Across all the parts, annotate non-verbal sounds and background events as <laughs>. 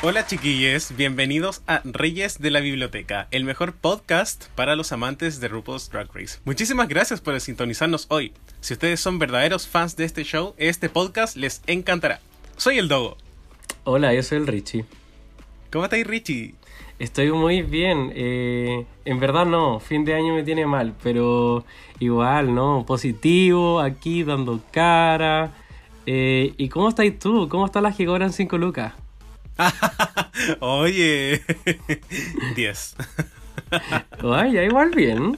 Hola chiquillos, bienvenidos a Reyes de la Biblioteca, el mejor podcast para los amantes de RuPaul's Drag Race. Muchísimas gracias por sintonizarnos hoy. Si ustedes son verdaderos fans de este show, este podcast les encantará. Soy el Dogo. Hola, yo soy el Richie. ¿Cómo estáis Richie? Estoy muy bien. eh, en verdad no, fin de año me tiene mal, pero igual, ¿no? Positivo, aquí dando cara. Eh, ¿Y cómo estáis tú? ¿Cómo están las que cobran 5 lucas? <laughs> Oye, <laughs> 10. Ay, ya igual bien.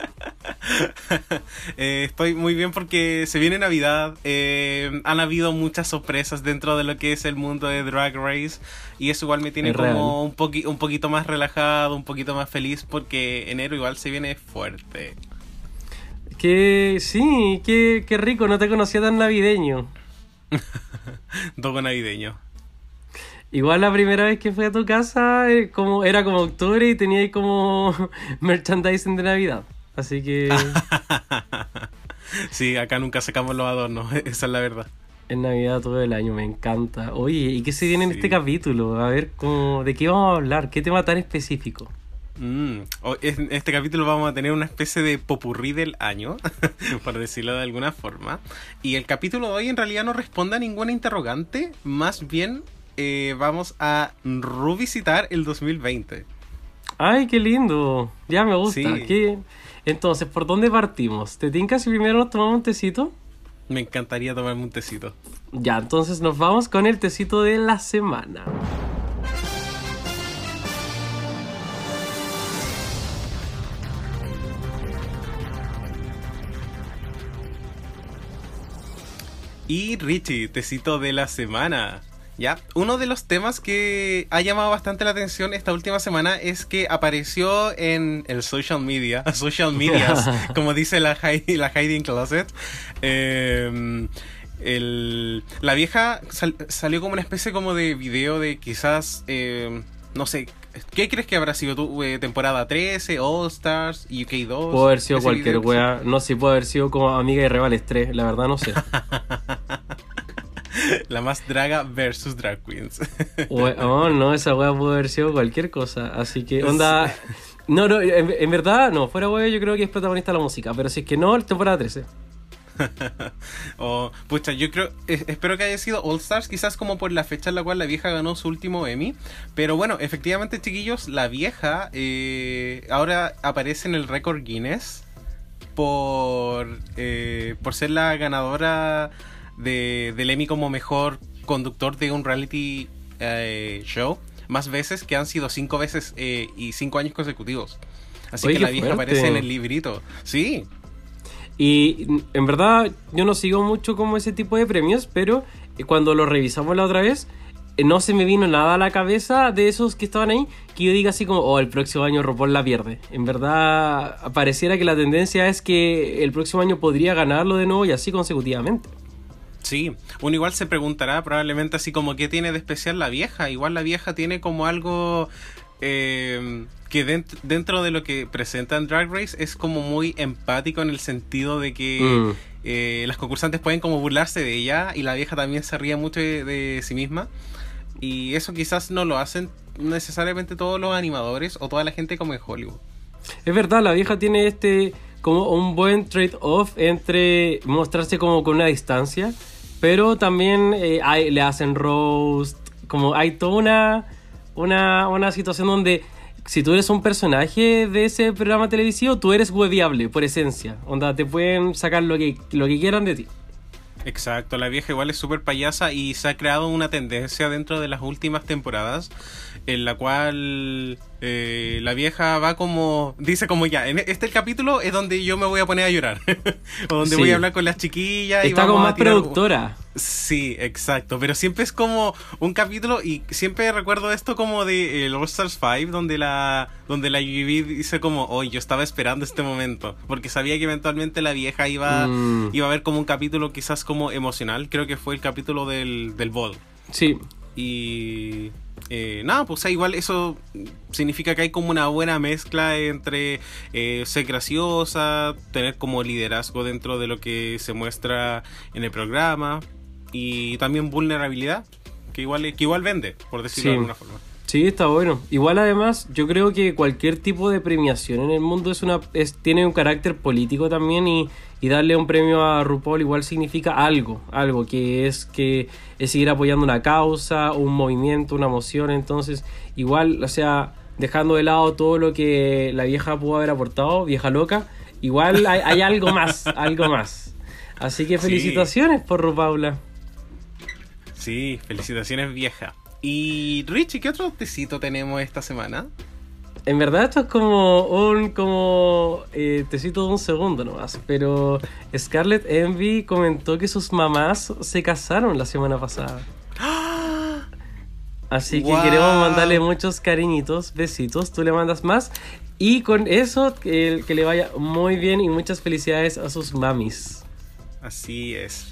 Eh, estoy muy bien porque se viene Navidad. eh, han habido muchas sorpresas dentro de lo que es el mundo de Drag Race. Y eso igual me tiene Es como un, poqui- un poquito más relajado, un poquito más feliz porque enero igual se viene fuerte. Que sí, qué, qué rico, no te conocía tan navideño. <laughs> Dogo navideño. Igual la primera vez que fui a tu casa eh, como, era como octubre y tenía como <laughs> merchandising de Navidad. Así que <laughs> Sí, acá nunca sacamos los adornos, <laughs> esa es la verdad. en Navidad todo el año, me encanta. Oye, ¿y qué se viene en Sí. este capítulo? A ver, como, ¿de qué vamos a hablar? ¿Qué tema tan específico? Mm, En este capítulo vamos a tener una especie de popurrí del año, por decirlo de alguna forma. Y el capítulo de hoy en realidad no responde a ninguna interrogante, más bien eh, vamos a revisitar el 2020. Ay, qué lindo. Ya me gusta. Sí. ¿Qué? Entonces, ¿por dónde partimos? ¿Te tinca si primero nos tomamos un tecito? Me encantaría tomarme un tecito. Ya, entonces nos vamos con el tecito de la semana. Y Richie, tecito de la semana. Ya, uno de los temas que ha llamado bastante la atención esta última semana es que apareció en el social media, <laughs> social medias, <laughs> como dice la Heidi, la Heidi in Closet. Eh, el- la vieja sal- salió como una especie como de video de quizás, eh, no sé, ¿qué crees que habrá sido tú? Eh, temporada 13, All Stars, UK 2. Puede haber sido cualquier wea. No sé, puede haber sido como Amiga y Rivales 3. La verdad no sé. <laughs> <laughs> La más draga versus drag queens. <laughs> We- oh, no, esa wea puede haber sido cualquier cosa. Así que, onda. <laughs> No, no, en, en verdad, no. Fuera wea, yo creo que es protagonista la música. Pero si es que no, temporada 13. o, pucha, yo creo, es- espero que haya sido All Stars, quizás como por la fecha en la cual la vieja ganó su último Emmy. Pero bueno, efectivamente, chiquillos, la vieja eh, ahora aparece en el récord Guinness por, eh, por ser la ganadora de, del Emmy como mejor conductor de un reality eh, show. Más veces que han sido cinco veces eh, y cinco años consecutivos. Así Oye, que la vieja fuerte. aparece en el librito. Sí. Y en verdad, yo no sigo mucho como ese tipo de premios, pero eh, cuando lo revisamos la otra vez, no se me vino nada a la cabeza de esos que estaban ahí que yo diga así como, oh, el próximo año RuPaul la pierde. En verdad, pareciera que la tendencia es que el próximo año podría ganarlo de nuevo y así consecutivamente. Sí, uno igual se preguntará probablemente así como qué tiene de especial la vieja. Igual la vieja tiene como algo eh, que dent- dentro de lo que presenta en Drag Race es como muy empático en el sentido de que Mm. eh, las concursantes pueden como burlarse de ella y la vieja también se ríe mucho de, de sí misma. Y eso quizás no lo hacen necesariamente todos los animadores o toda la gente como en Hollywood. Es verdad, la vieja tiene este como un buen trade-off entre mostrarse como con una distancia, pero también eh, le hacen roast, como hay toda una una, una situación donde si tú eres un personaje de ese programa televisivo, tú eres webiable por esencia. Onda, te pueden sacar lo que, lo que quieran de ti. Exacto, la vieja igual es súper payasa y se ha creado una tendencia dentro de las últimas temporadas en la cual eh, la vieja va como, dice como ya, en este el capítulo es donde yo me voy a poner a llorar, <laughs> o donde Sí. voy a hablar con las chiquillas. y Está vamos como más tirar- productora. Sí, exacto, pero siempre es como un capítulo y siempre recuerdo esto como de el All Stars 5 donde la donde la UV dice como, "Hoy yo estaba esperando este momento", porque sabía que eventualmente la vieja iba Mm. iba a ver como un capítulo quizás como emocional, creo que fue el capítulo del del ball. Sí, Y eh, nada, pues igual eso significa que hay como una buena mezcla entre eh, ser graciosa, tener como liderazgo dentro de lo que se muestra en el programa y también vulnerabilidad, que igual, que igual vende, por decirlo Sí. de alguna forma. Sí, está bueno. Igual además, yo creo que cualquier tipo de premiación en el mundo es una es, tiene un carácter político también y, y darle un premio a RuPaul igual significa algo, algo que es que es seguir apoyando una causa, un movimiento, una moción, entonces igual, o sea, dejando de lado todo lo que la vieja pudo haber aportado, vieja loca, igual hay, hay algo más, <laughs> algo más. Así que Sí. felicitaciones por RuPaula. Sí, felicitaciones vieja. Y Richie, ¿qué otro tecito tenemos esta semana? En verdad esto es como un como eh, tecito de un segundo nomás, pero Scarlett Envy comentó que sus mamás se casaron la semana pasada. <gasps> Así que queremos mandarle muchos cariñitos, besitos, tú le mandas más y con eso que, que le vaya muy bien y muchas felicidades a sus mamis. Así es.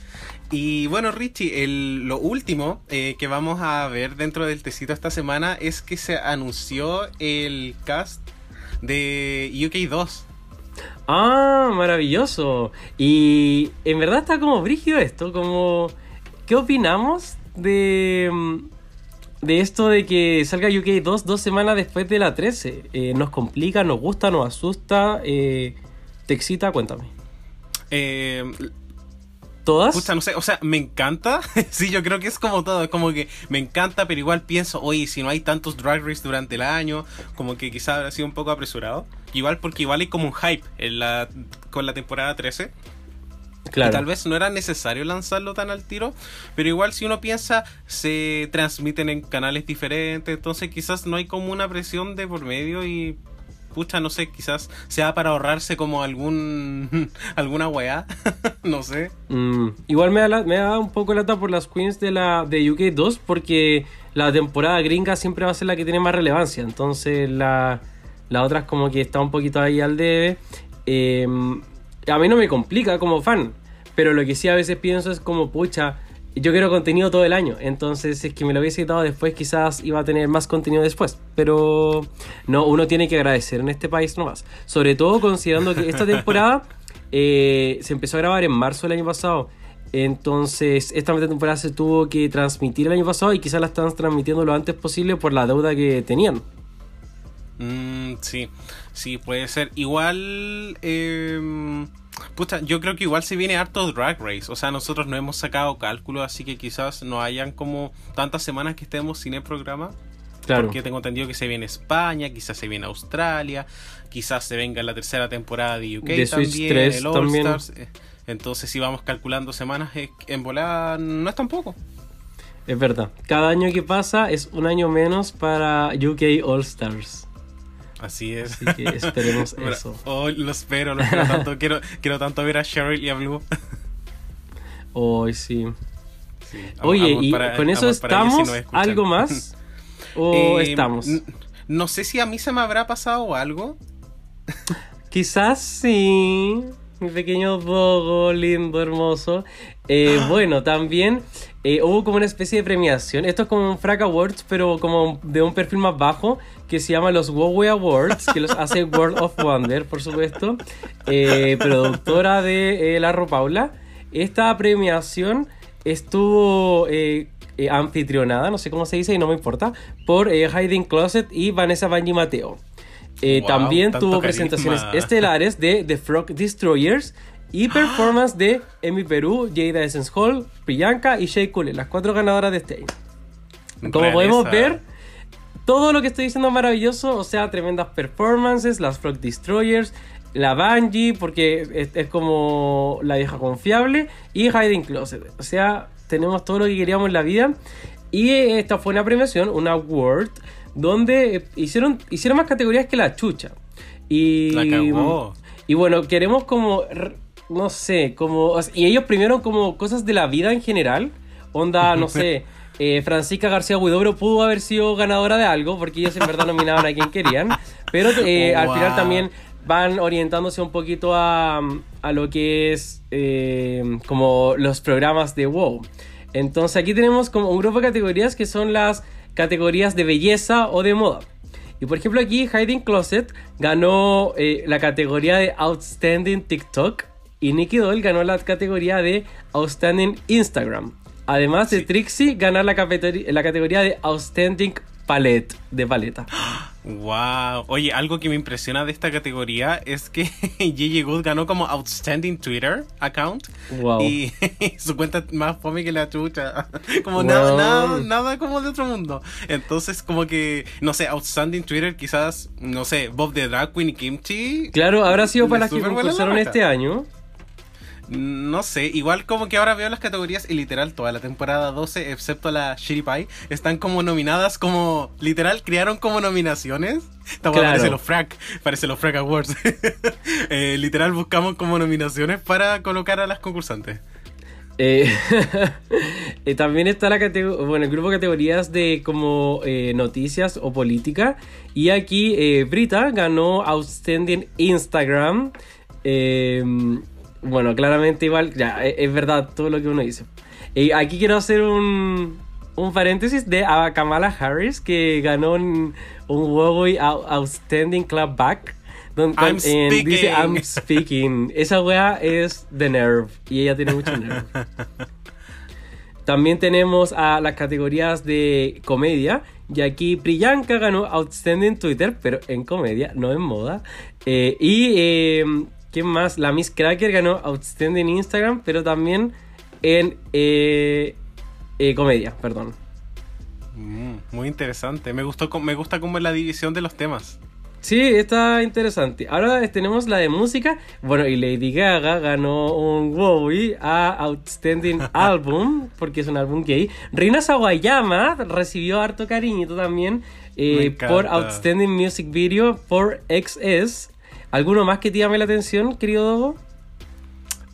Y bueno, Richie, el- lo último eh, que vamos a ver dentro del tecito esta semana es que se anunció el cast de UK 2. Ah, maravilloso. Y en verdad está como brígido esto, como... ¿Qué opinamos de, mm, de esto de que salga UK 2 dos semanas después de la 13? Eh, ¿Nos complica, nos gusta, nos asusta? Eh, ¿Te excita? Cuéntame. Eh, ¿Todas? pucha, no sé, o sea, me encanta. <laughs> sí, yo creo que es como todo, es como que me encanta, pero igual pienso, oye, si no hay tantos drag race durante el año, como que quizás habrá sido un poco apresurado. Igual porque igual hay como un hype en la, con la temporada 13. claro. Y tal vez no era necesario lanzarlo tan al tiro, pero igual si uno piensa, se transmiten en canales diferentes, entonces quizás no hay como una presión de por medio y pucha, no sé, quizás sea para ahorrarse como algún <laughs> alguna weá, <laughs> no sé. Mm, igual me da, la- me da un poco lata por las queens de la de UK 2 porque la temporada gringa siempre va a ser la que tiene más relevancia. Entonces la, la otra es como que está un poquito ahí al debe. Eh, a mí no me complica como fan, pero lo que sí a veces pienso es como, pucha, yo quiero contenido todo el año. Entonces si es que me lo hubiese dado después quizás iba a tener más contenido después. Pero no, uno tiene que agradecer en este país nomás. Sobre todo considerando que esta <laughs> temporada eh, se empezó a grabar en marzo del año pasado. Entonces, esta temporada se tuvo que transmitir el año pasado y quizás la están transmitiendo lo antes posible por la deuda que tenían. Mm, sí, sí, puede ser. Igual, eh, yo creo que igual se viene harto Drag Race. O sea, nosotros no hemos sacado cálculo, así que quizás no hayan como tantas semanas que estemos sin el programa. Claro. Porque tengo entendido que se viene España, quizás se viene Australia, quizás se venga la tercera temporada de UK Switch también, 3 el All también. Stars. eh, Entonces, si vamos calculando semanas, en volada no es tampoco. Es verdad. Cada año que pasa es un año menos para UK All Stars. Así es. Así que esperemos <laughs> eso. Oh, lo espero, lo espero tanto. <laughs> quiero, quiero tanto ver a Cheryl y a Blue. Hoy sí. Oye, y para- con eso si estamos. ¿Algo más? <laughs> ¿O Eh, estamos? No sé si a mí se me habrá pasado algo. Quizás sí. Mi pequeño Bogo, lindo, hermoso. Eh, <gasps> bueno, también eh, hubo como una especie de premiación. Esto es como un Frac Awards, pero como de un perfil más bajo, que se llama los Huawei Awards, que los hace <laughs> World of Wonder, por supuesto. Eh, productora de eh, La Paula. Esta premiación estuvo eh, anfitrionada, no sé cómo se dice y no me importa, por Hiding Closet y Vanessa Banji Mateo. Wow, también tuvo carisma. presentaciones estelares de The Frog Destroyers y performance de Emi Perú, Jada Essence Hall, Priyanka y Shea Coulee, las cuatro ganadoras de este año. Como Realeza. podemos ver, todo lo que estoy diciendo es maravilloso, o sea, tremendas performances, las Frog Destroyers, la Bungie, porque es, es como la vieja confiable, y Hiding Closet. O sea, tenemos todo lo que queríamos en la vida. Y esta fue una premiación, una award, donde hicieron, hicieron más categorías que la chucha. Y, La cagó. y bueno, queremos como, no sé, como... Y ellos primero como cosas de la vida en general. Onda, no sé, eh, Francisca García Huidobro pudo haber sido ganadora de algo, porque ellos en verdad nominaban a quien querían. Pero eh, Oh, al final también van orientándose un poquito a, a lo que es eh, como los programas de WoW. Entonces aquí tenemos como un grupo de categorías que son las categorías de belleza o de moda. Y por ejemplo aquí Hiding Closet ganó eh, la categoría de Outstanding TikTok y Nicky Doll ganó la categoría de Outstanding Instagram. Además de Trixie ganar la, categoría- la categoría de Outstanding Palette de paleta. Wow. Oye, algo que me impresiona de esta categoría es que <laughs> Gigi Good ganó como Outstanding Twitter account. Wow. Y <laughs> su cuenta es más fome que la chucha. <laughs> Como Wow. nada, nada, nada como de otro mundo. Entonces, como que, no sé, Outstanding Twitter, quizás, no sé, Bob the Drag Queen y Kimchi. Claro, habrá sido para las que concursaron este año. No sé, igual como que ahora veo las categorías y literal toda la temporada 12, excepto la Shitty Pie, están como nominadas como, literal, crearon como nominaciones. Esta Claro. parece los Frack, parece los Frack Awards. <laughs> Eh, literal buscamos como nominaciones para colocar a las concursantes. Eh, <laughs> eh, también está la bueno, el grupo de categorías de como eh, noticias o política. Y aquí eh, Brita ganó Outstanding Instagram. Bueno, claramente igual, ya, eh, es verdad todo lo que uno dice. Eh, aquí quiero hacer un, un paréntesis de a Kamala Harris que ganó un, un Huawei Out- Outstanding Club Back. Donde I'm en- dice. I'm speaking. <laughs> Esa wea es The Nerve y ella tiene mucho nerve. <laughs> También tenemos a las categorías de comedia. Y aquí Priyanka ganó Outstanding Twitter, pero en comedia, no en moda. Eh, y eh, ¿quién más? La Miss Cracker ganó Outstanding Instagram, pero también en eh, eh, comedia, perdón. Mm, muy interesante. Me gustó, me gusta como la división de los temas. Sí, está interesante. Ahora tenemos la de música. Bueno, y Lady Gaga ganó un Wowie a Outstanding <laughs> Album, porque es un álbum gay. Rina Sawayama recibió harto cariñito también eh, por. Outstanding Music Video por XS. ¿Alguno más que te llame la atención, querido Dogo?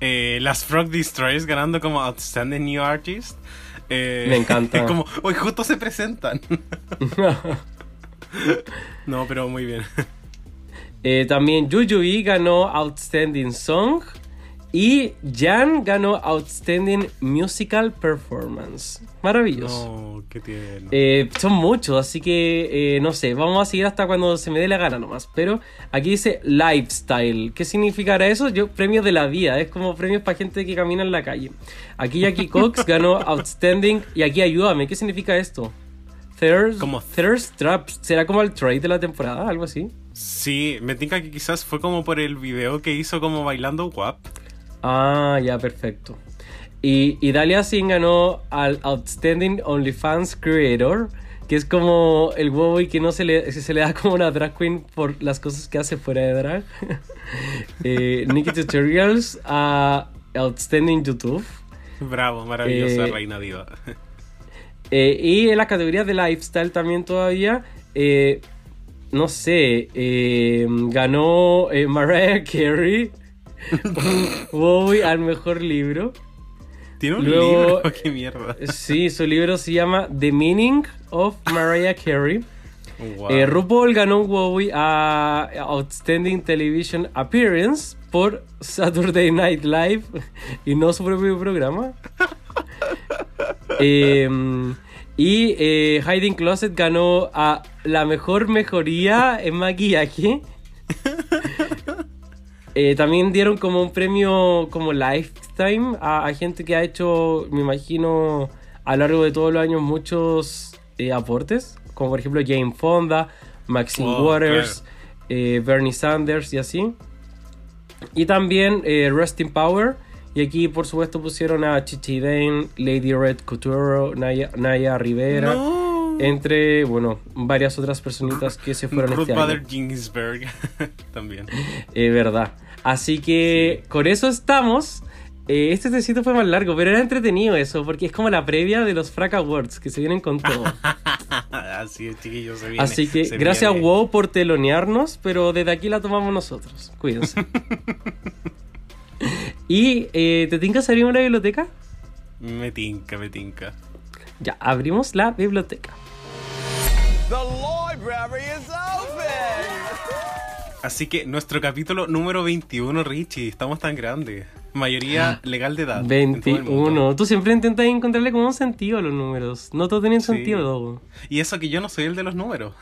Eh, las Frog Destroyers ganando como Outstanding New Artist. Eh, Me encanta. <laughs> como, hoy justo se presentan. <laughs> no, pero muy bien. Eh, también Yuyuy ganó Outstanding Song. Y Jan ganó Outstanding Musical Performance. Maravilloso. No, qué tierno. Eh, son muchos, así que eh, no sé, vamos a seguir hasta cuando se me dé la gana nomás. Pero aquí dice lifestyle. ¿Qué significará eso? Yo, premios de la vida, es como premios para gente que camina en la calle. Aquí Jackie <laughs> Cox ganó Outstanding. Y aquí ayúdame, ¿qué significa esto? Thirst, Como- Thirst Trap, ¿será como el trade de la temporada? Algo así. Sí, me tinca que quizás fue como por el video que hizo como bailando WAP. Ah, ya, perfecto. Y, y Dalia Singh ganó al Outstanding OnlyFans Creator, que es como el huevo y que no se le, se le da como una drag queen por las cosas que hace fuera de drag. <laughs> eh, Nikki Tutorials a Outstanding YouTube. Bravo, maravillosa Eh, reina diva. <laughs> Eh, y en las categorías de lifestyle también todavía, eh, no sé, ganó Mariah Carey Bowie al mejor libro. Tiene un luego- libro, qué mierda. Sí, su libro se llama The Meaning of Mariah Carey. Wow. Eh, RuPaul ganó un Wowie a Outstanding Television Appearance por Saturday Night Live y no su propio programa. <laughs> Eh, y eh, Hiding Closet ganó a la mejor mejoría en maquillaje. <laughs> Eh, también dieron como un premio como Lifetime a, a gente que ha hecho, me imagino, a lo largo de todos los años muchos eh, aportes, como por ejemplo Jane Fonda, Maxine Wow, Waters, eh, Bernie Sanders y así. Y también Rest in Power. Y aquí, por supuesto, pusieron a Chichi Dane, Lady Red Couture, Naya, Naya Rivera, No. entre, bueno, varias otras personitas que se fueron Ruth este año. Ginsburg <laughs> también. Es verdad. Así que con eso estamos. Eh, este tecito fue más largo, pero era entretenido eso, porque es como la previa de los Frack Awards, que se vienen con todo. <laughs> Así es, chiquillos, se viene. Así que se gracias viene. WoW por telonearnos, pero desde aquí la tomamos nosotros. Cuídense. <laughs> y, eh, ¿te tinca salir una biblioteca? Me tinca, me tinca. Ya, abrimos la biblioteca. The library is open! Así que nuestro capítulo número 21, Richie, estamos tan grandes. Mayoría legal de edad. en todo el mundo. 21. Tú siempre intentas encontrarle como un sentido a los números. No todos tienen Sí. sentido, Dogo. Y eso que yo no soy el de los números.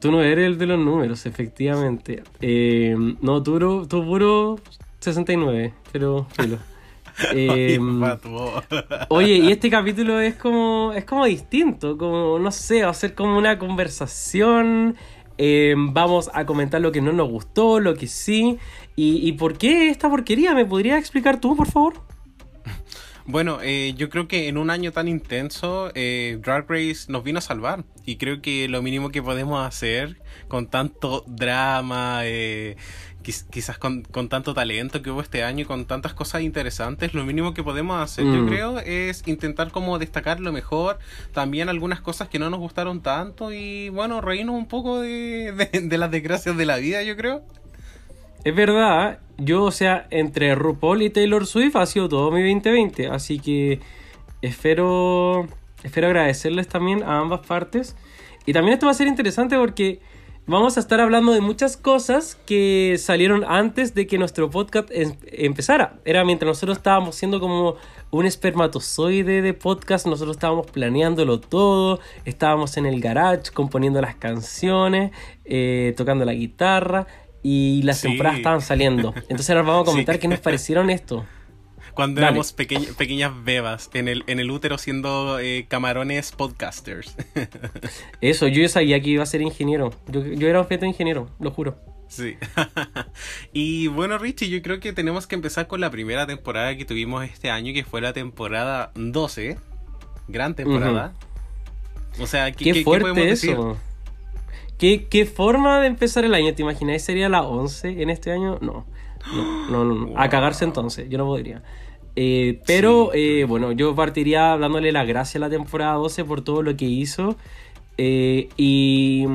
Tú no eres el de los números, efectivamente. Eh, no, tú, puro- tú puro 69, pero filo. <laughs> Eh. Oye, y este capítulo es como, es como distinto, como, no sé, va a ser como una conversación, eh, vamos a comentar lo que no nos gustó, lo que sí, y, y por qué esta porquería, ¿me podrías explicar tú, por favor? <laughs> Bueno, eh, yo creo que en un año tan intenso, eh, Drag Race nos vino a salvar. Y creo que lo mínimo que podemos hacer con tanto drama, eh, quizás con, con tanto talento que hubo este año y con tantas cosas interesantes, lo mínimo que podemos hacer, yo Mm. creo, es intentar como destacar lo mejor, también algunas cosas que no nos gustaron tanto y bueno, reírnos un poco de, <laughs> de- de las desgracias de la vida, yo creo. Es verdad, yo, o sea, entre RuPaul y Taylor Swift ha sido todo mi 2020, así que espero, espero agradecerles también a ambas partes. Y también esto va a ser interesante porque vamos a estar hablando de muchas cosas que salieron antes de que nuestro podcast em- empezara. Era mientras nosotros estábamos siendo como un espermatozoide de podcast, nosotros estábamos planeándolo todo, estábamos en el garage componiendo las canciones, eh, tocando la guitarra y las Sí. temporadas estaban saliendo. <laughs> Entonces ahora vamos a comentar Sí. qué nos parecieron esto. Cuando Dale. éramos pequeñ- pequeñas bebas en el, en el útero siendo eh, camarones podcasters. <laughs> Eso, yo ya sabía que iba a ser ingeniero. Yo, yo era un feto ingeniero, lo juro. Sí. <laughs> y bueno, Richie, yo creo que tenemos que empezar con la primera temporada que tuvimos este año, que fue la temporada 12. Gran temporada. O sea, ¿qué, Qué, qué- qué fuerte podemos decir? eso. ¿Qué, ¿Qué forma de empezar el año? ¿Te imagináis sería la 11 en este año? No. No, no, no, no. A cagarse entonces, yo no podría. Eh, pero Sí. eh, bueno, yo partiría dándole las gracias a la temporada 12 por todo lo que hizo. Eh, y,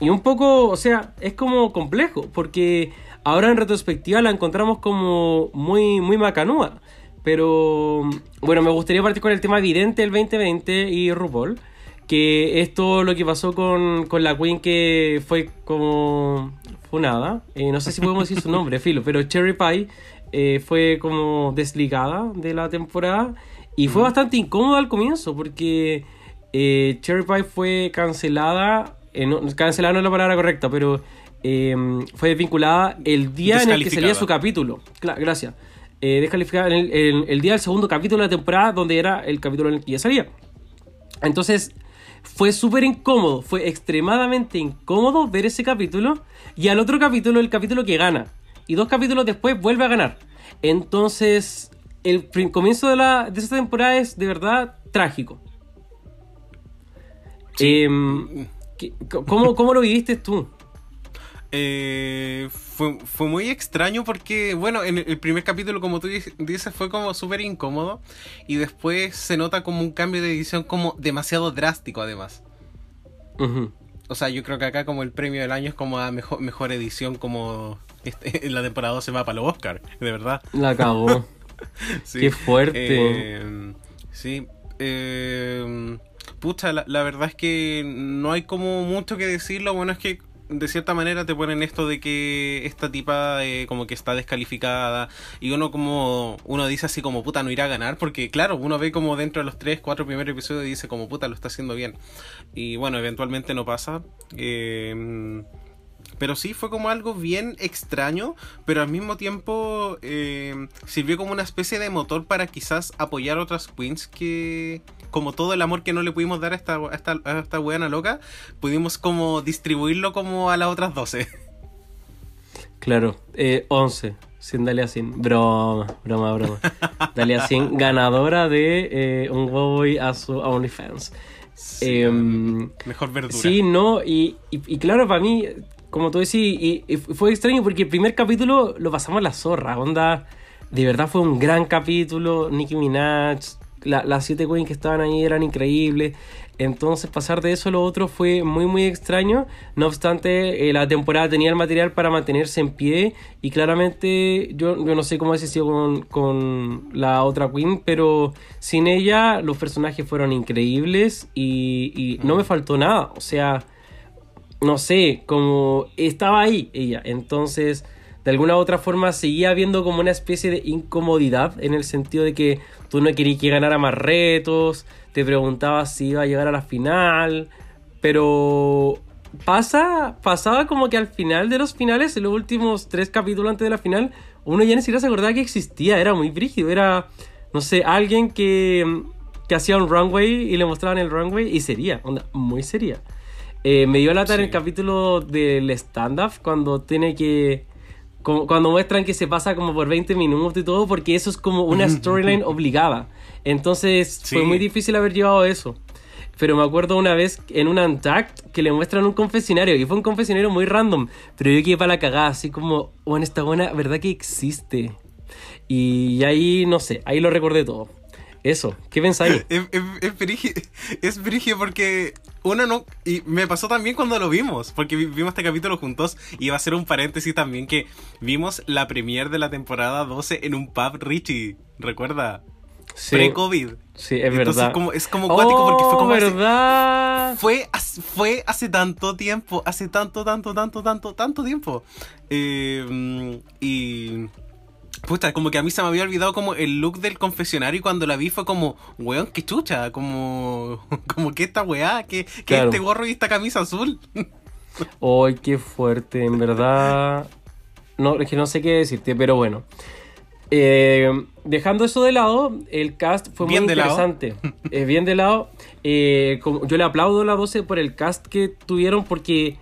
y un poco, o sea, es como complejo, porque ahora en retrospectiva la encontramos como muy, muy macanúa. Pero bueno, me gustaría partir con el tema evidente del 2020 y RuPaul. Que es todo lo que pasó con, con la Queen que fue como Eh, no sé si podemos decir su nombre, filo, pero Cherry Pie eh, fue como desligada de la temporada. Y fue bastante incómodo al comienzo porque eh, Cherry Pie fue cancelada. no, cancelada no es la palabra correcta, pero fue desvinculada el día en el que salía su capítulo. Cla- gracias. Descalificada en el, el- el día del segundo capítulo de la temporada, donde era el capítulo en el que ya salía. Entonces, fue súper incómodo, fue extremadamente incómodo ver ese capítulo y al otro capítulo, el capítulo que gana. Y dos capítulos después vuelve a ganar. Entonces, el comienzo de, la, de esta temporada es de verdad trágico. Sí. Em, ¿qué- ¿cómo, ¿Cómo lo viviste tú? Eh, fue, fue muy extraño porque, bueno, en el- primer capítulo, como tú dices, fue como súper incómodo. Y después se nota como un cambio de edición como demasiado drástico, además. Ujú. O sea, yo creo que acá como el premio del año es como a mejor, mejor edición, como este, en <laughs> la temporada se va para los Oscar, de verdad. La cagó. <laughs> Sí. Qué fuerte. Eh, sí. eh, pucha, la, la verdad es que no hay como mucho que decir. Lo bueno es que de cierta manera te ponen esto de que esta tipa eh, como que está descalificada y uno como uno dice así como puta no irá a ganar porque claro uno ve como dentro de los tres cuatro primeros episodios dice como puta lo está haciendo bien y bueno eventualmente no pasa eh, pero sí fue como algo bien extraño, pero al mismo tiempo eh, sirvió como una especie de motor para quizás apoyar otras queens que, como todo el amor que no le pudimos dar a esta, a esta, a esta weona loca, pudimos como distribuirlo como a las otras 12. Claro, eh, 11, sin Dalia Sin. Broma, broma, broma. <laughs> Dalia Sin, ganadora de eh, un Boy a su OnlyFans. Sí, Em, Mejor verdura. Sí, no, y, y, y claro, para mí, como tú decís, y, y fue extraño porque el primer capítulo lo pasamos a la zorra, onda, de verdad fue un gran capítulo, Nicki Minaj, la- las siete queens que estaban ahí eran increíbles, entonces pasar de eso a lo otro fue muy muy extraño, no obstante eh, la temporada tenía el material para mantenerse en pie y claramente yo, yo no sé cómo ha sido con, con la otra queen, pero sin ella los personajes fueron increíbles y, y no me faltó nada, o sea no sé, como estaba ahí ella. Entonces, de alguna u otra forma, seguía habiendo como una especie de incomodidad en el sentido de que tú no querías que ganara más retos, te preguntabas si iba a llegar a la final, pero pasa, pasaba como que al final de los finales, en los últimos tres capítulos antes de la final, uno ya ni siquiera se acordaba que existía, era muy brígido, era, no sé, alguien que, que hacía un runway y le mostraban el runway y sería, onda, muy seria. Eh, me dio lata en el capítulo del stand-up cuando tiene que. Como- cuando muestran que se pasa como por 20 minutos y todo, porque eso es como una storyline obligada. Entonces fue Sí. muy difícil haber llevado eso. Pero me acuerdo una vez en un Untact que le muestran un confesionario y fue un confesionario muy random. Pero yo quedé para la cagada, así como, bueno, esta buena, ¿verdad que existe? Y ahí, no sé, ahí lo recordé todo. Eso, ¿qué pensáis? <laughs> Es, es, es es porque uno no... Y me pasó también cuando lo vimos, porque vi- vimos este capítulo juntos y va a ser un paréntesis también que vimos la premiere de la temporada 12 en un pub Richie, recuerda, Sí, pre-COVID. sí, es Entonces, verdad. como- es como cuático porque fue Oh, como hace- verdad. Fue, hace- fue hace tanto tiempo, hace tanto, tanto, tanto, tanto, tanto tiempo. Eh, y... Puta, como que a mí se me había olvidado como el look del confesionario y cuando la vi fue como, weón, qué chucha, como, <laughs> como que esta weá, que, que Claro. este gorro y esta camisa azul. <laughs> ¡Ay, qué fuerte! En verdad. No, es que no sé qué decirte, pero bueno. Eh, dejando eso de lado, el cast fue Bien muy interesante. <laughs> Eh, bien de lado. Eh, como- yo le aplaudo a la 12 por el cast que tuvieron, porque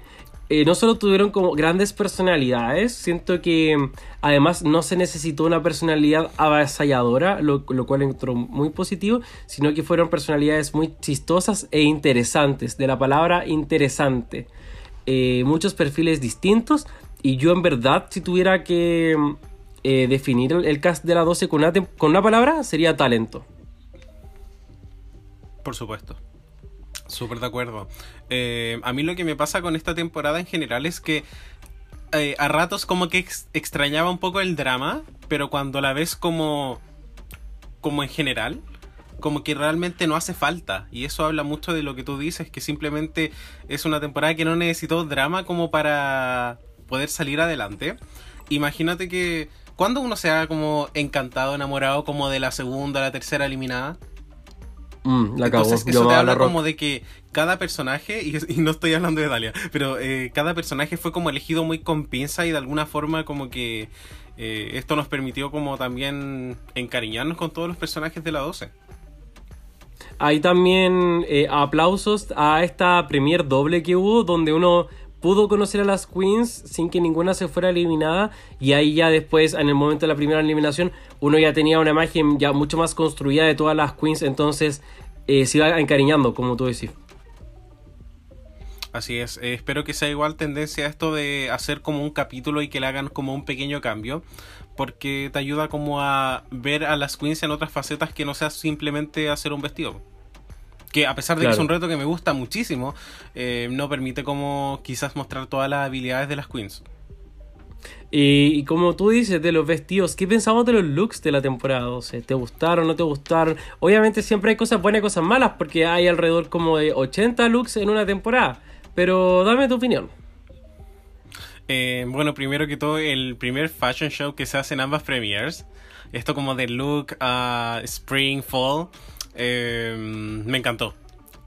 eh, no solo tuvieron como grandes personalidades, siento que mm, además no se necesitó una personalidad avasalladora, lo, cual entró muy positivo, sino que fueron personalidades muy chistosas e interesantes, de la palabra interesante. Eh, muchos perfiles distintos y yo en verdad si tuviera que mm, eh, definir el, cast de la 12 con con una palabra sería talento. Por supuesto. Súper de acuerdo. Eh, a mí lo que me pasa con esta temporada en general es que eh, a ratos como que ex- extrañaba un poco el drama, pero cuando la ves como, como en general, como que realmente no hace falta. Y eso habla mucho de lo que tú dices, que simplemente es una temporada que no necesitó drama como para poder salir adelante. Imagínate que cuando uno se ha como encantado, enamorado como de la segunda, la tercera eliminada, Mm, la cago. entonces, Yo eso te a habla como de que cada personaje, y, y no estoy hablando de Dalia, pero eh, cada personaje fue como elegido muy con pinza y de alguna forma como que eh, esto nos permitió como también encariñarnos con todos los personajes de la 12. Hay también eh, aplausos a esta premier doble que hubo, donde uno pudo conocer a las queens sin que ninguna se fuera eliminada. Y ahí ya después, en el momento de la primera eliminación, uno ya tenía una imagen ya mucho más construida de todas las queens. Entonces eh, se iba encariñando, como tú decís. Así es, eh, espero que sea igual tendencia esto de hacer como un capítulo y que le hagan como un pequeño cambio, porque te ayuda como a ver a las queens en otras facetas que no sea simplemente hacer un vestido. Que a pesar de que es un reto que me gusta muchísimo, eh, no permite como quizás mostrar todas las habilidades de las queens. Y, y como tú dices, de los vestidos, ¿qué pensamos de los looks de la temporada 12? ¿Te gustaron no te gustaron? Obviamente siempre hay cosas buenas y cosas malas, porque hay alrededor como de 80 looks en una temporada. Pero dame tu opinión. Eh, bueno, primero que todo, el primer fashion show que se hace en ambas premieres, esto como de look a spring, fall, eh, me encantó.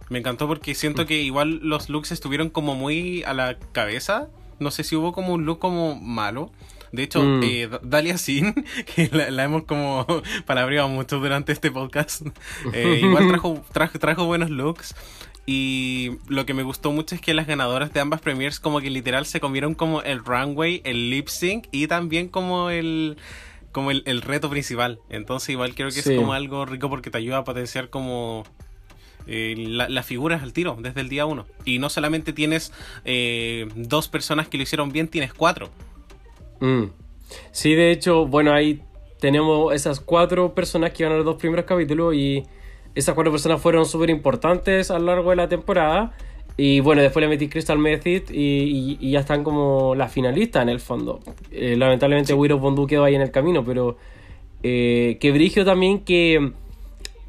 Me encantó porque siento que igual los looks estuvieron como muy a la cabeza. No sé si hubo como un look como malo. De hecho, Mm. eh, Dalia Sin, <laughs> que la, la hemos como <laughs> palabreado mucho durante este podcast, <laughs> eh, igual trajo, trajo, trajo buenos looks. Y lo que me gustó mucho es que las ganadoras de ambas premiers como que literal se comieron como el runway, el lip sync y también como el como el, el reto principal. Entonces igual creo que Sí. es como algo rico porque te ayuda a potenciar como eh, la, las figuras al tiro desde el día uno. Y no solamente tienes eh, dos personas que lo hicieron bien, tienes cuatro. Mm. Sí, de hecho, bueno, ahí tenemos esas cuatro personas que iban a los dos primeros capítulos y esas cuatro personas fueron súper importantes a lo largo de la temporada. Y bueno, después le metí Crystal Method y, y- y ya están como las finalistas en el fondo. Eh, lamentablemente Widow Bondu quedó ahí en el camino, pero eh, que brigio también que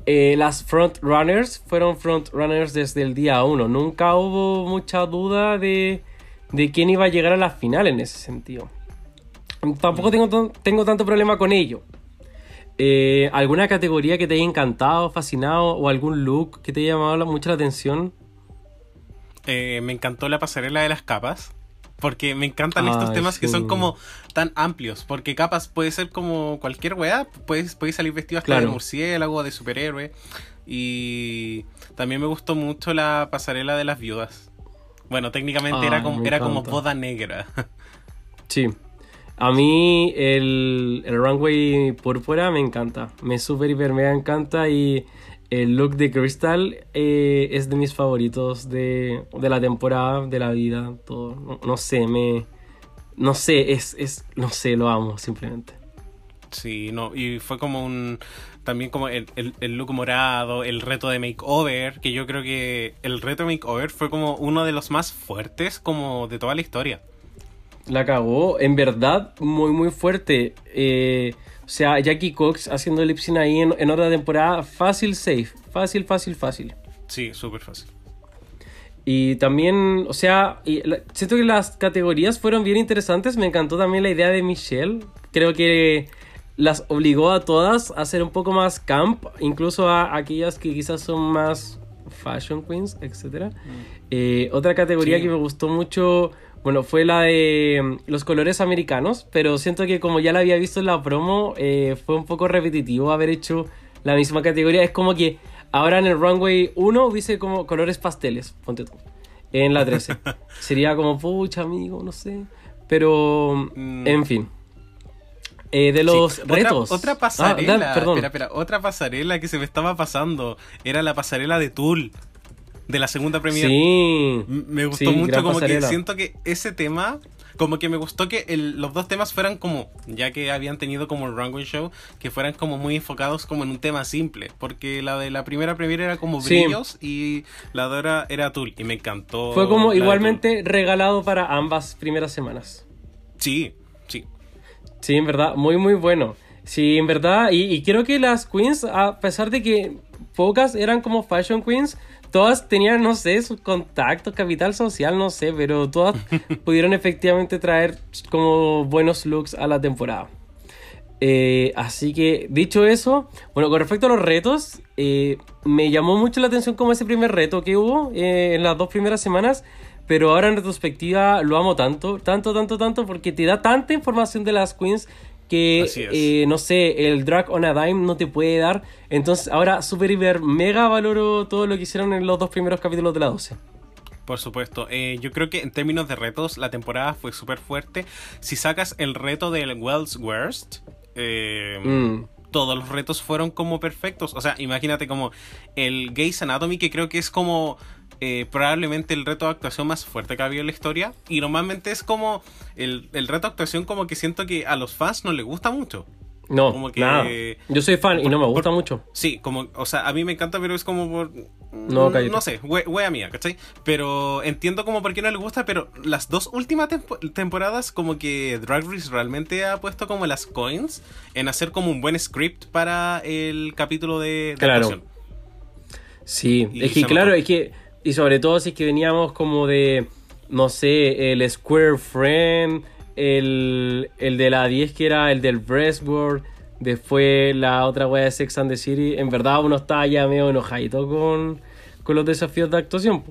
eh, las frontrunners fueron frontrunners desde el día 1. Nunca hubo mucha duda de, de quién iba a llegar a la final en ese sentido. Tampoco tengo, tan- tengo tanto problema con ello. Eh, ¿Alguna categoría que te haya encantado, fascinado o algún look que te haya llamado la- mucho la atención? Eh, me encantó la pasarela de las capas. Porque me encantan estos temas que son como tan amplios. Porque capas puede ser como cualquier weá. Puedes, puedes salir vestido hasta de murciélago, de superhéroe. Y también me gustó mucho la pasarela de las viudas. Bueno, técnicamente era como, era como boda negra. <laughs> Sí. A mí el, el runway púrpura me encanta. Me super hiper mega encanta y el look de Crystal eh, es de mis favoritos de, de la temporada, de la vida, todo. No, no sé, me... No sé, es, es... No sé, lo amo simplemente. Sí, no, y fue como un. También como el, el- el look morado, el reto de makeover, que yo creo que el reto de makeover fue como uno de los más fuertes como de toda la historia. La cagó, en verdad, muy muy fuerte. Eh, o sea, Jackie Cox haciendo lip sync ahí en, en otra temporada, fácil, safe. Fácil, fácil, fácil. Sí, súper fácil. Y también, o sea, y la- siento que las categorías fueron bien interesantes. Me encantó también la idea de Michelle. Creo que las obligó a todas a ser un poco más camp, incluso a aquellas que quizás son más fashion queens, etc. Eh, otra categoría Sí. que me gustó mucho, bueno, fue la de mm, los colores americanos, pero siento que como ya la había visto en la promo, eh, fue un poco repetitivo haber hecho la misma categoría. Es como que ahora en el runway 1 hubiese como colores pasteles, ponte tú, en la 13. <laughs> Sería como, pucha, amigo, no sé. Pero, Mm. en fin. Eh, de los Sí. Otra- retos. Otra, Ah, pasarela. da- perdón. espera, espera, otra pasarela que se me estaba pasando. Era la pasarela de Tool. De la segunda premiere. Sí. Me gustó Sí, mucho, como pasarela. que siento que ese tema, como que me gustó que el- los dos temas fueran como, ya que habían tenido como el runway show, que fueran como muy enfocados como en un tema simple, porque la de la primera premiere era como Sí. brillos y la de ahora era Tool y me encantó. Fue como igualmente regalado para ambas primeras semanas. Sí, sí. Sí, en verdad, muy muy bueno. Sí, en verdad, y, y creo que las queens, a pesar de que pocas eran como fashion queens, todas tenían, no sé, su contacto, capital social, no sé, pero todas <laughs> pudieron efectivamente traer como buenos looks a la temporada. Eh, así que, dicho eso, bueno, con respecto a los retos, eh, me llamó mucho la atención como ese primer reto que hubo eh, en las dos primeras semanas, pero ahora en retrospectiva lo amo tanto, tanto, tanto, tanto, porque te da tanta información de las queens que, eh, no sé, el drag on a dime no te puede dar. Entonces ahora super, hiper, mega valoro todo lo que hicieron en los dos primeros capítulos de la 12. Por supuesto, Eh, yo creo que en términos de retos la temporada fue súper fuerte. Si sacas el reto del Wells Worst, eh, Mm. todos los retos fueron como perfectos. O sea, imagínate como el Gays Anatomy, que creo que es como eh, probablemente el reto de actuación más fuerte que ha habido en la historia. Y normalmente es como el, el reto de actuación como que siento que a los fans no les gusta mucho. No, Como que- nada. Yo soy fan y no me gusta por- mucho. Sí, como, o sea, a mí me encanta, pero es como por. No, mm, cállate. No sé, we- wea mía, ¿cachai? Pero entiendo como por qué no le gusta, pero las dos últimas tempo- temporadas, como que Drag Race realmente ha puesto como las coins en hacer como un buen script para el capítulo de, de Claro. actuación. Sí, Y es que claro, notó. es que, y sobre todo si es que veníamos como de, no sé, el Square Friend, el, el de la 10 que era el del Breastboard, después la otra wea de Sex and the City, en verdad uno estaba ya medio enojadito con, con los desafíos de actuación.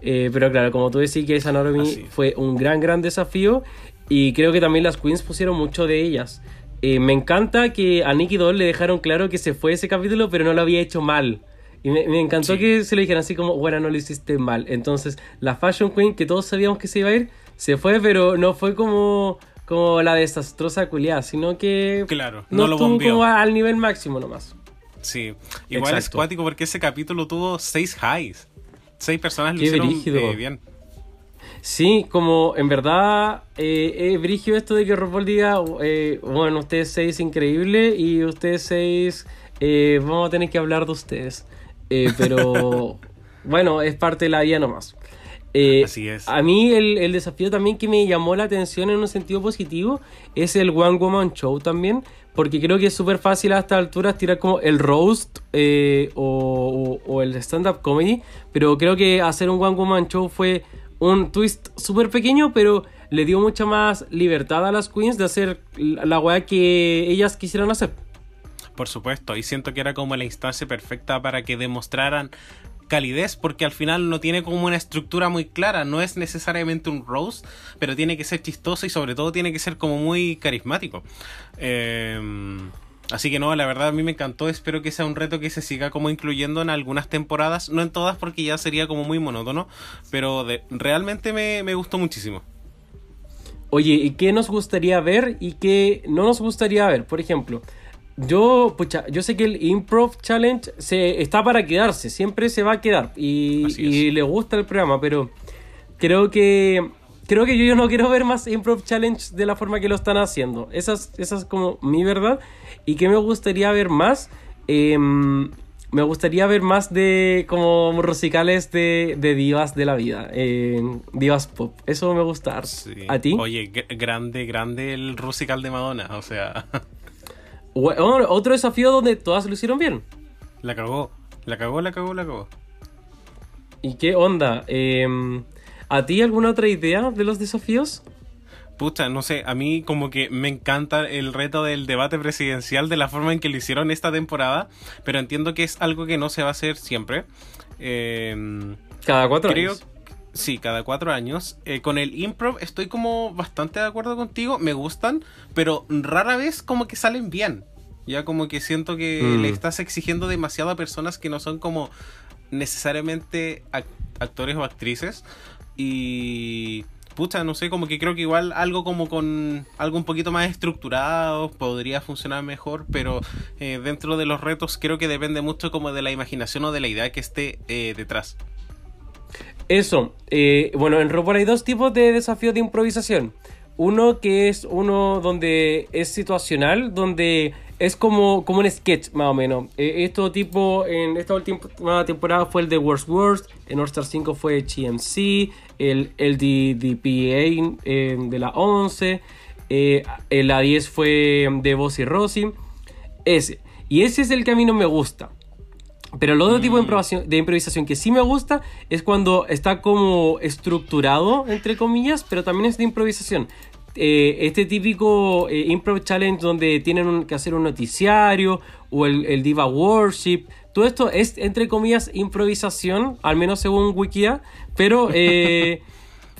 Eh, pero claro, como tú decís que esa Anatomy es. fue un gran, gran desafío y creo que también las queens pusieron mucho de ellas. Eh, me encanta que a Nicky Doll le dejaron claro que se fue ese capítulo, pero no lo había hecho mal. Y me, me encantó Sí. que se lo dijeran así como, bueno, no lo hiciste mal. Entonces, la Fashion Queen, que todos sabíamos que se iba a ir, se fue, pero no fue como, como la desastrosa culiada, sino que Claro, no, no lo estuvo como al nivel máximo nomás. Sí, igual es cuático porque ese capítulo tuvo seis highs. Seis personas lo Qué hicieron eh, bien. Sí, como en verdad eh, es brigio esto de que RuPaul diga, eh, bueno, ustedes seis increíble y ustedes seis eh, vamos a tener que hablar de ustedes. Eh, pero <laughs> bueno, es parte de la vida nomás. Eh, Así es. A mí el, el desafío también que me llamó la atención en un sentido positivo es el One Woman Show también, porque creo que es súper fácil a estas alturas tirar como el roast eh, o, o- o el stand-up comedy, pero creo que hacer un One Woman Show fue un twist súper pequeño, pero le dio mucha más libertad a las queens de hacer la weá que ellas quisieran hacer. Por supuesto, y siento que era como la instancia perfecta para que demostraran calidez, porque al final no tiene como una estructura muy clara, no es necesariamente un roast, pero tiene que ser chistoso y sobre todo tiene que ser como muy carismático. Eh, así que no, la verdad a mí me encantó, espero que sea un reto que se siga como incluyendo en algunas temporadas, no en todas porque ya sería como muy monótono, pero realmente me, me gustó muchísimo. Oye, ¿y qué nos gustaría ver y qué no nos gustaría ver? Por ejemplo, yo, pucha, yo sé que el Improv Challenge se, está para quedarse, siempre se va a quedar y, y le gusta el programa, pero creo que creo que yo, yo no quiero ver más Improv Challenge de la forma que lo están haciendo. Esa es, esa es como mi verdad. ¿Y qué me gustaría ver más? Em, me gustaría ver más de como musicales de, de divas de la vida, em, divas pop. Eso me gusta. Sí. ¿A ti? Oye, gr- grande, grande el rusical de Madonna, o sea, <laughs> Otro desafío donde todas lo hicieron bien. la cagó, la cagó, la cagó, la cagó. ¿Y qué onda? Em, ¿A ti alguna otra idea de los desafíos? Pucha, no sé, a mí como que me encanta el reto del debate presidencial de la forma en que lo hicieron esta temporada, pero entiendo que es algo que no se va a hacer siempre. Eh, Cada cuatro creo años. Sí, cada cuatro años. Eh, con el improv estoy como bastante de acuerdo contigo, me gustan, pero rara vez como que salen bien. Ya como que siento que Mm. le estás exigiendo demasiado a personas que no son como necesariamente ac- actores o actrices. Y pucha, no sé, como que creo que igual algo como con algo un poquito más estructurado podría funcionar mejor, pero eh, dentro de los retos creo que depende mucho como de la imaginación o de la idea que esté eh, detrás. Eso, eh, bueno, en RuPaul hay dos tipos de desafíos de improvisación. Uno que es uno donde es situacional, donde es como, como un sketch, más o menos. Eh, esto tipo, en esta última temporada fue el de Worst Worst, en All Star 5 fue GMC, el, el DDPA de la 11, eh, la 10 fue de Bossy Rossi. Ese. Y ese es el que a mí no me gusta. Pero el otro tipo de improvisación, de improvisación que sí me gusta es cuando está como estructurado, entre comillas, pero también es de improvisación. Eh, este típico eh, improv challenge donde tienen un- que hacer un noticiario o el, el diva worship. Todo esto es, entre comillas, improvisación, al menos según Wikia, pero <laughs> eh,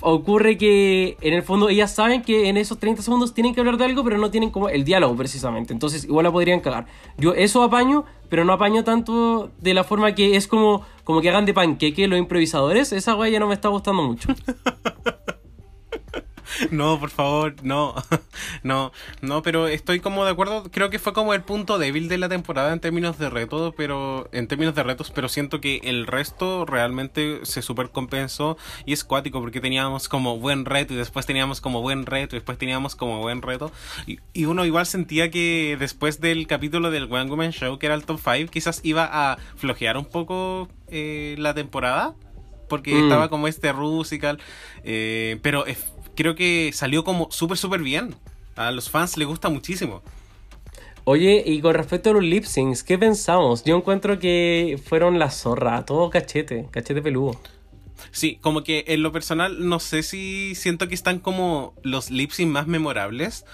ocurre que en el fondo ellas saben que en esos 30 segundos tienen que hablar de algo, pero no tienen como el diálogo precisamente. Entonces igual la podrían cagar. Yo eso apaño, pero no apaño tanto de la forma que es como, como que hagan de panqueque los improvisadores. Esa weá ya no me está gustando mucho. <laughs> <laughs> No, por favor, no, <laughs> no, no, pero estoy como de acuerdo, creo que fue como el punto débil de la temporada en términos de reto, pero en términos de retos, pero siento que el resto realmente se supercompensó y es cuático porque teníamos como buen reto y después teníamos como buen reto y después teníamos como buen reto y, y uno igual sentía que después del capítulo del One Woman Show, que era el top 5, quizás iba a flojear un poco eh, la temporada porque Mm. estaba como este musical, eh, pero es- creo que salió como súper, súper bien. A los fans les gusta muchísimo. Oye, y con respecto a los lip syncs, ¿qué pensamos? Yo encuentro que fueron la zorra, todo cachete, cachete peludo. Sí, como que en lo personal no sé si siento que están como los lip sync más memorables.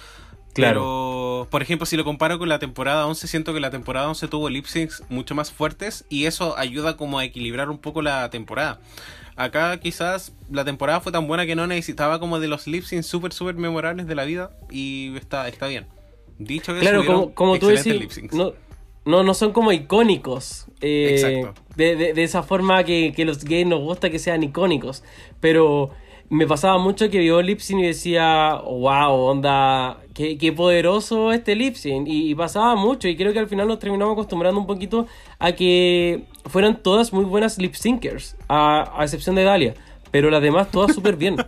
Claro. Pero, por ejemplo, si lo comparo con la temporada 11, siento que la temporada 11 tuvo lip syncs mucho más fuertes y eso ayuda como a equilibrar un poco la temporada. Acá quizás la temporada fue tan buena que no necesitaba como de los lip syncs súper, súper memorables de la vida y está, está bien. Dicho eso, Claro, como, como tú decís, no, no, no son como icónicos. eh, Exacto. De, de- de esa forma que, que los gays nos gusta que sean icónicos. Pero me pasaba mucho que vio lip sync y decía, wow, onda, qué, qué poderoso este lip sync. Y, pasaba mucho y creo que al final nos terminamos acostumbrando un poquito a que fueran todas muy buenas lip syncers, a, a excepción de Dalia. Pero las demás todas súper bien. <laughs>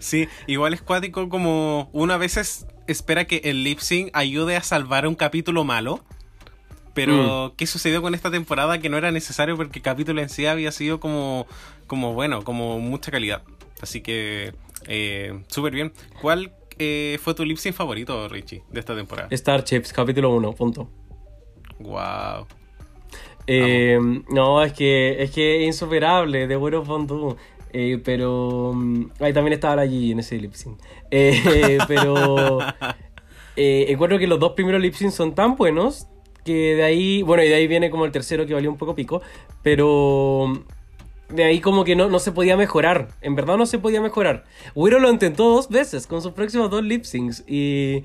Sí, igual es cuático como uno a veces espera que el lip sync ayude a salvar un capítulo malo. Pero, ¿qué sucedió con esta temporada? Que no era necesario porque el capítulo en sí había sido como, como bueno, como mucha calidad. Así que, eh, súper bien. ¿Cuál eh, fue tu lip sync favorito, Richie, de esta temporada? Star Chips, capítulo 1, punto. Wow. Eh, no, es que es que es insuperable, de Bueno Fondue. Eh, pero. mm, Ahí también estaba allí en ese lip sync. Eh, <laughs> pero. <laughs> encuentro que los dos primeros lip son tan buenos que de ahí. Bueno, y de ahí viene como el tercero que valió un poco pico. Pero. De ahí como que no, no se podía mejorar. En verdad no se podía mejorar. Wiro lo intentó dos veces con sus próximos dos lip syncs. Y.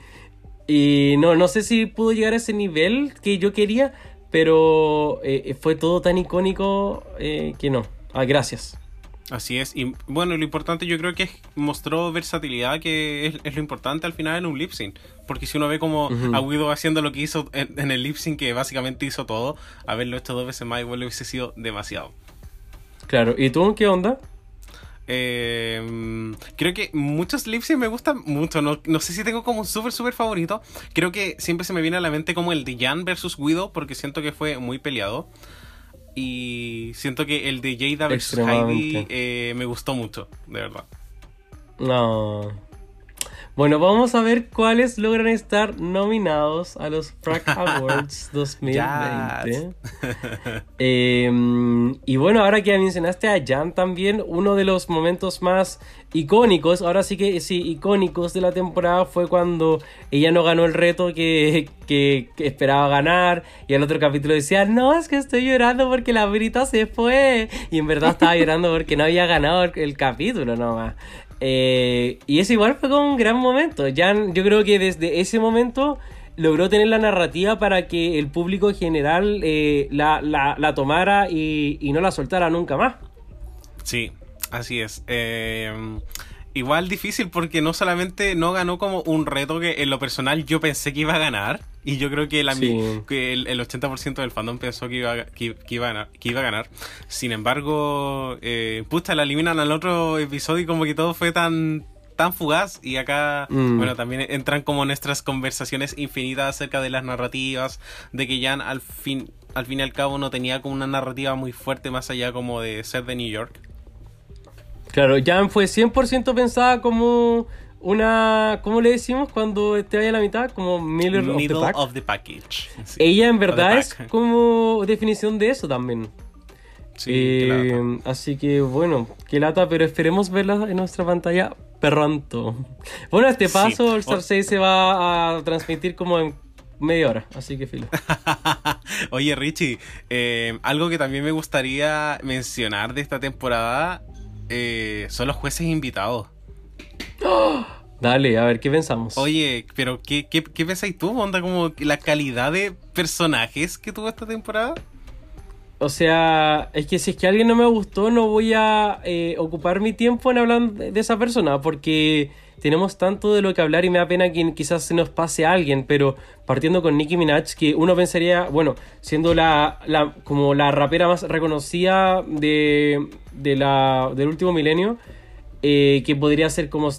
Y no, no sé si pudo llegar a ese nivel que yo quería. Pero eh, fue todo tan icónico eh, que no. Ah, gracias. Así es, y bueno, lo importante yo creo que es- mostró versatilidad, que es, es lo importante al final en un lip sync. Porque si uno ve como a Guido haciendo lo que hizo en, en el lip sync, que básicamente hizo todo, haberlo hecho dos veces más igual le hubiese sido demasiado. Claro, ¿y tú qué onda? Eh, creo que muchos lip sync me gustan mucho. No, no sé si tengo como un súper, súper favorito. Creo que siempre se me viene a la mente como el de Jan versus Guido, porque siento que fue muy peleado. Y siento que el de Jada versus Heidi eh, me gustó mucho, de verdad. No. Bueno, vamos a ver cuáles logran estar nominados a los Frack <laughs> Awards 2020. Eh, y bueno, ahora que mencionaste a Jan también, uno de los momentos más icónicos, ahora sí que sí, icónicos de la temporada fue cuando ella no ganó el reto que, que- que esperaba ganar y el otro capítulo decía, no, es que estoy llorando porque la Brita se fue y en verdad estaba llorando porque no había ganado el, el capítulo nomás. Eh, y eso igual fue como un gran momento. Jan, yo creo que desde ese momento logró tener la narrativa para que el público en general eh, la, la- la tomara y, y no la soltara nunca más. Sí, así es. Eh, igual difícil porque no solamente no ganó como un reto que en lo personal yo pensé que iba a ganar. Y yo creo que, la, Sí. que el, el 80% del fandom pensó que iba, que iba, a ganar, que iba a ganar. Sin embargo, eh, puta, la eliminan al otro episodio y como que todo fue tan tan fugaz y acá Mm. bueno también entran como nuestras conversaciones infinitas acerca de las narrativas de que Jan al fin al fin y al cabo no tenía como una narrativa muy fuerte más allá como de ser de New York Claro, Jan fue 100% pensada como una... ¿Cómo le decimos cuando te vaya a la mitad? Como middle, of the Middle pack. of the package. Sí. Ella en verdad es como definición de eso también. Sí, Eh, lata. así que bueno, qué lata, pero esperemos verla en nuestra pantalla pronto. Bueno, a este Sí. paso el O- Star 6 se va a transmitir como en media hora, así que filo. <laughs> Oye, Richie, eh, algo que también me gustaría mencionar de esta temporada eh, son los jueces invitados. Dale, a ver, ¿qué pensamos? Oye, pero ¿qué, qué, qué pensáis tú? Onda, como la calidad de personajes que tuvo esta temporada. O sea, es que si es que alguien no me gustó, no voy a eh, ocupar mi tiempo en hablar de esa persona, porque tenemos tanto de lo que hablar y me da pena que quizás se nos pase a alguien, pero partiendo con Nicki Minaj, que uno pensaría, bueno, siendo la, la como la rapera más reconocida de, de la, del último milenio, eh, que podría ser como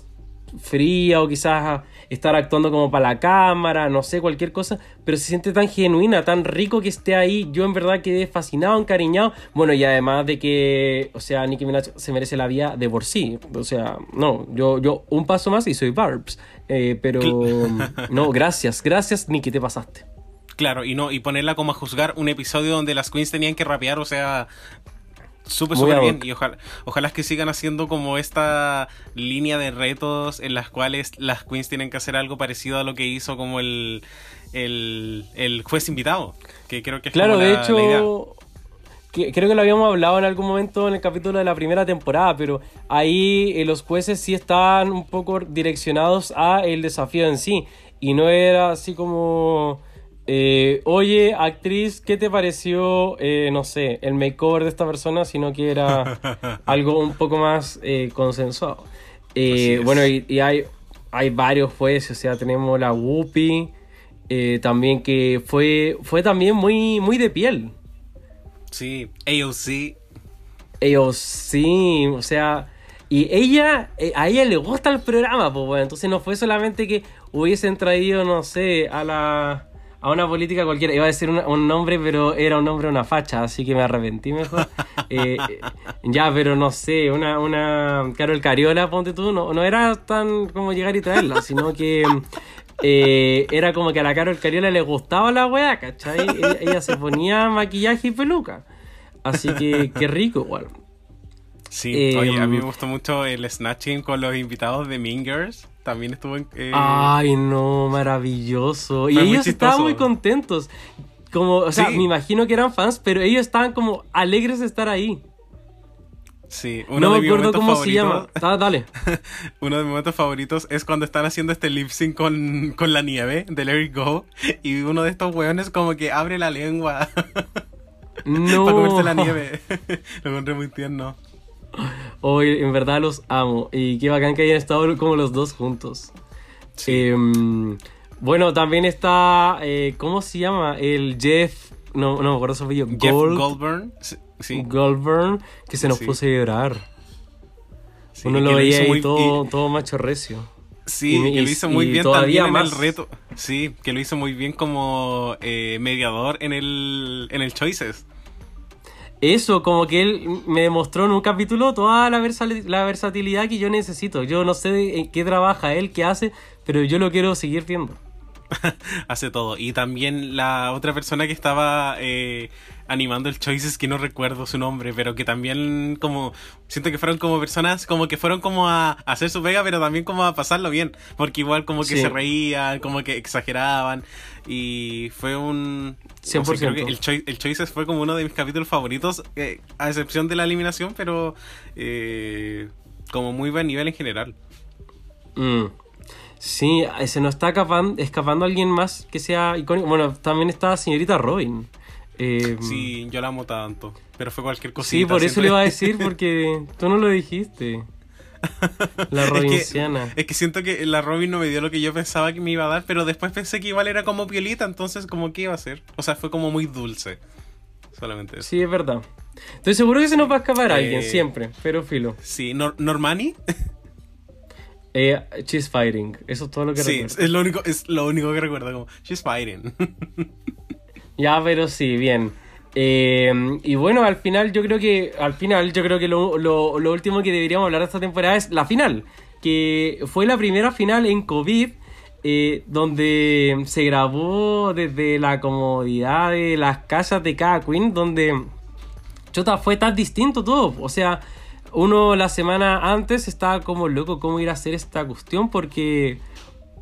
fría o quizás estar actuando como para la cámara, no sé, cualquier cosa, pero se siente tan genuina, tan rico que esté ahí. Yo en verdad quedé fascinado, encariñado. Bueno, y además de que, o sea, Nicki Minaj se merece la vida de por sí. O sea, no, yo, yo un paso más y soy Barbs. Eh, pero <laughs> no, gracias, gracias Nicki, te pasaste. Claro, y no, y ponerla como a juzgar un episodio donde las queens tenían que rapear, o sea, súper, súper bien. Y ojalá, ojalá que sigan haciendo como esta línea de retos en las cuales las queens tienen que hacer algo parecido a lo que hizo como el, el, el juez invitado, que creo que es Claro, como de la- la idea. hecho, creo que lo habíamos hablado en algún momento en el capítulo de la primera temporada, pero ahí eh, los jueces sí estaban un poco direccionados a el desafío en sí y no era así como eh, oye, actriz, ¿qué te pareció, eh, no sé, el makeover de esta persona, sino que era <laughs> algo un poco más eh, consensuado? Eh, bueno, y, y hay, hay varios jueces, o sea, tenemos la Whoopi, también que fue, fue también muy, muy de piel. Sí, AOC. Ellos sí, o sea, y ella, a ella le gusta el programa, pues bueno, entonces no fue solamente que hubiesen traído, no sé, a la a una política cualquiera, iba a decir una- un nombre, pero era un nombre una facha, así que me arrepentí mejor. Eh, <laughs> eh, ya, pero no sé, una, una Carol Cariola, ponte tú, no, no era tan como llegar y traerla, sino que eh, era como que a la Carol Cariola le gustaba la weá, ¿cachai? Ella, ella se ponía maquillaje y peluca. Así que qué rico igual. Sí, Eh, oye, a mí me gustó mucho el snatching con los invitados de Mean Girls. También estuvo en. eh, Ay, no, maravilloso. Y ellos estaban muy contentos. Como, o sea, Sí. me imagino que eran fans, pero ellos estaban como alegres de estar ahí. Sí, uno no de me acuerdo cómo se llama. Ah, dale. <laughs> Uno de mis momentos favoritos es cuando están haciendo este lip sync con, con la nieve de Let It Go. Y uno de estos weones como que abre la lengua <laughs> No. para comerse la nieve. <laughs> Lo encontré muy tierno. Hoy, en verdad los amo. Y qué bacán que hayan estado como los dos juntos. Sí. Em, bueno, también está. eh, ¿Cómo se llama? El Jeff. No, no me acuerdo su apellido. Jeff Gold- Goldburn. Sí. Goldburn, que se nos Sí. puso a llorar. sí, Uno lo veía ahí muy- todo, y- todo macho recio. Sí, y- que lo hizo muy bien todavía también en el reto. Sí, que lo hizo muy bien como eh, mediador en el, en el Choices. Eso, como que él me demostró en un capítulo toda la, la versatilidad que yo necesito. Yo no sé en qué trabaja él, qué hace, pero yo lo quiero seguir viendo. <laughs> Hace todo. Y también la otra persona que estaba eh, animando el Choices, que no recuerdo su nombre, pero que también como... Siento que fueron como personas como que fueron como a, a hacer su pega, pero también como a pasarlo bien. Porque igual como que Sí. se reían, como que exageraban. Y fue un... no sé, 100%. creo que el, Choi- el Choices fue como uno de mis capítulos favoritos, eh, a excepción de la eliminación, pero eh, como muy buen nivel en general. Mm. Sí, eh, se nos está escapando, escapando alguien más que sea icónico. Bueno, también está señorita Robin. Eh, Sí, yo la amo tanto, pero fue cualquier cosita. sí, por eso siempre- le iba a <laughs> decir, porque tú no lo dijiste. La Es que- Robinciana. Es que, siento que la Robin no me dio lo que yo pensaba que me iba a dar, pero después pensé que igual era como piolita, entonces como que iba a ser. O sea, fue como muy dulce. Solamente eso. Sí, es verdad. Estoy seguro que se nos va a escapar alguien, Eh, siempre, pero filo. Sí, Nor- Normani. Eh, she's fighting, eso es todo lo que Sí, recuerdo. es lo único, es lo único que recuerdo como She's fighting. <laughs> Ya, pero sí, bien. Eh, y bueno, al final yo creo que al final yo creo que lo, lo- último que deberíamos hablar de esta temporada es la final, que fue la primera final en COVID, eh, donde se grabó desde la comodidad de las casas de cada queen, donde Chota fue tan distinto todo. O sea, uno la semana antes estaba como loco cómo ir a hacer esta cuestión porque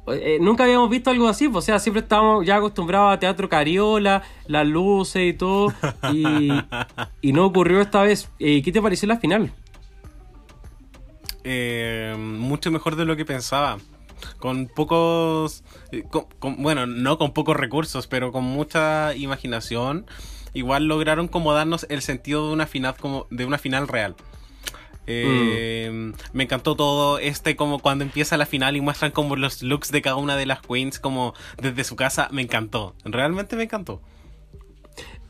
eh, nunca habíamos visto algo así. O sea, siempre estábamos ya acostumbrados a teatro cariola, las luces y todo. Y, no ocurrió esta vez. Eh, ¿Qué te pareció la final? Eh, mucho mejor de lo que pensaba. Con pocos. eh, bueno, no con pocos recursos, pero con mucha imaginación. Igual lograron como darnos el sentido de una final como de una final real. Eh, Me encantó todo este como cuando empieza la final y muestran como los looks de cada una de las queens como desde su casa. Me encantó. Realmente me encantó.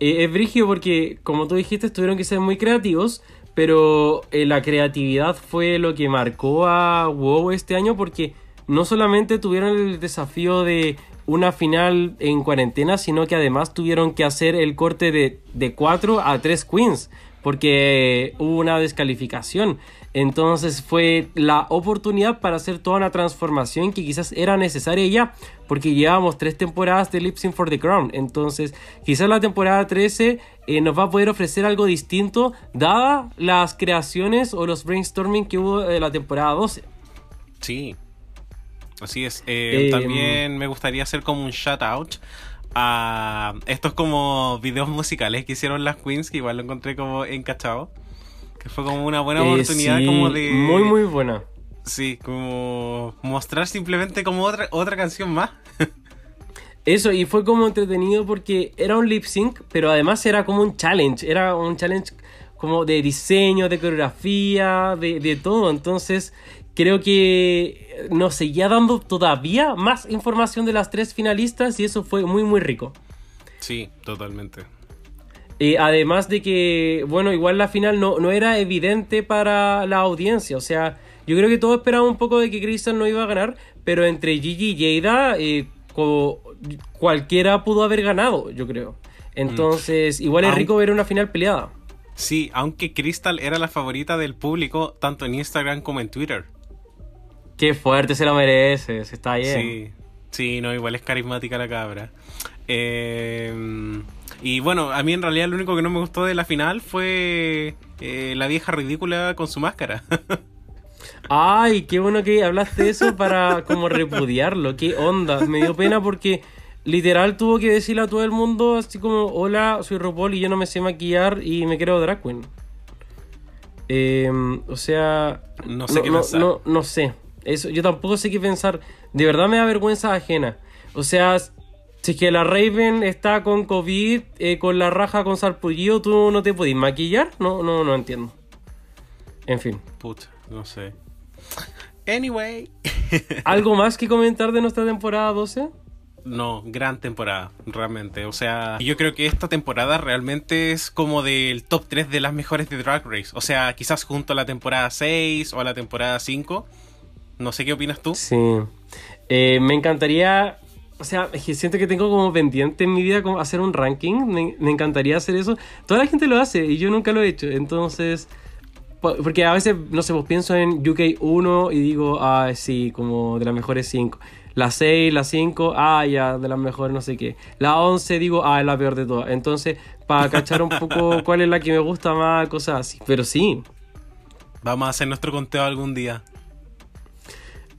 Eh, es brigio porque, como tú dijiste, tuvieron que ser muy creativos, pero eh, la creatividad fue lo que marcó a WoW este año porque no solamente tuvieron el desafío de una final en cuarentena, sino que además tuvieron que hacer el corte de, de 4 a 3 queens, porque hubo una descalificación. Entonces fue la oportunidad para hacer toda una transformación que quizás era necesaria ya, porque llevábamos tres temporadas de Lip Sync for the Crown. Entonces, quizás la temporada 13 eh, nos va a poder ofrecer algo distinto, dada las creaciones o los brainstorming que hubo de la temporada 12. Sí, así es. Eh, Eh, también me gustaría hacer como un shout out a estos como videos musicales que hicieron las queens, que igual lo encontré como encachado. Que fue como una buena Eh, oportunidad sí, como de... Muy, muy buena. Sí, como mostrar simplemente como otra, otra canción más. <laughs> Eso, y fue como entretenido porque era un lip sync, pero además era como un challenge. Era un challenge como de diseño, de coreografía, de, de todo. Entonces, creo que nos seguía dando todavía más información de las tres finalistas y eso fue muy, muy rico. Sí, totalmente. Eh, además de que, bueno, igual la final no, no era evidente para la audiencia. O sea, yo creo que todos esperaban un poco de que Crystal no iba a ganar, pero entre Gigi y Jada, eh, cualquiera pudo haber ganado, yo creo. Entonces, igual es rico ver una final peleada. Sí, aunque Crystal era la favorita del público, tanto en Instagram como en Twitter. Qué fuerte se lo mereces, está bien. Sí, sí, no, igual es carismática la cabra. Eh, y bueno, a mí en realidad lo único que no me gustó de la final fue eh, la vieja ridícula con su máscara. <laughs> Ay, qué bueno que hablaste de eso para como repudiarlo. Qué onda. Me dio pena porque literal tuvo que decirle a todo el mundo así como, hola, soy RuPaul y yo no me sé maquillar y me creo drag queen. Eh, o sea... No sé qué no, no- no sé. Eso, yo tampoco sé qué pensar. De verdad me da vergüenza ajena. O sea, si es que la Raven está con COVID, eh, con la raja con sarpullido, ¿tú no te podís maquillar? No, no, no entiendo. En fin. Puta, no sé. Anyway. <laughs> ¿Algo más que comentar de nuestra temporada 12? No, gran temporada, realmente. O sea, yo creo que esta temporada realmente es como del top 3 de las mejores de Drag Race. O sea, quizás junto a la temporada 6 o a la temporada 5. No sé qué opinas tú. Sí. Eh, me encantaría. O sea, es que siento que tengo como pendiente en mi vida como hacer un ranking. Me, me encantaría hacer eso. Toda la gente lo hace y yo nunca lo he hecho. Entonces. po- Porque a veces, no sé, pues pienso en UK 1 y digo, ah, sí, como de las mejores 5. La 6, la 5, ah, ya, de las mejores no sé qué. La 11 digo, ah, es la peor de todas. Entonces, para cachar un poco <laughs> cuál es la que me gusta más, cosas así. Pero sí, Vamos a hacer nuestro conteo algún día.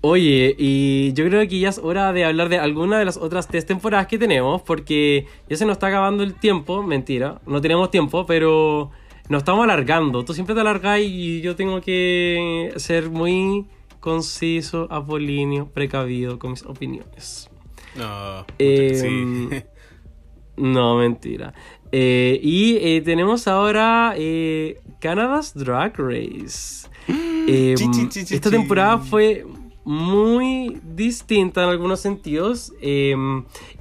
Oye, y yo creo que ya es hora de hablar de alguna de las otras tres temporadas que tenemos, porque ya se nos está acabando el tiempo. Mentira, no tenemos tiempo, pero nos estamos alargando. Tú siempre te alargas y yo tengo que ser muy conciso, apolíneo, precavido con mis opiniones. No, Eh, sí. <laughs> No, mentira. Eh, y eh, tenemos ahora Canada's Drag Race. <gasps> Esta temporada fue muy distinta en algunos sentidos. eh,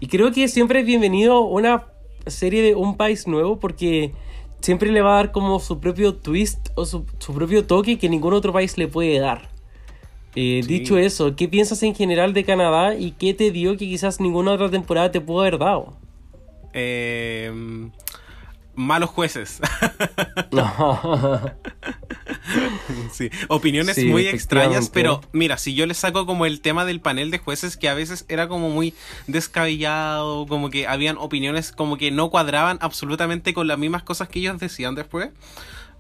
y creo que siempre es bienvenido una serie de un país nuevo porque siempre le va a dar como su propio twist o su, su propio toque que ningún otro país le puede dar. Eh, Sí. Dicho eso, ¿qué piensas en general de Canadá y qué te dio que quizás ninguna otra temporada te pudo haber dado? Eh, malos jueces. <laughs> <laughs> Sí, opiniones Sí, muy extrañas, pero mira, si yo le saco como el tema del panel de jueces que a veces era como muy descabellado, como que habían opiniones como que no cuadraban absolutamente con las mismas cosas que ellos decían después,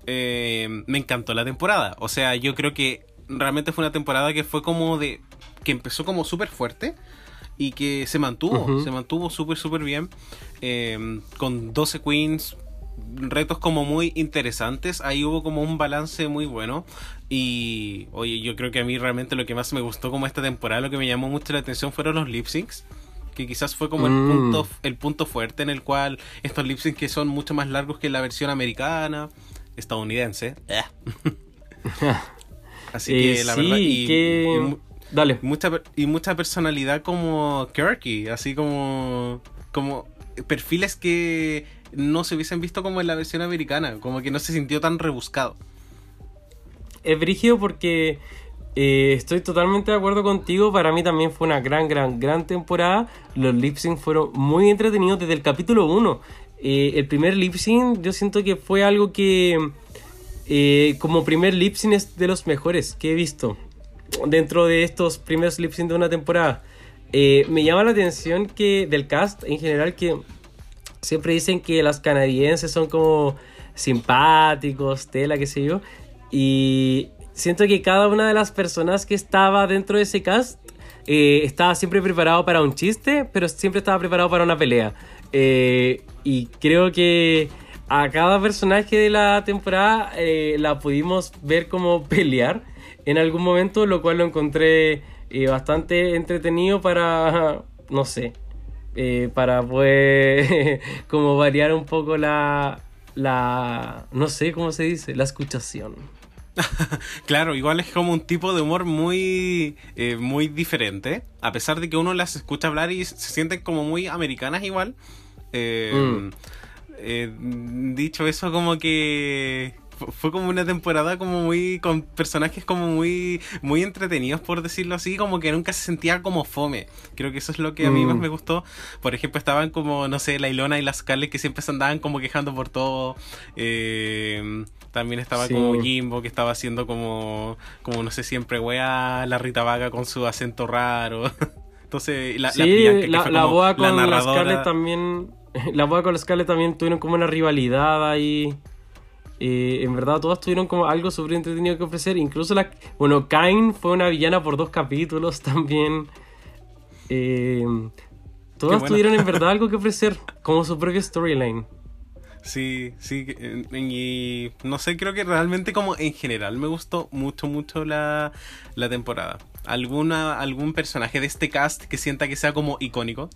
eh, me encantó la temporada. O sea, yo creo que realmente fue una temporada que fue como de... que empezó como súper fuerte y que se mantuvo, se mantuvo súper, súper bien, eh, con 12 queens, retos como muy interesantes, ahí hubo como un balance muy bueno y oye, yo creo que a mí realmente lo que más me gustó como esta temporada, lo que me llamó mucho la atención fueron los lip syncs. Que quizás fue como el Mm. punto el punto fuerte en el cual estos lip syncs que son mucho más largos que la versión americana, estadounidense. <laughs> Así que Eh, la sí, verdad y- que- y Dale. mucha y mucha personalidad como Kirky, así como como perfiles que no se hubiesen visto como en la versión americana, como que no se sintió tan rebuscado. Es brígido porque eh, estoy totalmente de acuerdo contigo. Para mí también fue una gran, gran, gran temporada. Los lip sync fueron muy entretenidos desde el capítulo 1. Eh, el primer lip sync yo siento que fue algo que eh, como primer lip sync es de los mejores que he visto dentro de estos primeros lip sync de una temporada. Me llama la atención que del cast en general que siempre dicen que las canadienses son como simpáticos, tela, qué sé yo. Y siento que cada una de las personas que estaba dentro de ese cast eh, estaba siempre preparado para un chiste, pero siempre estaba preparado para una pelea. Eh, y creo que a cada personaje de la temporada eh, la pudimos ver como <laughs> pelear en algún momento, lo cual lo encontré bastante entretenido para, <laughs> no sé, eh, para poder <laughs> como variar un poco la, la, no sé cómo se dice, la escuchación. <laughs> Claro, igual es como un tipo de humor muy, eh, muy diferente. A pesar de que uno las escucha hablar y se sienten como muy americanas igual. Eh, Mm. eh, dicho eso, como que fue como una temporada como muy con personajes como muy muy entretenidos por decirlo así como que nunca se sentía como fome creo que eso es lo que a mí Mm. más me gustó por ejemplo estaban como no sé la Ilona y las Scarlett que siempre se andaban como quejando por todo Eh, también estaba Sí. como Jimbo que estaba haciendo como como no sé siempre wea la Rita Vaga con su acento raro <laughs> entonces la, la sí, Priyanka, que la, fue la boda con la narradora. Scarlett también. <laughs> La boda con la Scarlett también tuvieron como una rivalidad ahí. Eh, en verdad, todas tuvieron como algo súper entretenido que ofrecer. Incluso la. Bueno, Kain fue una villana por dos capítulos <laughs> también. Eh, todas bueno. tuvieron en verdad <laughs> algo que ofrecer, como su propia storyline. Sí, sí, eh, y no sé, creo que realmente como en general me gustó mucho, mucho la, la temporada. ¿Alguna, ¿Algún personaje de este cast que sienta que sea como icónico?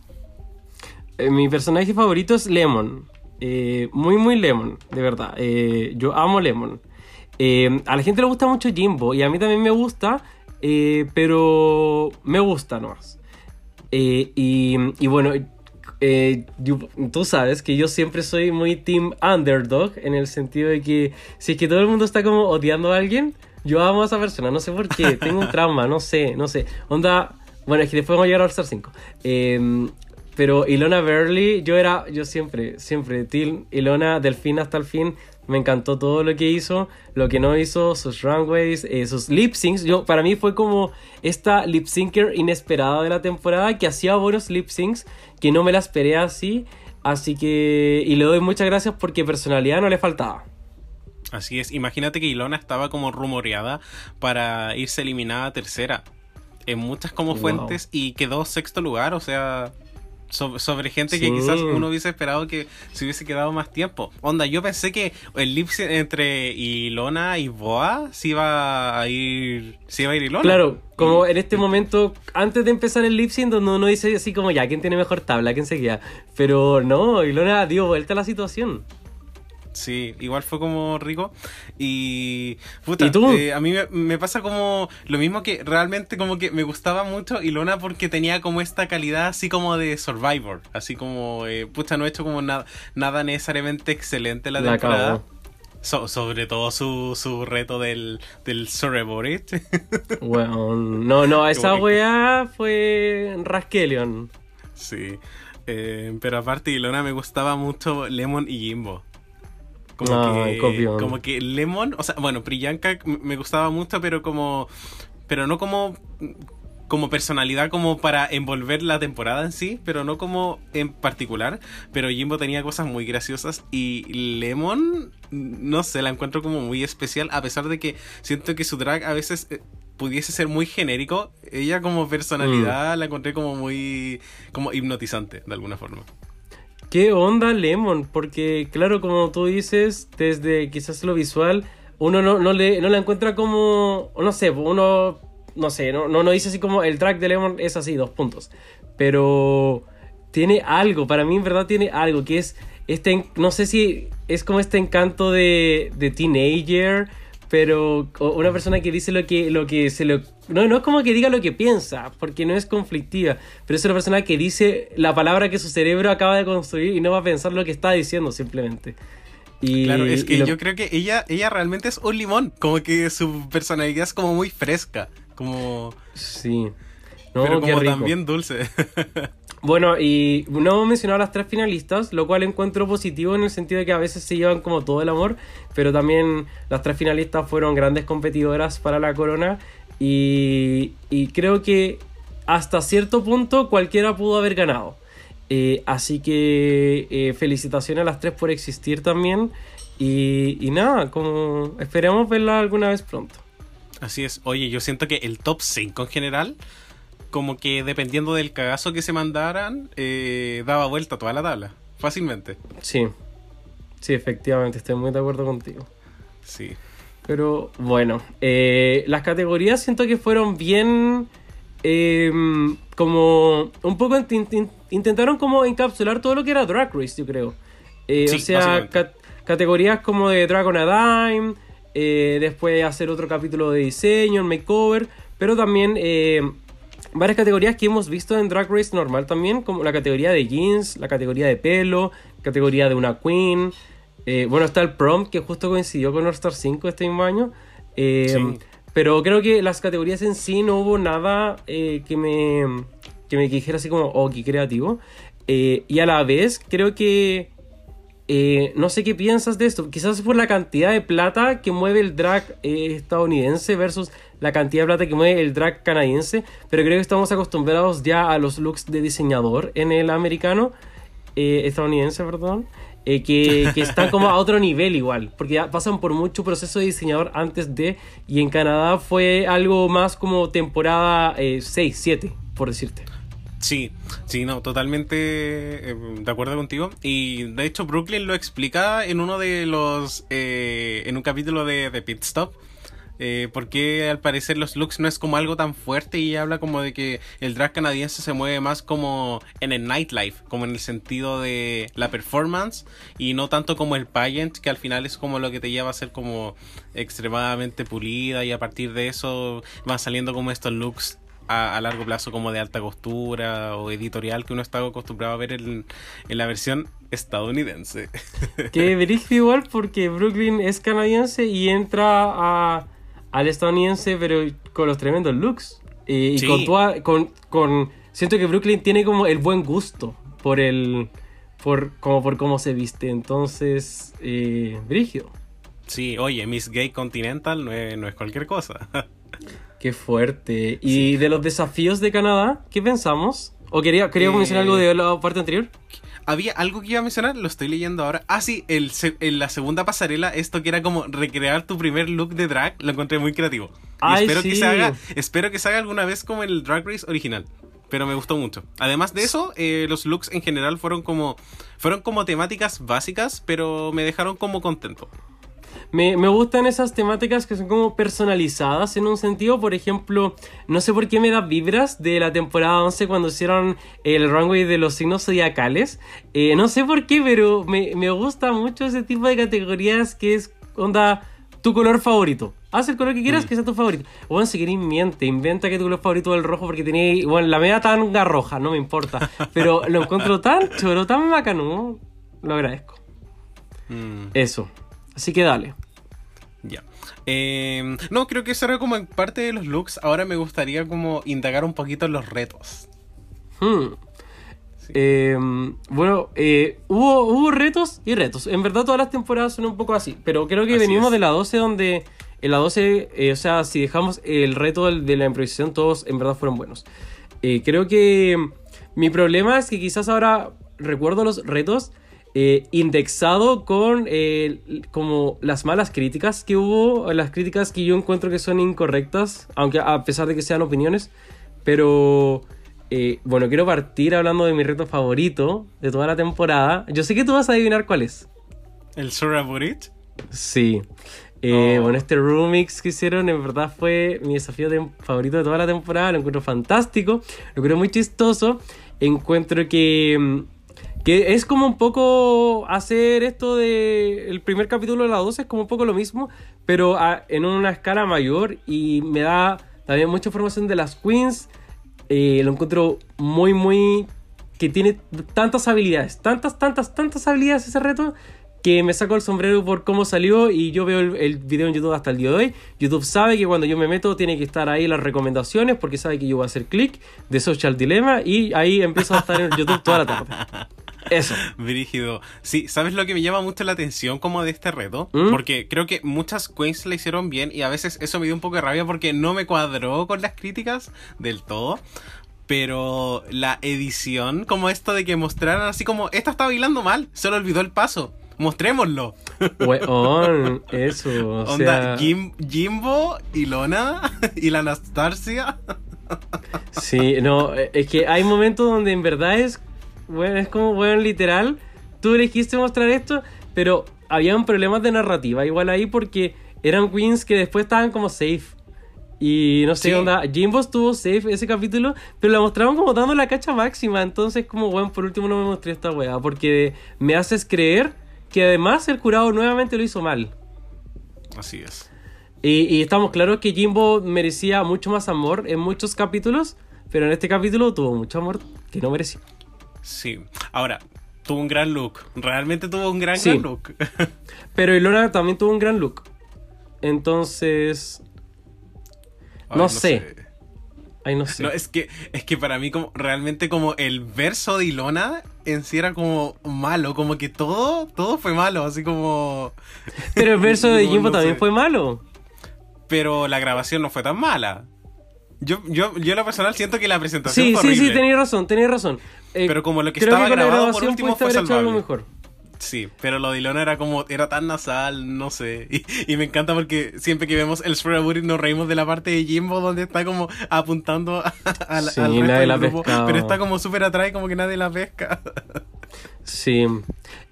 Eh, mi personaje favorito es Lemon. Eh, muy, muy Lemon, de verdad. Eh, yo amo Lemon. Eh, a la gente le gusta mucho Jimbo y a mí también me gusta, pero me gusta nomás. Y, y bueno, yo- tú sabes que yo siempre soy muy team underdog en el sentido de que si es que todo el mundo está como odiando a alguien, yo amo a esa persona, no sé por qué, tengo un trauma, no sé, no sé. Onda, bueno, es que después vamos a llegar al Star 5. Eh, pero Ilona Burley, yo era, yo siempre, siempre, Team Ilona del fin hasta el fin. Me encantó todo lo que hizo, lo que no hizo, sus runways, eh, sus lip syncs. Yo, para mí fue como esta lip syncer inesperada de la temporada que hacía buenos lip syncs, que no me la esperé así. Así que, y le doy muchas gracias porque personalidad no le faltaba. Así es, imagínate que Ilona estaba como rumoreada para irse eliminada tercera en muchas como Wow. fuentes y quedó sexto lugar, o sea, so- sobre gente que Sí. quizás uno hubiese esperado que se hubiese quedado más tiempo. Onda, yo pensé que el lip sync entre Ilona y Boa se iba a ir, se iba a ir Ilona. Claro, como en este momento, antes de empezar el lip sync, donde uno dice así como ya, ¿quién tiene mejor tabla? ¿Quién se queda? Pero no, Ilona dio vuelta a la situación. Sí, igual fue como rico. Y. Puta, ¿Y tú? eh, a mí me, me pasa como lo mismo que realmente como que me gustaba mucho Ilona porque tenía como esta calidad así como de Survivor. Así como, eh, pucha, no he hecho como nada nada necesariamente excelente la La temporada. So- sobre todo su, su reto del, del Survivor. Bueno, <laughs> no, no, esa weá fue Raskelion. sí. Eh, pero aparte, Ilona me gustaba mucho Lemon y Jimbo. Como que, como que Lemon, o sea, bueno, Priyanka me gustaba mucho, pero como, pero no como, como personalidad como para envolver la temporada en sí, pero no como en particular. Pero Jimbo tenía cosas muy graciosas y Lemon, no sé, la encuentro como muy especial, a pesar de que siento que su drag a veces eh, pudiese ser muy genérico. Ella como personalidad Mm. la encontré como muy, como hipnotizante de alguna forma. ¿Qué onda Lemon? Porque, claro, como tú dices, desde quizás lo visual, uno no, no le, no la encuentra como. No sé, uno. No sé, no, no, no dice así como el track de Lemon es así, dos puntos. Pero tiene algo, para mí en verdad tiene algo, que es este. No sé si es como este encanto de, de teenager, pero una persona que dice lo que, lo que se lo. No, no es como que diga lo que piensa, porque no es conflictiva, pero es una persona que dice la palabra que su cerebro acaba de construir y no va a pensar lo que está diciendo simplemente. Y, Claro, es que lo- yo creo que ella, ella realmente es un limón, como que su personalidad es como muy fresca, como, Sí. No, pero como también dulce. <laughs> Bueno, y no hemos mencionado a las tres finalistas, lo cual encuentro positivo en el sentido de que a veces se llevan como todo el amor, pero también las tres finalistas fueron grandes competidoras para la corona y, y creo que hasta cierto punto cualquiera pudo haber ganado. Eh, así que eh, felicitaciones a las tres por existir también y, y nada, como esperemos verla alguna vez pronto. Así es, oye, yo siento que el top 5 en general, como que dependiendo del cagazo que se mandaran, eh, daba vuelta toda la tabla, fácilmente. Sí, sí, efectivamente, estoy muy de acuerdo contigo. Sí. Pero bueno, eh, las categorías siento que fueron bien... eh, como un poco int- int- intentaron como encapsular todo lo que era Drag Race, yo creo. Eh, Sí, o sea, categorías como de Dragon a Dime, eh, después hacer otro capítulo de diseño, makeover, pero también varias categorías que hemos visto en Drag Race normal también, como la categoría de jeans, la categoría de pelo, categoría de una queen. eh, bueno, está el prom que justo coincidió con All Star 5 este mismo año. eh, Sí. Pero creo que las categorías en sí no hubo nada eh, que me que me dijera así como, oh, qué creativo. Y a la vez creo que eh, no sé qué piensas de esto. Quizás por la cantidad de plata que mueve el drag eh, estadounidense versus la cantidad de plata que mueve el drag canadiense. Pero creo que estamos acostumbrados ya a los looks de diseñador en el americano. eh, estadounidense, perdón. eh, que, que están como a otro nivel igual. Porque ya pasan por mucho proceso de diseñador antes de. Y en Canadá fue algo más como temporada 6, 7, por decirte. Sí, sí, no, totalmente eh, de acuerdo contigo. Y de hecho Brooklyn lo explica en uno de los, eh, en un capítulo de, de Pit Stop. Eh, porque al parecer los looks no es como algo tan fuerte y habla como de que el drag canadiense se mueve más como en el nightlife, como en el sentido de la performance y no tanto como el pageant, que al final es como lo que te lleva a ser como extremadamente pulida y a partir de eso van saliendo como estos looks a, largo plazo como de alta costura o editorial que uno está acostumbrado a ver en, la versión estadounidense. Que brígido igual porque Brooklyn es canadiense y entra a, al estadounidense pero con los tremendos looks. Y Sí. con, toda- con, con- Siento que Brooklyn tiene como el buen gusto por el... Por, como por cómo se viste. Entonces, eh. Sí, oye, Miss Gay Continental no es, no es cualquier cosa. <laughs> Qué fuerte. Y de los desafíos de Canadá, ¿qué pensamos? ¿O quería, quería Eh, mencionar algo de la parte anterior? Había algo que iba a mencionar, lo estoy leyendo ahora. Ah, sí, el, en la segunda pasarela, esto que era como recrear tu primer look de drag, lo encontré muy creativo. Y espero que se haga, espero que se haga alguna vez como el Drag Race original. Pero me gustó mucho. Además de eso, eh, los looks en general fueron como, fueron como temáticas básicas, pero me dejaron como contento. Me, me gustan esas temáticas que son como personalizadas en un sentido. Por ejemplo, no sé por qué me da vibras de la temporada 11 cuando hicieron el runway de los signos zodiacales. Eh, no sé por qué, pero me, me gusta mucho ese tipo de categorías que es onda tu color favorito. Haz el color que quieras que sea tu favorito. Bueno, si querés miente, inventa que tu color favorito es el rojo porque tenía, bueno, la media tan roja, no me importa. Pero lo encuentro tan choro, tan bacano. Lo agradezco. Mm. Eso. Así que dale. Ya. Eh, no, creo que eso era como en parte de los looks. Ahora me gustaría como indagar un poquito en los retos. Hmm. Eh, bueno, eh, hubo, hubo retos y retos. En verdad todas las temporadas son un poco así. Pero creo que Así venimos es. de la 12 donde... En la 12, eh, o sea, si dejamos el reto de la improvisación, todos en verdad fueron buenos. Eh, creo que mi problema es que quizás ahora recuerdo los retos eh, indexado con eh, como las malas críticas que hubo, las críticas que yo encuentro que son incorrectas, aunque a pesar de que sean opiniones. Pero eh, bueno, quiero partir hablando de mi reto favorito de toda la temporada. Yo sé que tú vas a adivinar cuál es. ¿El Sora Burit? Sí. Oh. Bueno, este remix que hicieron en verdad fue mi desafío favorito de toda la temporada. Lo encuentro fantástico, lo encuentro muy chistoso. Encuentro que, mm, que es como un poco hacer esto de el primer capítulo de la 12, es como un poco lo mismo, pero a- en una escala mayor y me da también mucha información de las queens. Eh, lo encuentro muy, muy que tiene tantas habilidades, tantas, tantas, tantas habilidades ese reto, que me saco el sombrero por cómo salió y yo veo el, el video en YouTube hasta el día de hoy. YouTube sabe que cuando yo me meto tiene que estar ahí las recomendaciones porque sabe que yo voy a hacer clic de Social Dilemma y ahí empiezo a estar en YouTube toda la tarde. <laughs> Eso. <laughs> Brígido. Sí, ¿sabes lo que me llama mucho la atención como de este reto? ¿Mm? Porque creo que muchas queens la hicieron bien y a veces eso me dio un poco de rabia porque no me cuadró con las críticas del todo. Pero la edición, como esto de que mostraran así como, esta está bailando mal, se le olvidó el paso. Mostrémoslo. <laughs> Weón, eso. O Onda, sea, Jim- Jimbo, Ilona <laughs> y la Anastasia. Sí, no, eh, es que hay momentos donde en verdad es, bueno, es como, bueno, literal, tú elegiste mostrar esto, pero habían problemas de narrativa igual ahí porque eran queens que después estaban como safe. Y no sé, Sí. onda, Jimbo estuvo safe ese capítulo, pero la mostraron como dando la cacha máxima. Entonces, como, bueno, por último no me mostré esta weá, porque me haces creer que además el jurado nuevamente lo hizo mal. Así es. Y, y estamos claros que Jimbo merecía mucho más amor en muchos capítulos, pero en este capítulo tuvo mucho amor que no merecía. Sí. Ahora, tuvo un gran look. Realmente tuvo un gran, Sí. gran look. <laughs> Pero Ilona también tuvo un gran look. Entonces, Ay, No sé. ay, no sé. No, es que, es que para mí como realmente como el verso de Ilona en sí era como malo, como que todo, todo fue malo, así como... Pero el verso <laughs> de Jimbo no también sé. fue malo. Pero la grabación no fue tan mala. Yo, yo, yo en lo personal siento que la presentación Sí, fue sí, sí, horrible. tenías razón, tenías razón. Eh, Pero como lo que creo estaba con la grabado por último fue salvable. mejor. Sí, pero lo de Ilona era como, era tan nasal, no sé. <laughs> Y, y me encanta porque siempre que vemos el Strawberry nos reímos de la parte de Jimbo donde está como apuntando a, <laughs> a la- Sí, al resto nadie del la grupo, pescado. pero está como súper atrás y como que nadie la pesca. <laughs> Sí.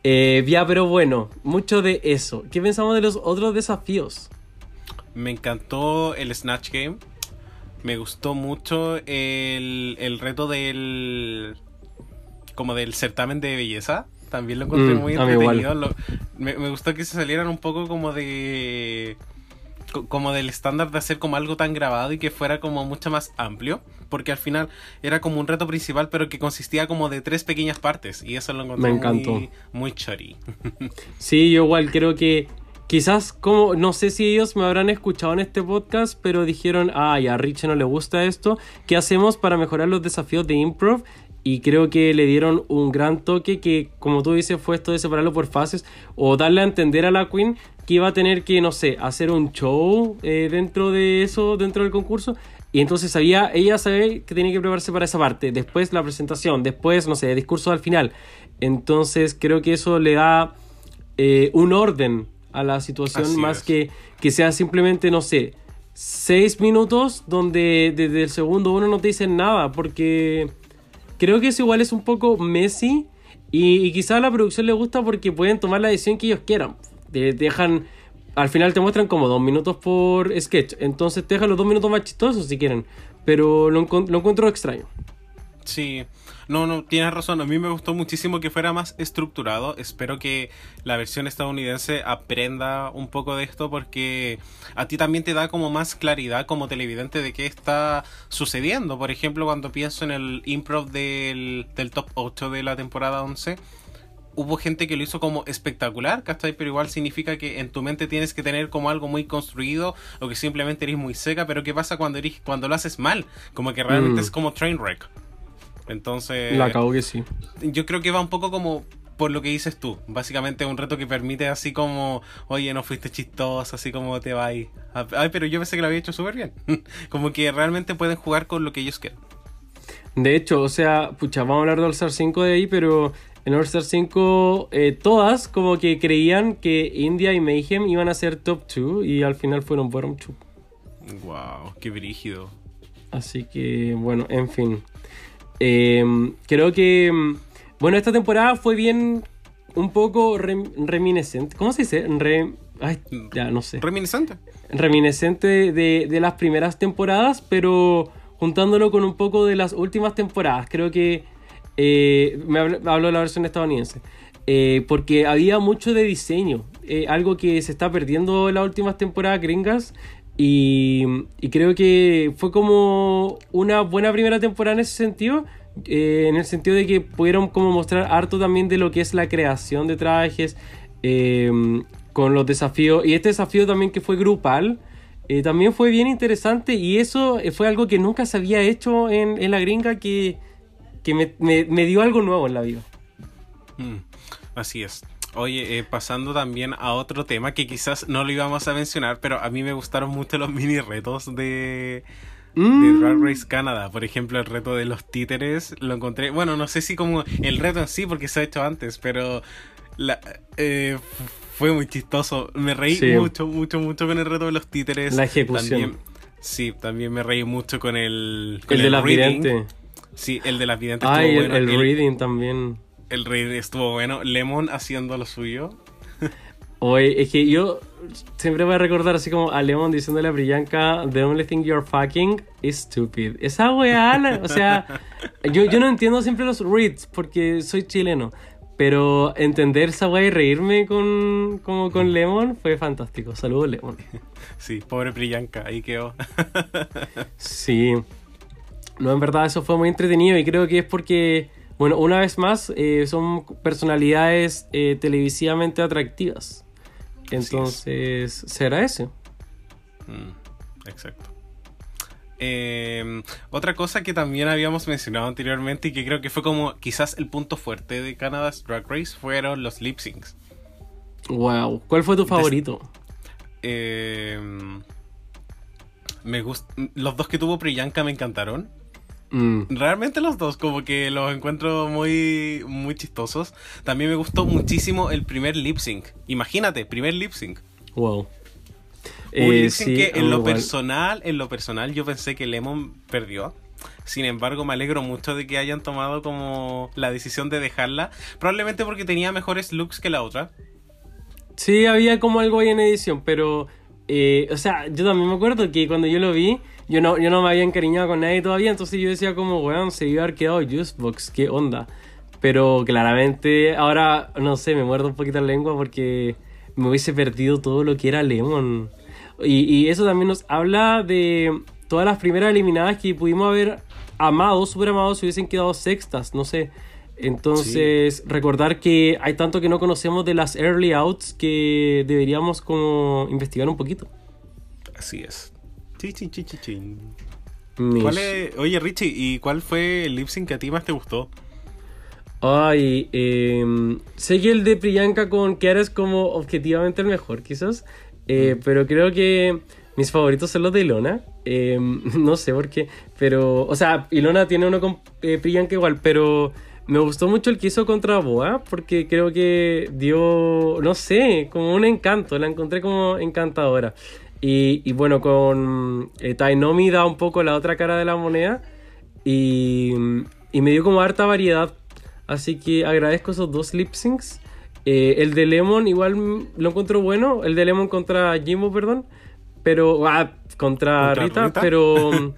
Eh, ya, pero bueno, mucho de eso. ¿Qué pensamos de los otros desafíos? Me encantó el Snatch Game. Me gustó mucho el, el reto del. como del certamen de belleza. También lo encontré Mm, muy entretenido. Lo- me, me gustó que se salieran un poco como de. co- como del estándar de hacer como algo tan grabado y que fuera como mucho más amplio. Porque al final era como un reto principal, pero que consistía como de tres pequeñas partes. Y eso lo encontré Me encantó. muy, muy chori. <laughs> Sí, yo igual creo que quizás como, no sé si ellos me habrán escuchado en este podcast, pero dijeron, ay, a Rich no le gusta esto, ¿qué hacemos para mejorar los desafíos de improv? Y creo que le dieron un gran toque que, como tú dices, fue esto de separarlo por fases o darle a entender a la Queen que iba a tener que, no sé, hacer un show eh, dentro de eso, dentro del concurso. Y entonces sabía, ella sabía que tenía que prepararse para esa parte. Después la presentación, después, no sé, el discurso al final. Entonces creo que eso le da eh, un orden a la situación Así más es. que que sea simplemente, no sé, seis minutos donde desde el segundo uno no te dicen nada, porque creo que eso igual es un poco messy y, y quizá a la producción le gusta porque pueden tomar la decisión que ellos quieran. Te dejan, al final te muestran como dos minutos por sketch, entonces te dejan los dos minutos más chistosos si quieren, pero lo, lo encuentro extraño. Sí, no, no, tienes razón. A mí me gustó muchísimo que fuera más estructurado. Espero que la versión estadounidense aprenda un poco de esto porque a ti también te da como más claridad como televidente de qué está sucediendo. Por ejemplo, cuando pienso en el improv del, del top 8 de la temporada 11. Hubo gente que lo hizo como espectacular, ¿cachai? Pero igual significa que en tu mente tienes que tener como algo muy construido o que simplemente eres muy seca. Pero ¿qué pasa cuando, eres, cuando lo haces mal? Como que realmente Mm. es como train wreck. Entonces, la cago que sí. yo creo que va un poco como por lo que dices tú. Básicamente un reto que permite así como, oye, no fuiste chistoso, así como te va ahí. Ay, pero yo pensé que lo había hecho súper bien. <laughs> como que realmente pueden jugar con lo que ellos quieran. De hecho, o sea, pucha, vamos a hablar de All Star 5 de ahí, pero en All Star 5 eh, todas como que creían que India y Mayhem iban a ser top 2 y al final fueron bottom 2. Wow, qué brígido. Así que, bueno, en fin. Eh, creo que, mm, bueno, esta temporada fue bien un poco rem- reminiscente. ¿Cómo se dice? Re- ay, ya, no sé. Reminiscente. reminiscente de, de las primeras temporadas, pero juntándolo con un poco de las últimas temporadas. Creo que eh, me hablo, hablo de la versión estadounidense. Eh, porque había mucho de diseño, eh, algo que se está perdiendo en las últimas temporadas gringas. Y, creo que fue como una buena primera temporada en ese sentido. eh, en el sentido de que pudieron como mostrar harto también de lo que es la creación de trajes. eh, con los desafíos. Y este desafío también que fue grupal. eh, también fue bien interesante. Y eso eh, fue algo que nunca se había hecho en, la gringa. Que, me dio algo nuevo en la vida. Mm, así es. Oye, eh, pasando también a otro tema que quizás no lo íbamos a mencionar, pero a mí me gustaron mucho los mini retos de, de Mm. Drag Race Canada. Por ejemplo, el reto de los títeres lo encontré. Bueno, no sé si como el reto en sí, porque se ha hecho antes, pero la, eh, fue muy chistoso. Me reí Sí. mucho, mucho, mucho con el reto de los títeres. La ejecución. También, sí, también me reí mucho con el. Con El de la vidente. Sí, el de las videntes el, bueno. el reading también. El rey estuvo bueno. Lemon haciendo lo suyo. Oye, es que yo siempre voy a recordar así como a Lemon diciéndole a Priyanka, The only thing you're fucking is stupid. Esa weá, o sea, yo, yo no entiendo siempre los reads porque soy chileno. Pero entender esa weá y reírme con, como con Lemon fue fantástico. Saludos, Lemon. Sí, pobre Priyanka, ahí quedó. Sí. No, en verdad eso fue muy entretenido y creo que es porque, bueno, una vez más, eh, son personalidades eh, televisivamente atractivas. Entonces, se agradece. Mm, exacto. Eh, otra cosa que también habíamos mencionado anteriormente y que creo que fue como quizás el punto fuerte de Canada's Drag Race fueron los lip syncs. Wow. ¿Cuál fue tu favorito? Eh, me gust los dos que tuvo Priyanka me encantaron. Mm, Realmente los dos, como que los encuentro muy, muy chistosos. También me gustó muchísimo el primer lip sync. Imagínate, primer lip sync. wow. Un Eh, lip sync sí, que en lo igual. personal, en lo personal yo pensé que Lemon perdió. Sin embargo, me alegro mucho de que hayan tomado como la decisión de dejarla. Probablemente porque tenía mejores looks que la otra. Sí, había como algo ahí en edición, pero. eh, o sea, yo también me acuerdo que cuando yo lo vi, yo no, yo no me había encariñado con nadie todavía, entonces yo decía como, weón, se iba a haber quedado Juicebox, qué onda. Pero claramente, ahora, no sé, me muerdo un poquito la lengua porque me hubiese perdido todo lo que era Lemon. Y, y eso también nos habla de todas las primeras eliminadas que pudimos haber amado, super amado, si hubiesen quedado sextas, no sé. Entonces, recordar que hay tanto que no conocemos de las early outs que deberíamos como investigar un poquito. Así es. Chi, chi, chi, chi, chin. Mish. ¿Cuál es- Oye, Richie, ¿y cuál fue el lip sync que a ti más te gustó? Ay, em, sé que el de Priyanka con Kiara es como objetivamente el mejor, quizás. Eh, Pero creo que mis favoritos son los de Ilona. Em, <laughs> no sé por qué. Pero, o sea, Ilona tiene uno con eh, Priyanka igual, pero me gustó mucho el que hizo contra Boa, porque creo que dio, no sé, como un encanto. La encontré como encantadora. Y, y bueno, con eh, Tainomi da un poco la otra cara de la moneda. Y, y me dio como harta variedad. Así que agradezco esos dos lip syncs. Eh, el de Lemon igual lo encuentro bueno. El de Lemon contra Jimbo, perdón. Pero. Ah, contra, ¿Contra Rita, Rita? Pero.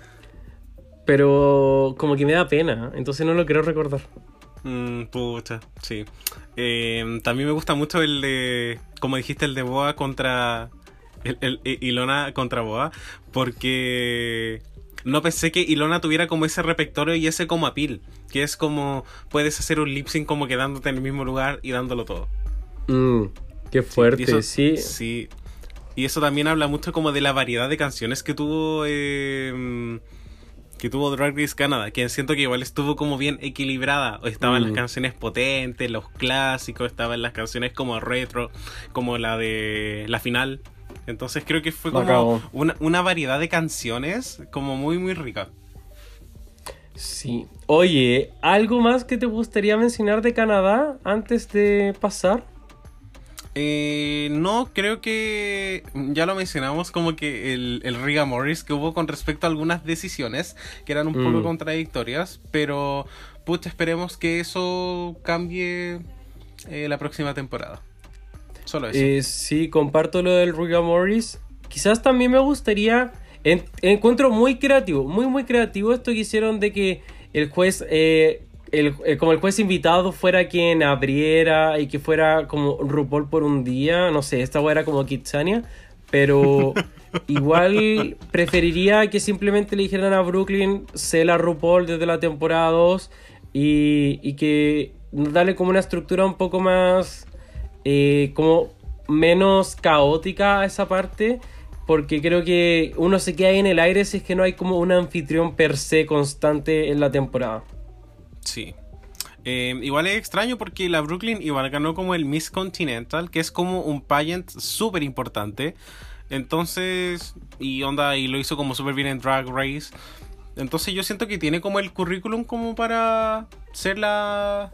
<laughs> pero como que me da pena. Entonces no lo quiero recordar. Mm, pucha, sí. Eh, también me gusta mucho el de, como dijiste, el de Boa contra... El, el- Ilona contra Boa, porque no pensé que Ilona tuviera como ese repertorio y ese como apil, que es como puedes hacer un lip sync como quedándote en el mismo lugar y dándolo todo. Mm, qué fuerte, eso- sí. sí. Y eso también habla mucho como de la variedad de canciones que tuvo eh, que tuvo Drag Race Canada, que siento que igual estuvo como bien equilibrada. Estaban Mm. las canciones potentes, los clásicos, estaban las canciones como retro, como la de la final. Entonces creo que fue como una, una variedad de canciones como muy muy rica. Sí. Oye, ¿algo más que te gustaría mencionar de Canadá antes de pasar? Eh, no, creo que ya lo mencionamos como que el, el Riga Morris que hubo con respecto a algunas decisiones que eran un poco Mm. contradictorias, pero pucha, esperemos que eso cambie eh, la próxima temporada. Solo eso. Eh, sí, comparto lo del Ruga Morris. Quizás también me gustaría. en- encuentro muy creativo, muy, muy creativo esto que hicieron de que el juez, eh, el- eh, como el juez invitado, fuera quien abriera y que fuera como RuPaul por un día. No sé, esta era como Kitsania. Pero <laughs> igual preferiría que simplemente le dijeran a Brooklyn, sé la RuPaul desde la temporada 2 y, y que darle como una estructura un poco más eh, como menos caótica esa parte porque creo que uno se queda ahí en el aire si es que no hay como un anfitrión per se constante en la temporada. Sí. Eh, igual es extraño porque la Brooklyn igual ganó como el Miss Continental, que es como un pageant súper importante. Entonces, y onda, y lo hizo como súper bien en Drag Race. Entonces yo siento que tiene como el currículum como para ser la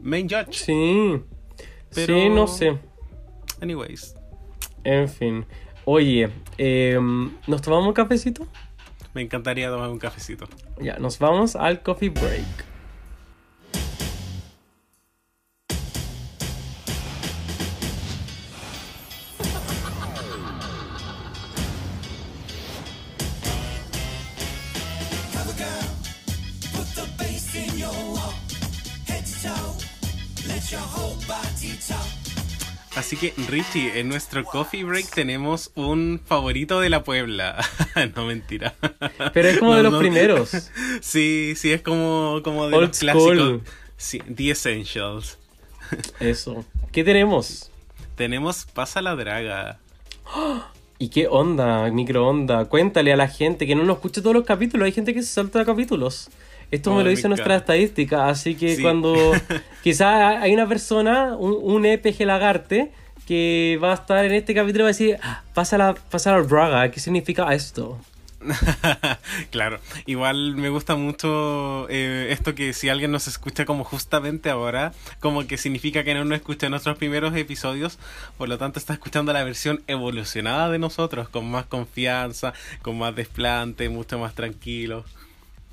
main judge. Sí. Pero- Sí, no sé. Anyways, En fin. Oye, em, ¿nos tomamos un cafecito? me encantaría tomar un cafecito. Ya, nos vamos al coffee break. Así que Richie, en nuestro coffee break tenemos un favorito de la Puebla. <laughs> no mentira. Pero es como No, de los no. primeros. <laughs> Sí, sí, es como, como de Old los clásicos. school. Sí, The Essentials. Eso. ¿Qué tenemos? Tenemos Pasa la Draga. <gasps> ¿Y qué onda, microonda? Cuéntale a la gente que no nos escucha todos los capítulos. Hay gente que se salta capítulos. Esto Oh, me lo dice nuestra estadística. Así que Sí. cuando <laughs> quizás hay una persona, un, un EPG Lagarte, que va a estar en este capítulo y va a decir: "Ah, Pasa la, pasa la braga. ¿Qué significa esto? <laughs> claro, igual me gusta mucho eh, esto que si alguien nos escucha como justamente ahora, como que significa que no nos escucha nuestros primeros episodios, por lo tanto está escuchando la versión evolucionada de nosotros, con más confianza, con más desplante, mucho más tranquilo.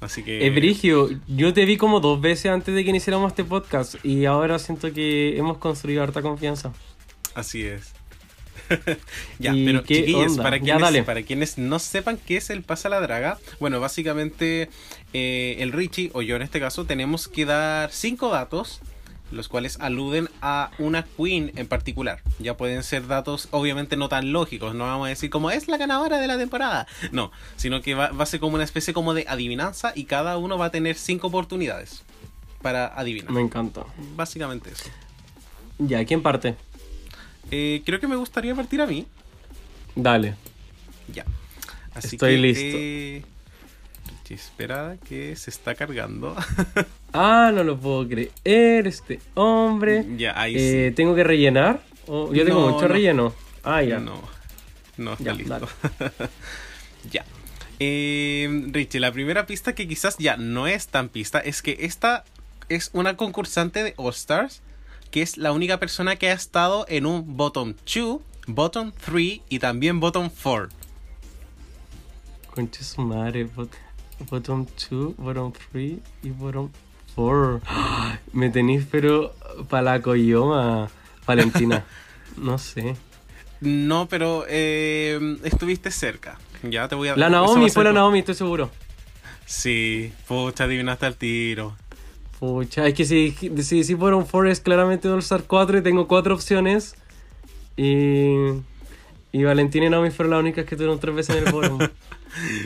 Así que... Eh, Brigio, yo te vi como dos veces antes de que iniciáramos este podcast y ahora siento que hemos construido harta confianza. Así es. <laughs> ya, ¿Y pero chiquillos, onda? para Ya, quienes, dale. para quienes no sepan qué es el Pasa la Draga, bueno, básicamente eh, el Richie, o yo en este caso, tenemos que dar cinco datos, los cuales aluden a una queen en particular. Ya pueden ser datos, obviamente, no tan lógicos, no vamos a decir como es la ganadora de la temporada, no, sino que va, va a ser como una especie como de adivinanza y cada uno va a tener cinco oportunidades para adivinar. Me encanta. Básicamente eso. Ya, ¿quién parte? Eh, creo que me gustaría partir a mí. Dale. Ya. Así Estoy que, listo. eh, Richie, espera que se está cargando. <laughs> Ah, no lo puedo creer, este hombre. ya, ahí Eh, ¿Tengo que rellenar? Oh, yo tengo No, mucho no. relleno. Ah, sí. ya. No, no está Ya, listo. <laughs> ya. Eh, Richie, la primera pista que quizás ya no es tan pista es que esta es una concursante de All Stars que es la única persona que ha estado en un bottom 2, bottom 3 y también bottom 4. Concha su madre. Bottom 2, bottom 3 y bottom 4. <gasps> Me tenéis, pero para la coyoma. Valentina. <laughs> No sé. No, pero eh, estuviste cerca. Ya te voy a La Naomi, fue la Naomi, estoy seguro. Sí, pucha, adivinaste al tiro. Pucha, es que si, si, si bottom 4 es claramente Star 4 y tengo cuatro opciones. Y. Y Valentina y Naomi fueron las únicas que tuvieron tres veces en el bottom. <laughs>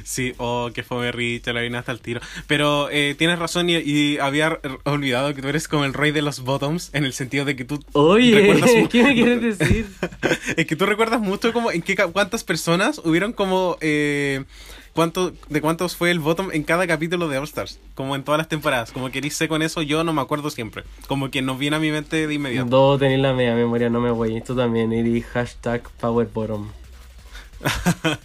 Sí, oh, que fue Rich, la adivinaste al tiro. Pero eh, tienes razón y, y había olvidado que tú eres como el rey de los bottoms en el sentido de que tú Oye, recuerdas <laughs> ¿qué me quieres decir? <laughs> es que tú recuerdas mucho como en qué cuántas personas hubieron como eh, cuánto de cuántos fue el bottom en cada capítulo de All Stars, como en todas las temporadas. Como que sé con eso, yo no me acuerdo siempre. Como que nos viene a mi mente de inmediato. Dos tenéis la media memoria, no me voy. Tú también, y hashtag powerbottom. <laughs>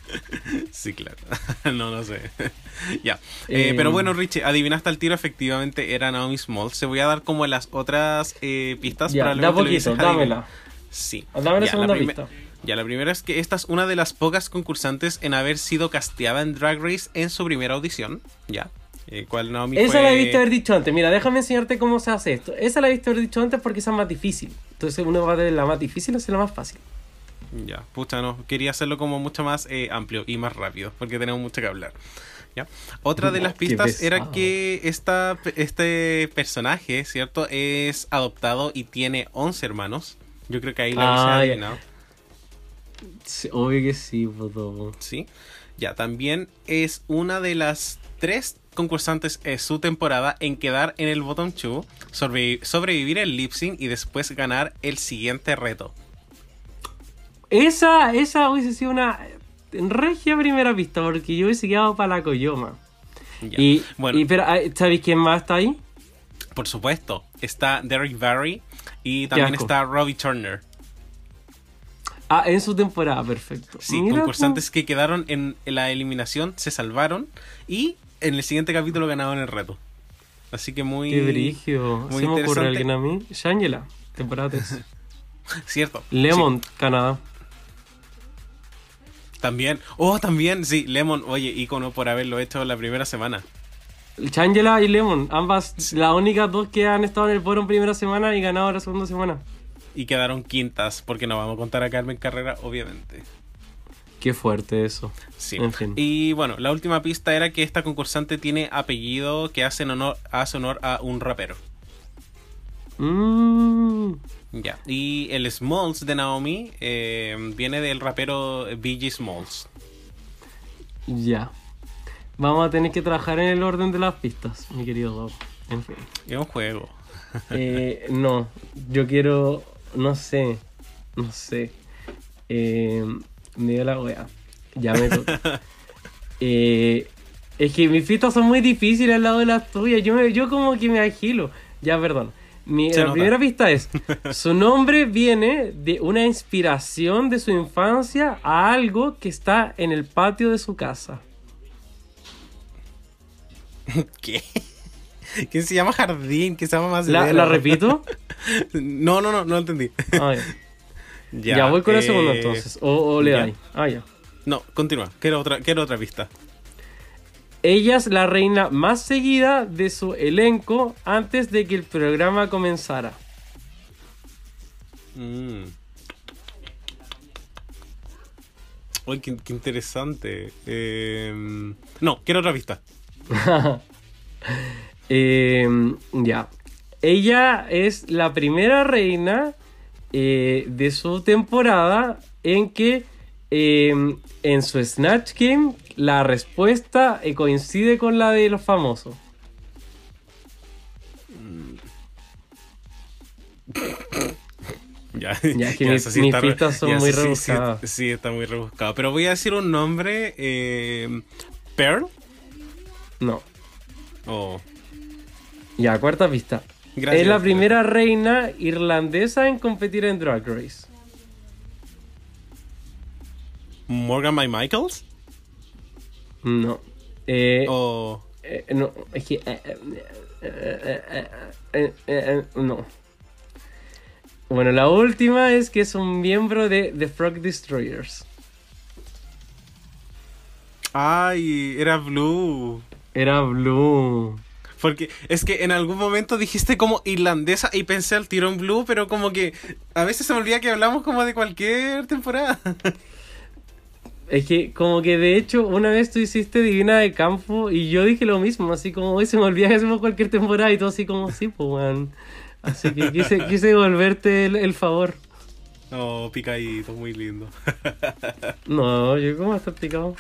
Sí, claro. <laughs> no, no sé. <laughs> ya. Eh, Eh, pero bueno, Richie, adivinaste al tiro, efectivamente era Naomi Smalls. Se voy a dar como las otras eh, pistas. Ya, da probablemente lo poquito, dámela. Sí. Dame la Ya, segunda prime- pista. Ya, la primera es que esta es una de las pocas concursantes en haber sido casteada en Drag Race en su primera audición. Ya. Eh, ¿Cuál Naomi Esa fue? la he visto haber dicho antes. Mira, déjame enseñarte cómo se hace esto. Esa la he visto haber dicho antes porque esa es más difícil. Entonces uno va de la más difícil hacia la más fácil. Ya, pucha, no. Quería hacerlo como mucho más eh, amplio y más rápido, porque tenemos mucho que hablar. ¿Ya? Otra de <laughs> las pistas era que esta, este personaje, ¿cierto? Es adoptado y tiene 11 hermanos. Yo creo que ahí la Ah, adivinado. Sí, obvio que sí, puto. ¿Sí? Ya, también es una de las tres concursantes en su temporada en quedar en el bottom 2, sobrevi- sobrevivir el lip sync y después ganar el siguiente reto. Esa, esa hubiese sido una regia primera pista porque yo hubiese quedado para la coyoma. Y, bueno, y, pero, ah, ¿sabéis quién más está ahí? por supuesto, está Derek Barry y también está Robbie Turner. Ah, en su temporada, perfecto. Sí, Mira, concursantes que quedaron en la eliminación se salvaron y en el siguiente capítulo ganaron el reto. Así que muy. Qué brigio. muy ¿Se me ocurre alguien a mí? Shangela, temporada 3. <laughs> Cierto. Lemon, Canadá. Sí, también. Oh, también, sí, Lemon. Oye, ícono por haberlo hecho la primera semana. Shangela y Lemon, ambas las únicas dos que han estado en el foro en primera semana y ganado la segunda semana. Y quedaron quintas, porque no vamos a contar a Carmen Carrera, obviamente. Qué fuerte eso. Sí. En fin. Y bueno, la última pista era que esta concursante tiene apellido que hace honor, hace honor a un rapero. Mm, Ya. Y el Smalls de Naomi eh, viene del rapero BG Smalls. ya. Vamos a tener que trabajar en el orden de las pistas, mi querido Doc. En fin. Es un juego. Eh, no, yo quiero. No sé. No sé. Eh, me dio la wea. Ya me toca. <laughs> Eh, es que mis pistas son muy difíciles al lado de las tuyas. Yo, me- yo como que me agilo. Ya, perdón. Mi, Se la nota. primera pista es: <laughs> su nombre viene de una inspiración de su infancia a algo que está en el patio de su casa. <laughs> ¿Qué? ¿Quién se llama Jardín? ¿Quién se llama más ¿La, la repito? <laughs> No, no, no, no entendí. Ah, ya. Ya, voy con la segunda eh, entonces. O, o le ya. dais. Ah, ya. No, continúa. Quiero otra, quiero otra pista. Ella es la reina más seguida de su elenco antes de que el programa comenzara. Mm. Uy, qué, qué interesante. Eh, no, quiero otra pista. <laughs> Eh, ya. Ella es la primera reina eh, de su temporada en que eh, en su Snatch Game la respuesta eh, coincide con la de los famosos. Ya, <laughs> Ya, es que mis- eso mis pistas son ya, muy sí, rebuscadas. Sí, sí, está muy rebuscado. Pero voy a decir un nombre. Eh, Pearl. No. O Ya, cuarta pista. Gracias. es la primera reina irlandesa en competir en Drag Race. Morgan by Michaels. No. Eh, O eh, no, es que. eh, eh, no. Bueno, la última es que es un miembro de The Frog Destroyers. Ay, era Blue. Era Blue. Porque es que en algún momento dijiste como irlandesa y pensé al tiro en Blue, pero como que a veces se me olvida que hablamos como de cualquier temporada. <laughs> Es que, como que de hecho, una vez tú hiciste Divina de Campo y yo dije lo mismo, así como hoy se me olvida que hacemos cualquier temporada y todo así como sí, pues, weón. Así que quise, <laughs> quise devolverte el, el favor. Oh, picadito, muy lindo. <laughs> No, yo, ¿cómo estás picado?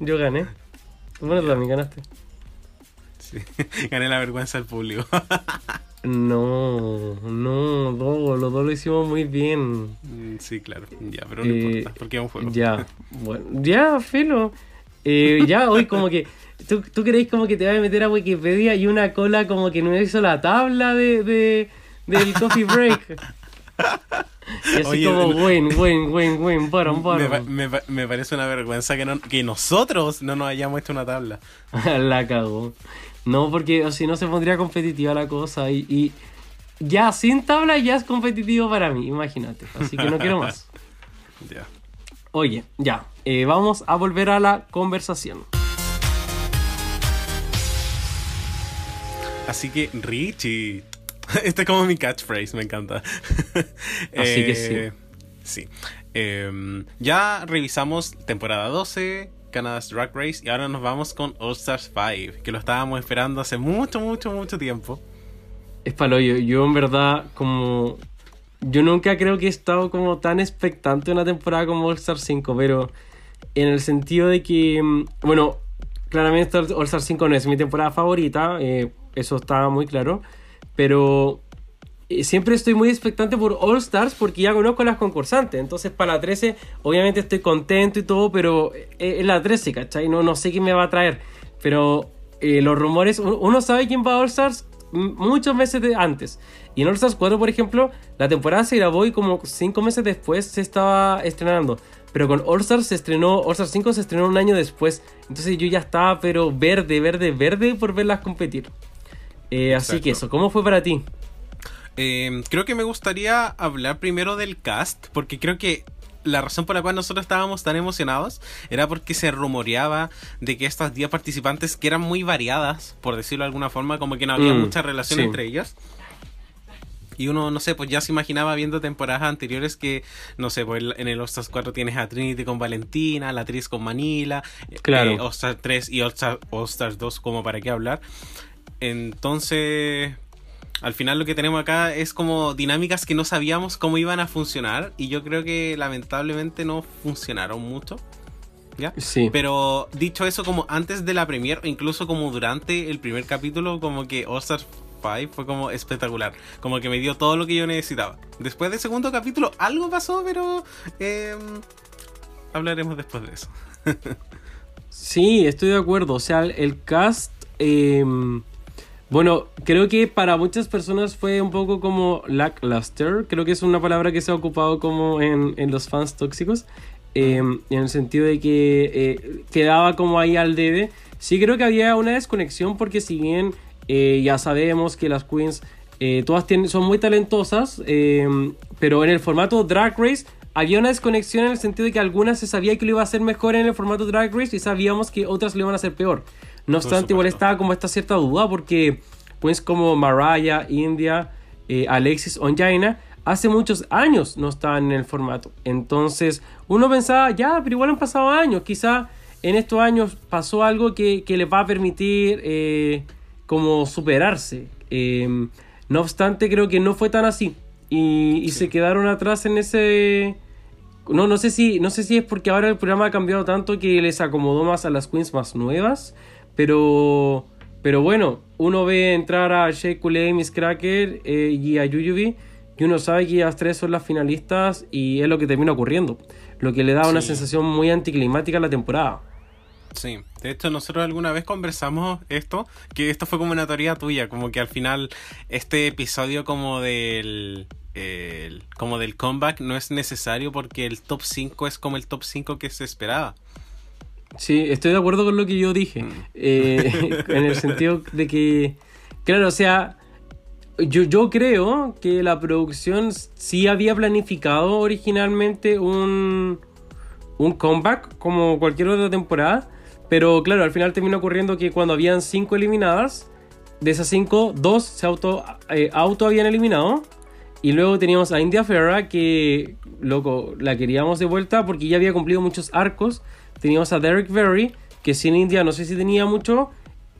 Yo gané. Bueno, tú también ganaste. Sí. <laughs> Gané la vergüenza del público. No, no, dos, los dos lo hicimos muy bien. Mm, sí, claro. Ya, pero no Eh, importa, porque es un juego. Ya, <laughs> bueno, ya, filo. Eh, ya, hoy como que. ¿tú, ¿Tú creéis como que te vas a meter a Wikipedia y una cola como que no hizo la tabla de, de del coffee break? Y así Oye, como, no- win, win, win, win, bottom, Me, me me parece una vergüenza que, no- que nosotros no nos hayamos hecho una tabla. <laughs> la cagó. No, porque si no se pondría competitiva la cosa y, y ya sin tabla ya es competitivo para mí, imagínate. Así que no quiero más. <laughs> Ya. Oye, ya, eh, vamos a volver a la conversación. Así que, Richie. <laughs> Este es como mi catchphrase, me encanta. <laughs> Así que Eh, Sí. Em, ya revisamos temporada 12, Canada's Drag Race, y ahora nos vamos con All Stars 5, que lo estábamos esperando hace mucho, mucho, mucho tiempo. Es palo, yo, yo en verdad como... Yo nunca creo que he estado como tan expectante una temporada como All Star 5, pero en el sentido de que, mm, bueno, claramente All Star 5 no es mi temporada favorita, eh, eso está muy claro, pero siempre estoy muy expectante por All Stars porque ya conozco a las concursantes, entonces para la 13 obviamente estoy contento y todo, pero eh, es la 13, ¿cachai? No, no sé quién me va a traer, pero eh, los rumores, uno- sabe quién va a All Stars muchos meses de antes. Y en All Stars 4, por ejemplo, la temporada se grabó y como 5 meses después se estaba estrenando. Pero con All Stars se estrenó, All Stars 5 se estrenó un año después. Entonces yo ya estaba, pero verde, verde, verde por verlas competir. Eh, así que eso, ¿cómo fue para ti? Em, creo que me gustaría hablar primero del cast, porque creo que la razón por la cual nosotros estábamos tan emocionados era porque se rumoreaba de que estas 10 participantes, que eran muy variadas, por decirlo de alguna forma, como que no había Mm, mucha relación sí. entre ellas. Y uno, no sé, pues ya se imaginaba viendo temporadas anteriores que, no sé, pues en el All-Stars 4 tienes a Trinity con Valentina, la Tris con Manila, Claro. eh, All-Stars 3 y All-Stars All-Stars 2, como para qué hablar. Entonces, Al final lo que tenemos acá es como dinámicas que no sabíamos cómo iban a funcionar y yo creo que lamentablemente no funcionaron mucho. ¿Ya? Sí. Pero dicho eso, como antes de la premiere, o incluso como durante el primer capítulo, como que All Stars 5 fue como espectacular. Como que me dio todo lo que yo necesitaba. Después del segundo capítulo, algo pasó, pero eh, hablaremos después de eso. <laughs> Sí, estoy de acuerdo. O sea, el cast. eh, bueno, creo que para muchas personas fue un poco como lackluster. Creo que es una palabra que se ha ocupado como en, en los fans tóxicos. eh, en el sentido de que eh, quedaba como ahí al debe. Sí, creo que había una desconexión porque, si bien eh, ya sabemos que las queens todas tienen, son muy talentosas, pero en el formato Drag Race había una desconexión en el sentido de que algunas se sabía que lo iba a hacer mejor en el formato Drag Race y sabíamos que otras lo iban a hacer peor. No obstante, igual estaba como esta cierta duda porque pues como Mariah, India, eh, Alexis, Onjaina, hace muchos años no estaban en el formato. Entonces uno pensaba, ya, pero igual han pasado años, quizá en estos años pasó algo que, que les va a permitir eh, como superarse. Eh, no obstante, creo que no fue tan así. Y, y se quedaron atrás en ese... No, no sé si, no sé si es porque ahora el programa ha cambiado tanto que les acomodó más a las queens más nuevas, pero, pero bueno, uno ve entrar a Shea Coulee, Miss Cracker eh, y a Yuyubi y uno sabe que las tres son las finalistas y es lo que termina ocurriendo, lo que le da una Sí. sensación muy anticlimática a la temporada. Sí, de hecho nosotros alguna vez conversamos esto, que esto fue como una teoría tuya, como que al final este episodio como del el- como del comeback no es necesario porque el top 5 es como el top 5 que se esperaba. Sí, estoy de acuerdo con lo que yo dije. eh, <laughs> en el sentido de que, claro, o sea, yo, yo creo que la producción sí había planificado originalmente un, un comeback como cualquier otra temporada. Pero claro, al final terminó ocurriendo que cuando habían cinco eliminadas, de esas cinco, dos se auto, eh, auto habían eliminado. Y luego teníamos a India Ferra que, loco, la queríamos de vuelta porque ya había cumplido muchos arcos. Teníamos a Derek Berry, que sin India no sé si tenía mucho.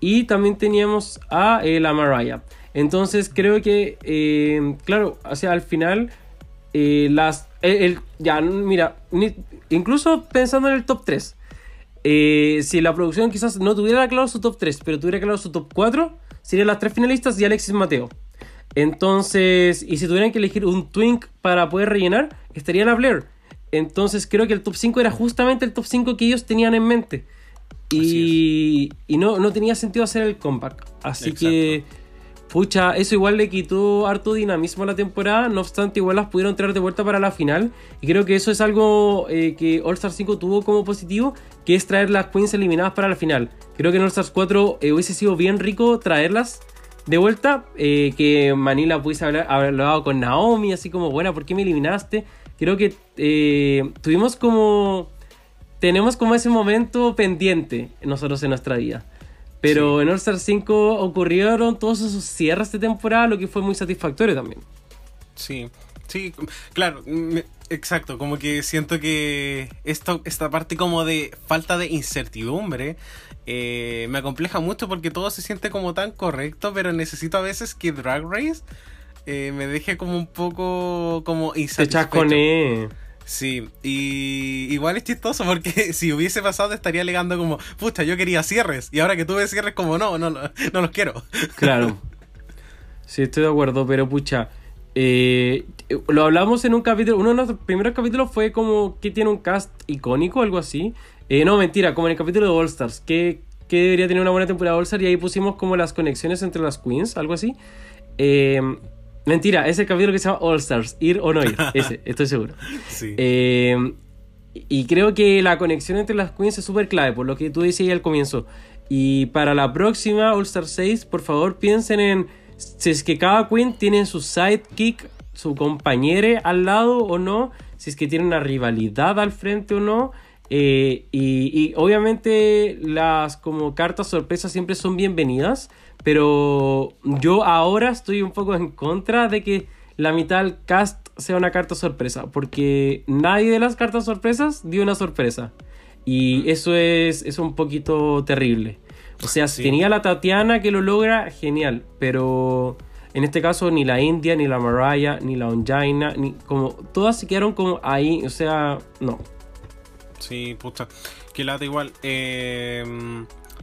Y también teníamos a eh, la Mariah. Entonces creo que, eh, claro, o sea, al final, eh, las... el- ya, mira, incluso pensando en el top 3. eh, si la producción quizás no tuviera claro su top 3, pero tuviera claro su top 4, serían las tres finalistas y Alexis Mateo. Entonces, y si tuvieran que elegir un twink para poder rellenar, estaría la Blair. Entonces creo que el top 5 era justamente el top 5 que ellos tenían en mente. Y, y no, no tenía sentido hacer el comeback. Así Exacto. que, pucha, eso igual le quitó harto dinamismo a la temporada. No obstante, igual las pudieron traer de vuelta para la final. Y creo que eso es algo eh, que All Stars 5 tuvo como positivo, que es traer las queens eliminadas para la final. Creo que en All Stars 4 eh, hubiese sido bien rico traerlas de vuelta. eh, que Manila pudiese haber hablado con Naomi, así como, bueno, ¿por qué me eliminaste? Creo que eh, tuvimos como tenemos como ese momento pendiente nosotros en nuestra vida. Pero en All Star 5 ocurrieron todos esos cierres de temporada, lo que fue muy satisfactorio también. Sí, sí, claro, me- exacto, como que siento que esto, esta parte como de falta de incertidumbre eh, me acompleja mucho porque todo se siente como tan correcto, pero necesito a veces que Drag Race eh, me deje como un poco como Te insatisfecho. chasconé. Sí, y igual es chistoso porque <laughs> si hubiese pasado estaría alegando como, pucha, yo quería cierres y ahora que tuve cierres como no, no, no, no los quiero. <laughs> Claro. Sí, estoy de acuerdo, pero pucha. eh, lo hablamos en un capítulo. Uno de los primeros capítulos fue como que tiene un cast icónico, algo así. Eh, no, mentira, como en el capítulo de All Stars. Que, que debería tener una buena temporada de All Stars. Y ahí pusimos como las conexiones entre las queens, algo así. Eh, mentira, ese capítulo que se llama All Stars. Ir o no ir. <laughs> Ese, estoy seguro. Sí. Eh, y creo que la conexión entre las queens es súper clave, por lo que tú decías al comienzo. Y para la próxima All Star 6, por favor piensen en si es que cada queen tiene su sidekick, su compañere al lado o no, si es que tiene una rivalidad al frente o no. Eh, y, y obviamente las como cartas sorpresas siempre son bienvenidas, pero yo ahora estoy un poco en contra de que la mitad del cast sea una carta sorpresa, porque nadie de las cartas sorpresas dio una sorpresa. Y eso es, es un poquito terrible. O sea, si Sí. tenía la Tatiana que lo logra, genial, pero en este caso ni la India, ni la Mariah, ni la Onjaina, ni como todas se quedaron como ahí, o sea, no. Sí, puta. Que lata igual. Eh,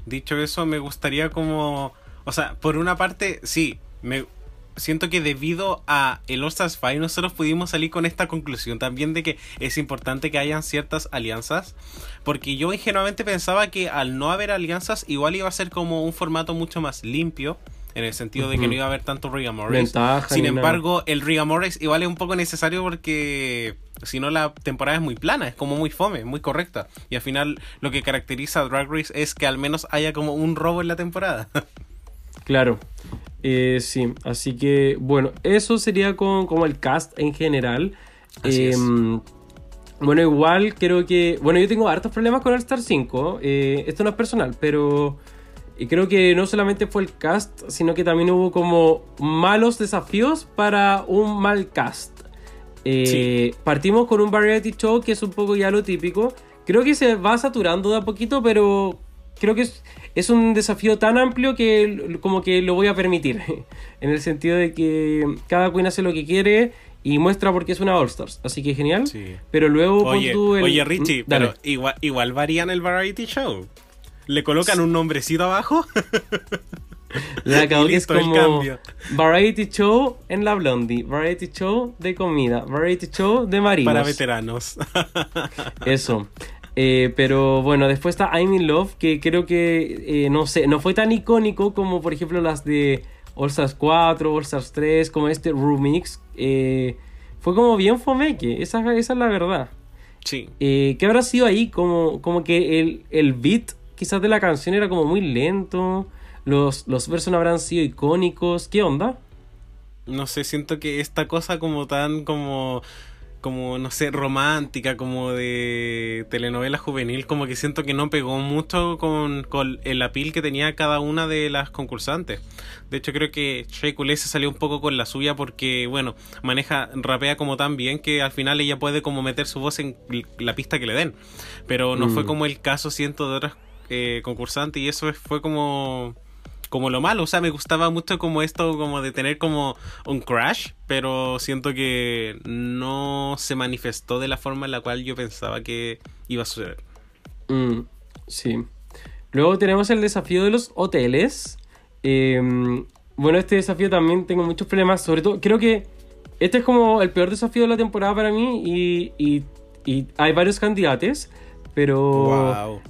dicho eso, me gustaría como... O sea, por una parte, sí, me siento que debido a el Stars 5 nosotros pudimos salir con esta conclusión también de que es importante que hayan ciertas alianzas porque yo ingenuamente pensaba que al no haber alianzas igual iba a ser como un formato mucho más limpio en el sentido de que no iba a haber tanto Ventaja Sin embargo, el rigor igual es un poco necesario porque si no la temporada es muy plana, es como muy fome, muy correcta. Y al final lo que caracteriza a Drag Race es que al menos haya como un robo en la temporada. <laughs> Claro. Eh, sí, así que bueno, eso sería con, como el cast en general. Así es. Em, Bueno, igual creo que... Bueno, yo tengo hartos problemas con el Star 5. eh, esto no es personal, pero... Y creo que no solamente fue el cast, sino que también hubo como malos desafíos para un mal cast. Eh, Partimos con un variety show que es un poco ya lo típico. Creo que se va saturando de a poquito, pero creo que es, es un desafío tan amplio que como que lo voy a permitir. <laughs> en el sentido de que cada queen hace lo que quiere y muestra por qué es una All Stars. Así que genial. Sí. Pero luego pon Oye, tú el- oye Richie, Mm, dale. pero igual, igual varían el variety show. Le colocan un nombrecito abajo. <laughs> <laughs> La cagó que es como. Variety Show en la Blondie, Variety Show de comida, Variety Show de marinos. para veteranos. Eso. Eh, pero bueno, después está I'm in Love, que creo que, eh, no sé, no fue tan icónico como por ejemplo las de All Stars 4, All Stars 3, como este Remix. Eh, fue como bien fomeque, esa, esa es la verdad. sí. Eh, ¿Qué habrá sido ahí? Como, como que el, el beat quizás de la canción era como muy lento, los, los versos no habrán sido icónicos, ¿qué onda? No sé, siento que esta cosa como tan como como no sé, romántica, como de telenovela juvenil, como que siento que no pegó mucho con, con el appeal que tenía cada una de las concursantes. De hecho, creo que Shea Coulee se salió un poco con la suya porque, bueno, maneja, rapea como tan bien que al final ella puede como meter su voz en la pista que le den. Pero no Mm. fue como el caso, siento, de otras eh, concursantes y eso fue como como lo malo, o sea, me gustaba mucho como esto, como de tener como un crash, pero siento que no se manifestó de la forma en la cual yo pensaba que iba a suceder. Mm, sí. Luego tenemos el desafío de los hoteles. Eh, bueno, este desafío también tengo muchos problemas. Sobre todo, creo que este es como el peor desafío de la temporada para mí. Y, y- y hay varios candidatos. Pero Wow.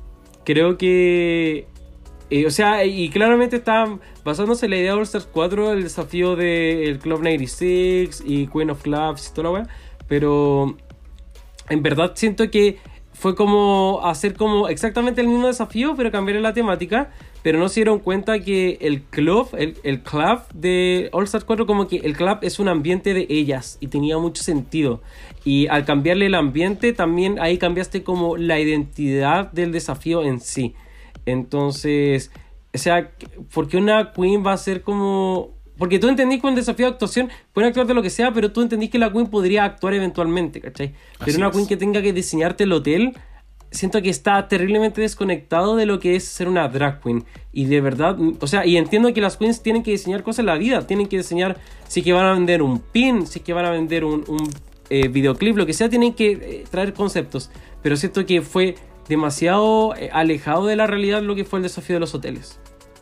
creo que. O sea, y claramente está basándose en la idea de All Stars 4, el desafío del Club 96 y Queen of Clubs y toda la wea. Pero en verdad siento que fue como hacer como exactamente el mismo desafío, pero cambiar la temática. Pero no se dieron cuenta que el club, el, el club de All Stars 4, como que el club es un ambiente de ellas y tenía mucho sentido. Y al cambiarle el ambiente, también ahí cambiaste como la identidad del desafío en sí. Entonces, o sea, porque una queen va a ser como porque tú entendís que un desafío de actuación pueden actuar de lo que sea, pero tú entendís que la queen podría actuar eventualmente, ¿cachai? Pero Así una es. queen que tenga que diseñarte el hotel, siento que está terriblemente desconectado de lo que es ser una drag queen. Y de verdad, o sea, y entiendo que las queens tienen que diseñar cosas en la vida, tienen que diseñar si que van a vender un pin, si que van a vender un, un, eh, videoclip, lo que sea, tienen que eh, traer conceptos. Pero siento que fue demasiado eh, alejado de la realidad lo que fue el desafío de los hoteles.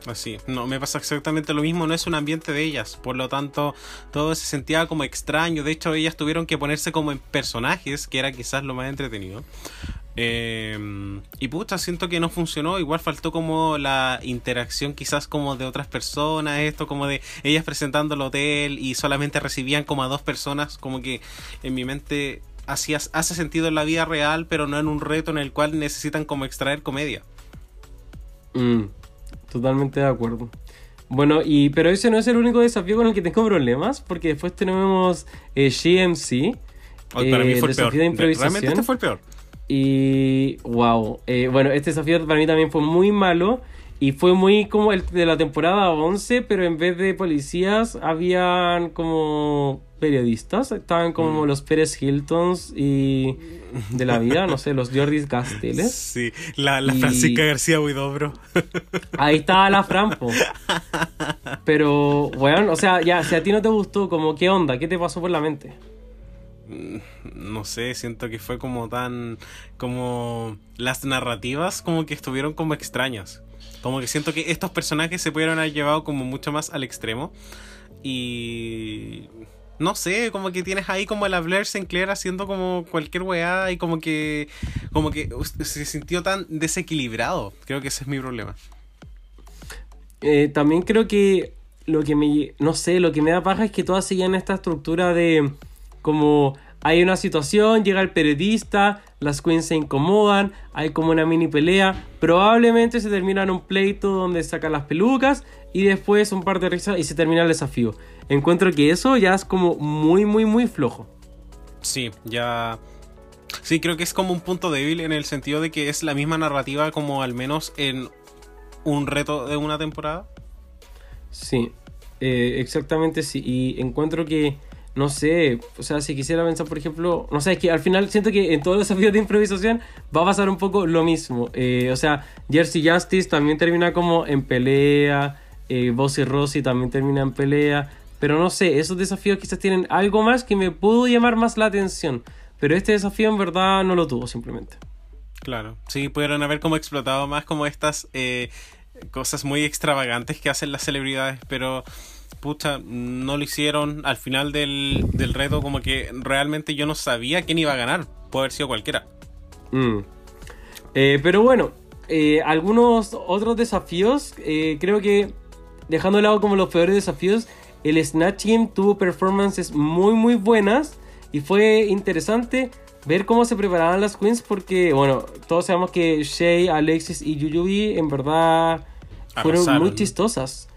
Así, no, me pasa exactamente lo mismo, no es un ambiente de ellas, por lo tanto todo se sentía como extraño, de hecho ellas tuvieron que ponerse como en personajes, que era quizás lo más entretenido. Eh, y pucha, siento que no funcionó, igual faltó como la interacción quizás como de otras personas, esto como de ellas presentando el hotel y solamente recibían como a dos personas, como que en mi mente hace sentido en la vida real, pero no en un reto en el cual necesitan como extraer comedia. Mm, totalmente de acuerdo. Bueno, y pero ese no es el único desafío con el que tengo problemas, porque después tenemos eh, GMC, Hoy para eh, mí el fue el peor. de improvisación. Realmente este fue el peor. Y wow, eh, bueno, este desafío para mí también fue muy malo y fue muy como el de la temporada 11, pero en vez de policías habían como periodistas, estaban Mm. como los Pérez Hiltons y de la vida, no sé, los Jordis Casteles. <laughs> Sí, la, la Y- Francisca García Huidobro. <laughs> Ahí estaba la Fran, po. Pero, bueno, o sea, ya, si a ti no te gustó, como, ¿qué onda? ¿Qué te pasó por la mente? no sé, siento que fue como tan, como las narrativas como que estuvieron como extrañas. Como que siento que estos personajes se pudieron haber llevado como mucho más al extremo. Y no sé, como que tienes ahí como la Blair Sinclair haciendo como cualquier weá y como que como que se sintió tan desequilibrado. Creo que ese es mi problema. Eh, también creo que lo que me no sé, lo que me da paja es que todas siguen esta estructura de como hay una situación, llega el periodista, las queens se incomodan, hay como una mini pelea, probablemente se termina en un pleito donde sacan las pelucas y después un par de risas y se termina el desafío. Encuentro que eso ya es como muy, muy, muy flojo. Sí, ya... Sí, creo que es como un punto débil en el sentido de que es la misma narrativa como al menos en un reto de una temporada. Sí, eh, exactamente sí. Y encuentro que no sé, o sea, si quisiera pensar, por ejemplo, no sé, es que al final siento que en todos los <laughs> desafíos de improvisación va a pasar un poco lo mismo. Eh, o sea, Jersey Justice también termina como en pelea, eh, Bossy Rossi también termina en pelea, pero no sé, esos desafíos quizás tienen algo más que me pudo llamar más la atención, pero este desafío en verdad no lo tuvo simplemente. Claro, sí, pudieron haber como explotado más como estas eh, cosas muy extravagantes que hacen las celebridades, pero pucha, no lo hicieron al final del, reto, como que realmente yo no sabía quién iba a ganar. Puede haber sido cualquiera. Mm. Eh, pero bueno, eh, algunos otros desafíos, creo que dejando de lado como los peores desafíos, el Snatch Game tuvo performances muy muy buenas y fue interesante ver cómo se preparaban las queens porque, bueno, todos sabemos que Shay, Alexis y Yuyubi en verdad fueron muy chistosas.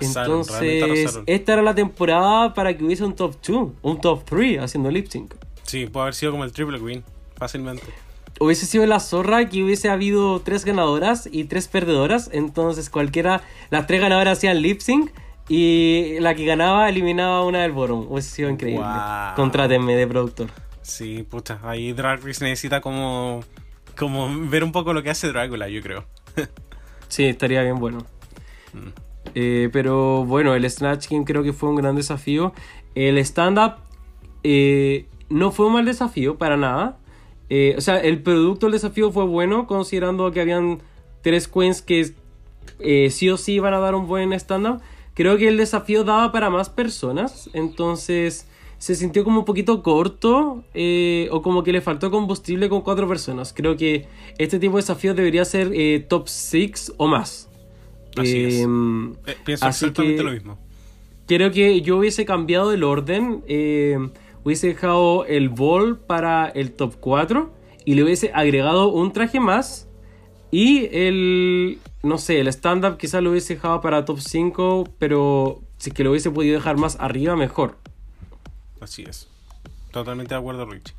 Entonces, esta era la temporada para que hubiese un top 2, un top 3 haciendo lip sync. Sí, puede haber sido como el triple queen, fácilmente. Hubiese sido la zorra que hubiese habido tres ganadoras y tres perdedoras. Entonces, cualquiera, las tres ganadoras hacían lip sync y la que ganaba eliminaba una del bottom. Hubiese sido increíble. Contrátenme de productor. Sí, puta, ahí Drag Race necesita como, como ver un poco lo que hace Dracula, yo creo. <laughs> sí, estaría bien bueno. Mm. Eh, pero bueno, el Snatch Game creo que fue un gran desafío. El stand-up eh, no fue un mal desafío para nada. Eh, o sea, el producto del desafío fue bueno, considerando que habían tres queens que sí o sí iban a dar un buen stand-up. Creo que el desafío daba para más personas, entonces se sintió como un poquito corto o como que le faltó combustible con cuatro personas. Creo que este tipo de desafío debería ser top 6 o más. Así es. Em, eh, pienso exactamente lo mismo. Creo que yo hubiese cambiado el orden. Em, hubiese dejado el ball para el top 4 y le hubiese agregado un traje más. Y el, no sé, el stand-up quizás lo hubiese dejado para top 5, pero si es que lo hubiese podido dejar más arriba, mejor. Así es. Totalmente de acuerdo, Rich.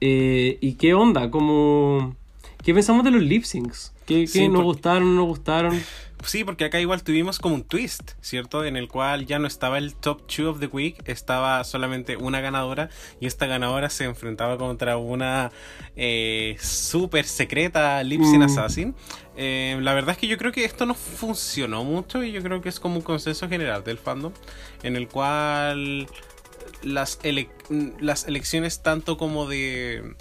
Eh, ¿Y qué onda? Como... ¿Qué pensamos de los lip syncs? ¿Qué, nos gustaron, no nos gustaron? Sí, porque acá igual tuvimos como un twist, ¿cierto? En el cual ya no estaba el top 2 of the week, estaba solamente una ganadora y esta ganadora se enfrentaba contra una eh, súper secreta Lipsin mm. Assassin. Eh, la verdad es que yo creo que esto no funcionó mucho y yo creo que es como un consenso general del fandom en el cual las, las elecciones tanto como de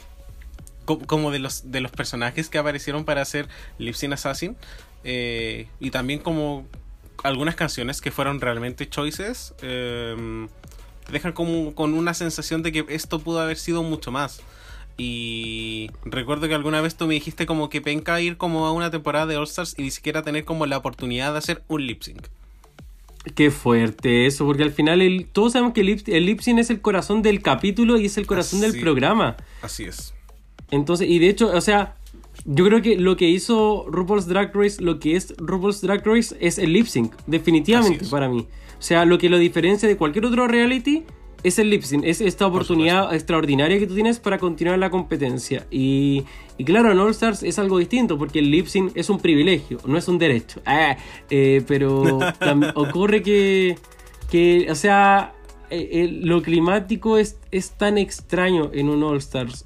como de los de los personajes que aparecieron para hacer Lipsin Assassin eh, y también como algunas canciones que fueron realmente choices, eh, te dejan como con una sensación de que esto pudo haber sido mucho más. Y recuerdo que alguna vez tú me dijiste como que penca ir como a una temporada de All Stars y ni siquiera tener como la oportunidad de hacer un lip sync. Qué fuerte eso, porque al final el, todos sabemos que el lip, sync es el corazón del capítulo y es el corazón del programa. Así es. Entonces, y de hecho, o sea, yo creo que lo que hizo RuPaul's Drag Race, lo que es RuPaul's Drag Race, es el lip sync, definitivamente para mí. O sea, lo que lo diferencia de cualquier otro reality es el lip sync, es esta oportunidad extraordinaria que tú tienes para continuar la competencia. Y, y, claro, en All Stars es algo distinto, porque el lip sync es un privilegio, no es un derecho. <laughs> Ah, eh, pero <laughs> ocurre que, que, o sea, eh, lo climático es, es tan extraño en un All Stars.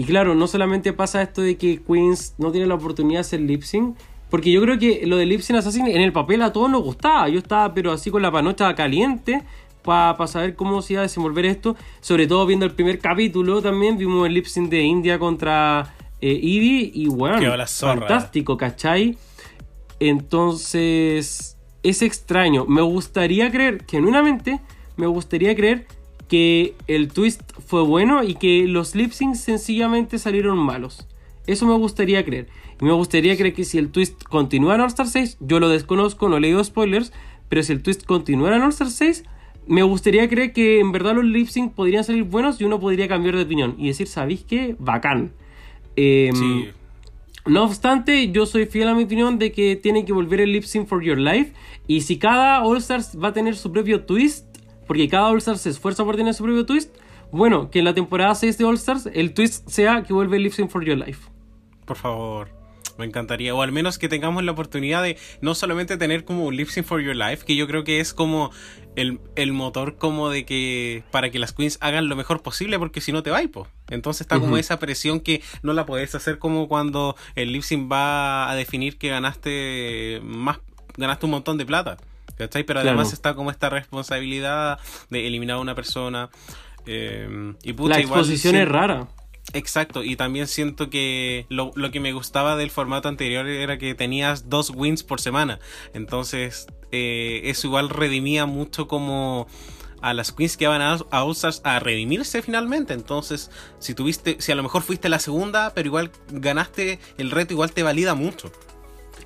Y claro, no solamente pasa esto de que Queens no tiene la oportunidad de hacer lip sync, porque yo creo que lo de Lip Sync Assassin en el papel a todos nos gustaba. Yo estaba, pero así con la panocha caliente para saber cómo se iba a desenvolver esto. Sobre todo viendo el primer capítulo también, vimos el lip sync de India contra eh, y bueno, fantástico, ¿cachai? Entonces, es extraño. Me gustaría creer, genuinamente, me gustaría creer que el twist fue bueno y que los lip syncs sencillamente salieron malos. Eso me gustaría creer. Y me gustaría creer que si el twist continúa en All Star 6, yo lo desconozco, no leo spoilers, pero si el twist continúa en All Star 6, me gustaría creer que en verdad los lip sync podrían salir buenos y uno podría cambiar de opinión y decir, ¿sabéis qué? Bacán. Em, Sí. no obstante, yo soy fiel a mi opinión de que tiene que volver el Lip Sync for Your Life. Y si cada All Stars va a tener su propio twist, porque cada All Stars se esfuerza por tener su propio twist, bueno, que en la temporada 6 de All Stars el twist sea que vuelve Sync for Your Life. Por favor. Me encantaría. O al menos que tengamos la oportunidad de no solamente tener como un lip sync for your life, que yo creo que es como el, el motor como de que para que las queens hagan lo mejor posible, porque si no te va po. Entonces está como esa presión que no la podés hacer como cuando el lip sync va a definir que ganaste más, ganaste un montón de plata. ¿Cachai? Pero Claro. además está como esta responsabilidad de eliminar a una persona. eh, y pucha, la exposición es rara. Exacto, y también siento que lo, lo que me gustaba del formato anterior era que tenías dos wins por semana. Entonces, eh, eso igual redimía mucho como a las queens que van a, a a redimirse finalmente. Entonces, si tuviste, si a lo mejor fuiste la segunda, pero igual ganaste el reto, igual te valida mucho.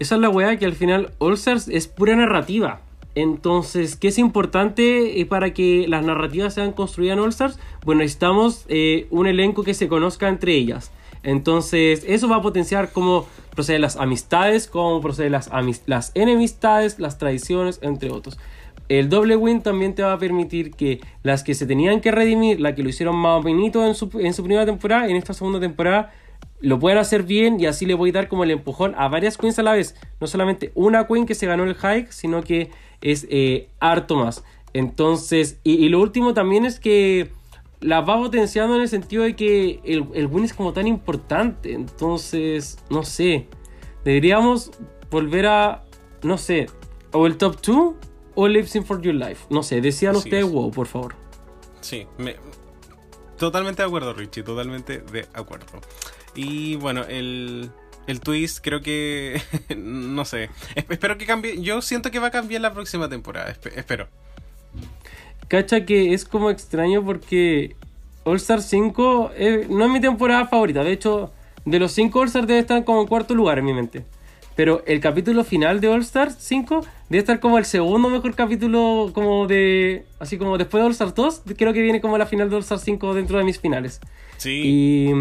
Esa es la weá que al final All Stars es pura narrativa. Entonces, ¿qué es importante eh, para que las narrativas sean construidas en All Stars? Bueno, necesitamos eh, un elenco que se conozca entre ellas. Entonces, eso va a potenciar cómo proceden las amistades, cómo proceden las, las enemistades, las tradiciones, entre otros. El doble win también te va a permitir que las que se tenían que redimir, las que lo hicieron más bonito en su, en su primera temporada, en esta segunda temporada, lo puedan hacer bien y así le voy a dar como el empujón a varias queens a la vez. No solamente una queen que se ganó el hike, sino que es eh, harto más. Entonces, y, y lo último también es que la va potenciando en el sentido de que el, el win es como tan importante. Entonces, no sé. Deberíamos volver a, no sé, o el top 2 o Lip Sync for Your Life. No sé, decían ustedes es. wow, por favor. Sí, me- totalmente de acuerdo, Richie, totalmente de acuerdo. Y bueno, el, el twist creo que, <laughs> no sé, es- espero que cambie, yo siento que va a cambiar la próxima temporada, espe- espero. Cacha que es como extraño porque All Star 5 eh, no es mi temporada favorita. De hecho, de los 5 All Stars debe estar como en cuarto lugar en mi mente. Pero el capítulo final de All Star 5 debe estar como el segundo mejor capítulo como de... Así como después de All Star 2, creo que viene como la final de All Star 5 dentro de mis finales. Sí, Y,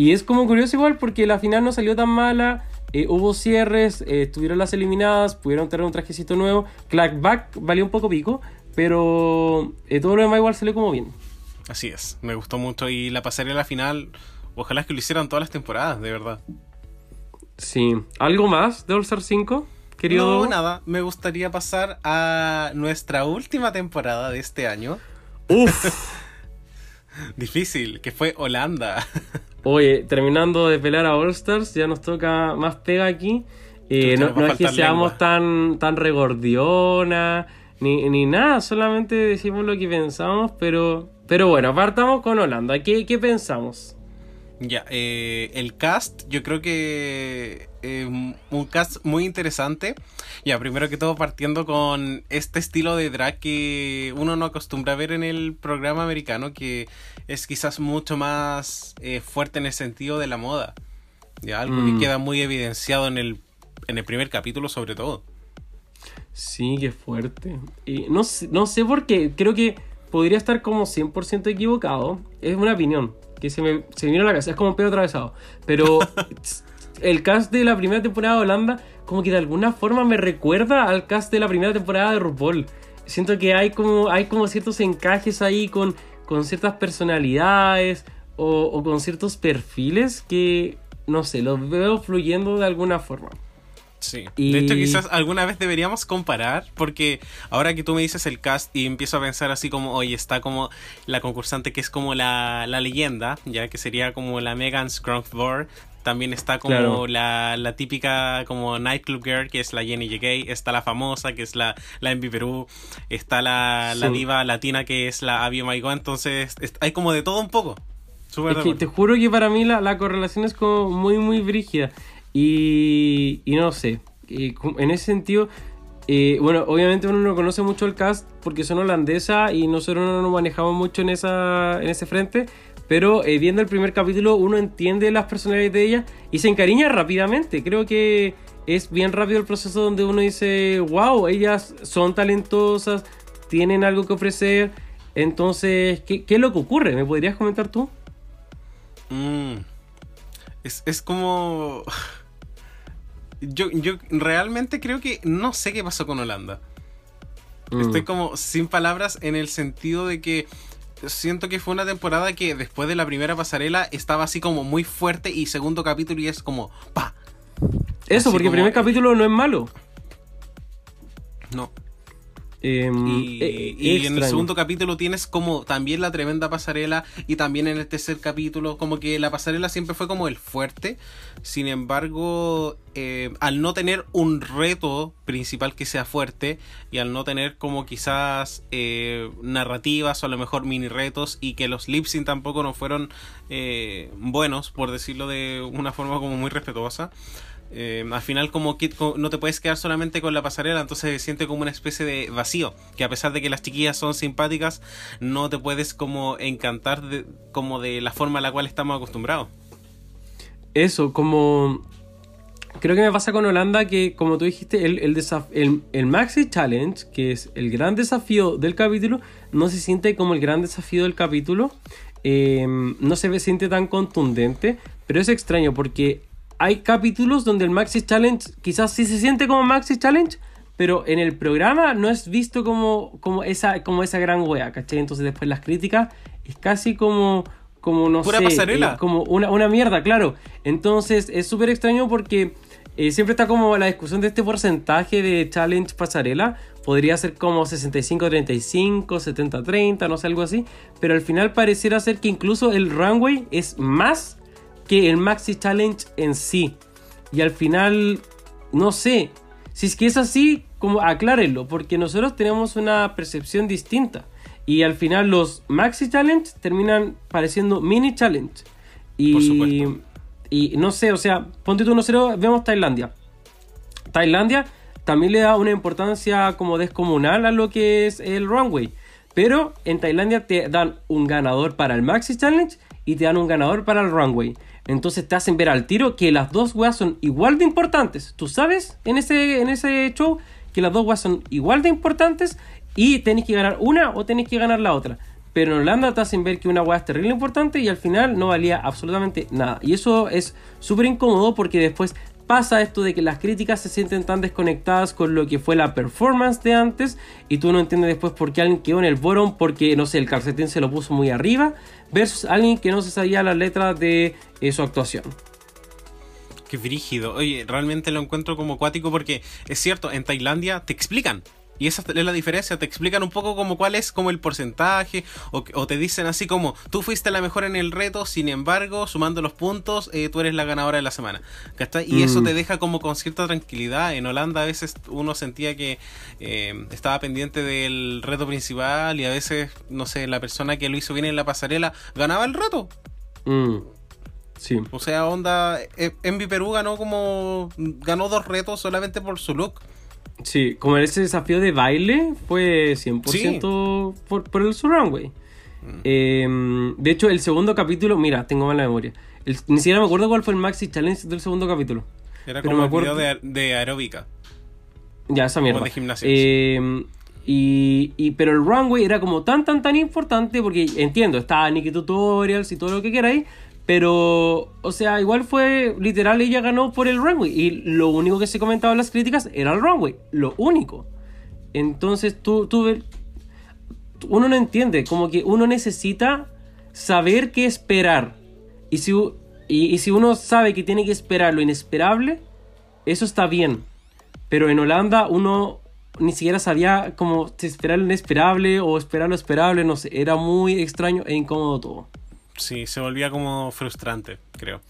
y es como curioso igual porque la final no salió tan mala. eh, hubo cierres, eh, estuvieron las eliminadas, pudieron tener un trajecito nuevo. Clackback valió un poco pico, pero eh, todo lo demás igual salió como bien. así es, me gustó mucho y la pasarela final, ojalá que lo hicieran todas las temporadas, de verdad. Sí. ¿Algo más de All Star 5? Querido No, nada, me gustaría pasar a nuestra última temporada de este año. Uf. <laughs> Difícil, que fue Holanda. Oye, terminando de pelar a All Stars, ya nos toca más pega aquí. Eh, no, es que seamos lengua. tan, tan regordiona, ni, ni nada, solamente decimos lo que pensamos, pero, pero bueno, partamos con Holanda. ¿Qué, qué pensamos? Ya, eh, el cast, yo creo que eh, un cast muy interesante. Ya, primero que todo partiendo con este estilo de drag que uno no acostumbra a ver en el programa americano, que es quizás mucho más eh, fuerte en el sentido de la moda. Ya, algo Mm. que queda muy evidenciado en el, en el primer capítulo sobre todo. Sí, qué fuerte. Y no, sé- no sé por qué, creo que podría estar como 100% equivocado. Es una opinión que se me, se me vino a la cabeza, es como un pedo atravesado. Pero <laughs> el cast de la primera temporada de Holanda, como que de alguna forma me recuerda al cast de la primera temporada de RuPaul. Siento que hay como, hay como ciertos encajes ahí con, con ciertas personalidades o, o con ciertos perfiles que, no sé, los veo fluyendo de alguna forma. Sí. Y- De hecho, quizás alguna vez deberíamos comparar, porque ahora que tú me dices el cast y empiezo a pensar así como, oye, está como la concursante que es como la, la leyenda, ya que sería como la Megan Skrunkvor, También está como Claro. la, la típica como nightclub girl, que es la Jenny J. Está la famosa, que es la, la Envy Perú. Está la, la diva latina, que es la Abby Maigo. Entonces, es- hay como de todo un poco. Súper Es que te juro que para mí la, la correlación es como muy, muy brígida. Y, y no sé, en ese sentido, eh, bueno, obviamente uno no conoce mucho el cast porque son holandesa y nosotros no nos manejamos mucho en, esa, en ese frente. Pero eh, viendo el primer capítulo uno entiende las personalidades de ella y se encariña rápidamente. Creo que es bien rápido el proceso donde uno dice, wow, ellas son talentosas, tienen algo que ofrecer. Entonces, ¿qué, qué es lo que ocurre? ¿Me podrías comentar tú? Mm. Es, es como... <sighs> Yo, yo realmente creo que no sé qué pasó con Holanda. Mm. Estoy como sin palabras en el sentido de que siento que fue una temporada que después de la primera pasarela estaba así como muy fuerte y segundo capítulo y es como pa. Eso, Así porque el primer capítulo no es malo. No. Eh, Y, eh, y en el segundo capítulo tienes como también la tremenda pasarela y también en el tercer capítulo como que la pasarela siempre fue como el fuerte. Sin embargo, eh, al no tener un reto principal que sea fuerte y al no tener como quizás eh, narrativas o a lo mejor mini retos y que los lip sync tampoco no fueron eh, buenos, por decirlo de una forma como muy respetuosa. Al final como co- no te puedes quedar solamente con la pasarela, entonces se siente como una especie de vacío, que a pesar de que las chiquillas son simpáticas, no te puedes como encantar de, como de la forma a la cual estamos acostumbrados. Eso, como. Creo que me pasa con Holanda que, como tú dijiste, el, el, Maxi Challenge, que es el gran desafío del capítulo, no se siente como el gran desafío del capítulo. Eh, no se ve, siente tan contundente, pero es extraño porque hay capítulos donde el Maxi Challenge quizás sí se siente como Maxi Challenge, pero en el programa no es visto como, como, esa, como esa gran wea, ¿cachai? Entonces después las críticas es casi como, como no Pura sé, pasarela. eh, como una, una mierda, claro. Entonces es súper extraño porque eh, siempre está como la discusión de este porcentaje de challenge pasarela. Podría ser como 65-35, 70-30, no sé, algo así. Pero al final pareciera ser que incluso el runway es más que el maxi challenge en sí. Y al final, no sé. Si es que es así, como aclárenlo, porque nosotros tenemos una percepción distinta. Y al final los maxi challenge terminan pareciendo mini challenge. Y, Por supuesto. y no sé, o sea, ponte tú 1-0, vemos Tailandia. Tailandia también le da una importancia como descomunal a lo que es el runway. Pero en Tailandia te dan un ganador para el Maxi Challenge y te dan un ganador para el runway. Entonces te hacen ver al tiro que las dos weas son igual de importantes. Tú sabes en ese, en ese show que las dos weas son igual de importantes y tenés que ganar una o tenés que ganar la otra. Pero en Holanda te hacen ver que una wea es terrible importante y al final no valía absolutamente nada. Y eso es súper incómodo porque después pasa esto de que las críticas se sienten tan desconectadas con lo que fue la performance de antes y tú no entiendes después por qué alguien quedó en el bottom porque, no sé, el calcetín se lo puso muy arriba versus alguien que no se sabía las letras de eh, su actuación. Qué brígido. Oye, realmente lo encuentro como acuático porque es cierto, en Tailandia te explican. Y esa es la diferencia, te explican un poco como cuál es como el porcentaje, o, o te dicen así como, tú fuiste la mejor en el reto, sin embargo, sumando los puntos, eh, tú eres la ganadora de la semana. ¿Cachai? Y eso Mm. te deja como con cierta tranquilidad. En Holanda a veces uno sentía que eh, estaba pendiente del reto principal y a veces, no sé, la persona que lo hizo bien en la pasarela ganaba el reto. Mm, Sí. O sea, onda, eh, Envy Perú ganó como. ganó dos retos solamente por su look. Sí, como ese desafío de baile fue 100% por, por el runway. Mm. Eh, de hecho, el segundo capítulo, mira, tengo mala memoria. El- ni siquiera me acuerdo cuál fue el maxi challenge del segundo capítulo. Era Pero como me el video de, de aeróbica. Ya, esa mierda. de gimnasio. Eh, y, y- pero el runway era como tan, tan, tan importante porque entiendo, estaba Nikki Tutorials y todo lo que queráis. Pero, o sea, igual fue literal, ella ganó por el runway. Y lo único que se comentaba en las críticas era el runway. Lo único. Entonces tú, tú uno no entiende, como que uno necesita saber qué esperar. Y si, y, y si uno sabe que tiene que esperar lo inesperable, eso está bien. Pero en Holanda uno ni siquiera sabía cómo esperar lo inesperable o esperar lo esperable, no sé, era muy extraño e incómodo todo. Sí, se volvía como frustrante, creo.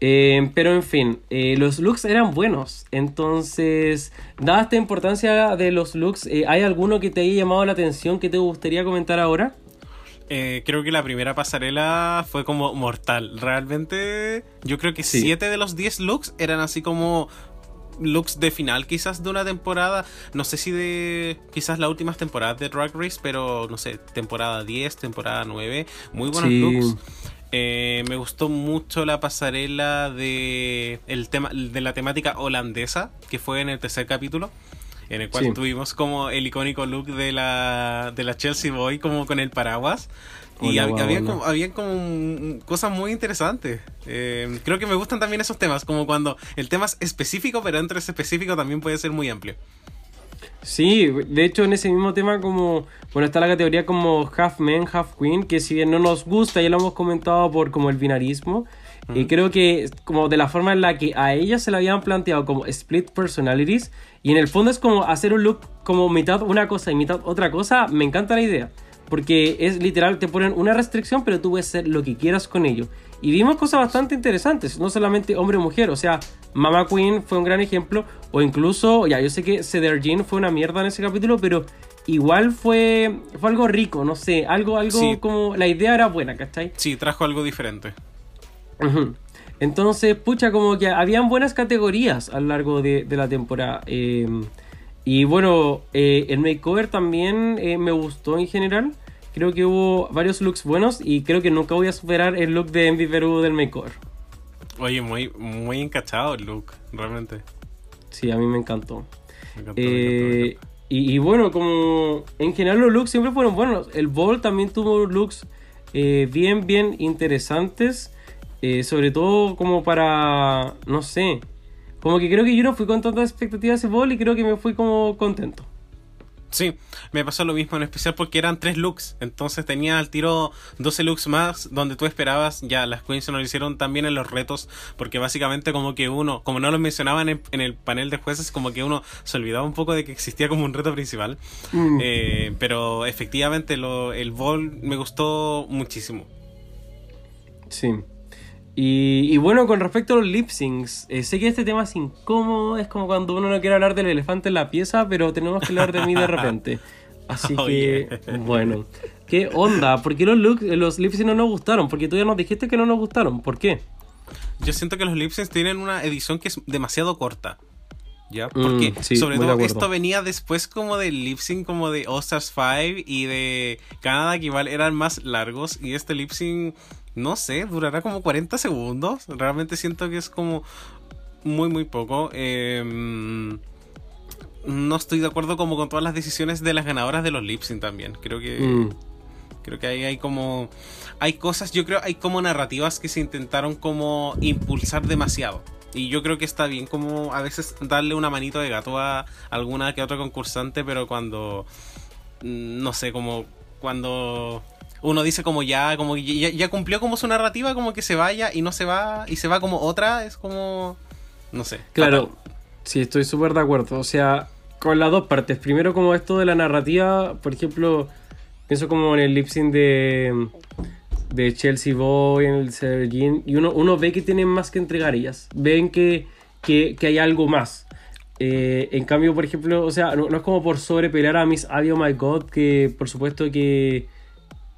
Eh, pero en fin, eh, los looks eran buenos. Entonces, dada esta importancia de los looks, eh, ¿hay alguno que te haya llamado la atención que te gustaría comentar ahora? Eh, creo que la primera pasarela fue como mortal. Realmente, yo creo que Sí. 7 de los 10 looks eran así como looks de final quizás de una temporada. No sé si de quizás las últimas temporadas de Drag Race, pero no sé, temporada 10, temporada 9. Muy buenos Sí. looks. Eh, me gustó mucho la pasarela de, el tema, de la temática holandesa, que fue en el tercer capítulo. En el cual Sí. tuvimos como el icónico look de la, de la Chelsea Boy, como con el paraguas. Y hab- había, hola. como, había como un- cosas muy interesantes. Eh, creo que me gustan también esos temas, como cuando el tema es específico, pero dentro de ese específico también puede ser muy amplio. Sí, de hecho en ese mismo tema como, bueno, está la categoría como half man, half queen, que si bien no nos gusta, ya lo hemos comentado por como el binarismo, y creo que como de la forma en la que a ella se la habían planteado como split personalities, y en el fondo es como hacer un look como mitad una cosa y mitad otra cosa, me encanta la idea, porque es literal, te ponen una restricción, pero tú puedes hacer lo que quieras con ello. Y vimos cosas bastante interesantes, no solamente hombre o mujer, o sea, Mama Queen fue un gran ejemplo, o incluso, ya, yo sé que Cedar Jean fue una mierda en ese capítulo, pero igual fue, fue algo rico, no sé, algo, algo Sí. como, la idea era buena, ¿cachai? Sí, trajo algo diferente. Entonces, pucha, como que habían buenas categorías a lo largo de, de la temporada. eh, y bueno, eh, el makeover también eh, me gustó en general. Creo que hubo varios looks buenos y creo que nunca voy a superar el look de Envy Perú del makeover. Oye, muy, muy encachado el look, realmente. Sí, a mí me encantó. Me encantó, me encantó, me Eh, encantó. y, y bueno, como en general los looks siempre fueron buenos. El Ball también tuvo looks bien, bien interesantes. sobre todo como para, no sé, como que creo que yo no fui con tantas expectativas ese Ball y creo que me fui como contento. Sí, me pasó lo mismo en especial porque eran tres looks. Entonces tenía al tiro 12 looks más donde tú esperabas. Ya, las queens no lo hicieron también en los retos. Porque básicamente como que uno, como no lo mencionaban en, en el panel de jueces, como que uno se olvidaba un poco de que existía como un reto principal. Mm. Eh, pero efectivamente lo, el ball me gustó muchísimo. Sí. Y, y bueno, con respecto a los lip syncs, eh, sé que este tema es incómodo, es como cuando uno no quiere hablar del elefante en la pieza, pero tenemos que hablar de mí de repente. <laughs> Así Oh, que, yeah. bueno. ¿Qué onda? ¿Por qué los, look- los lip syncs no nos gustaron? Porque tú ya nos dijiste que no nos gustaron. ¿Por qué? Yo siento que los lip syncs tienen una edición que es demasiado corta. ¿Ya? Porque Mm, sí, sobre todo esto venía después como del lip sync como de All Stars 5 y de Canadá que igual eran más largos y este lip sync no sé, durará como 40 segundos. Realmente siento que es como muy muy poco. Em, no estoy de acuerdo como con todas las decisiones de las ganadoras de los lip sync también. Creo que Mm, Creo que ahí hay como. Hay cosas, yo creo, hay como narrativas que se intentaron como impulsar demasiado. Y yo creo que está bien como a veces darle una manito de gato a alguna que otra concursante, pero cuando. mm, No sé, como cuando uno dice como ya, como ya, ya cumplió como su narrativa, como que se vaya y no se va, y se va como otra, es como. No sé. Claro, fatal. sí, estoy súper de acuerdo. O sea, con las dos partes. Primero, como esto de la narrativa, por ejemplo, pienso como en el lip sync de, de Chelsea Boy, en el Sergin, y uno, uno ve que tienen más que entregar ellas. Ven que, que, que hay algo más. Eh, en cambio, por ejemplo, o sea, no, es como por sobrepelear a Miss Abby, oh my god, que por supuesto que,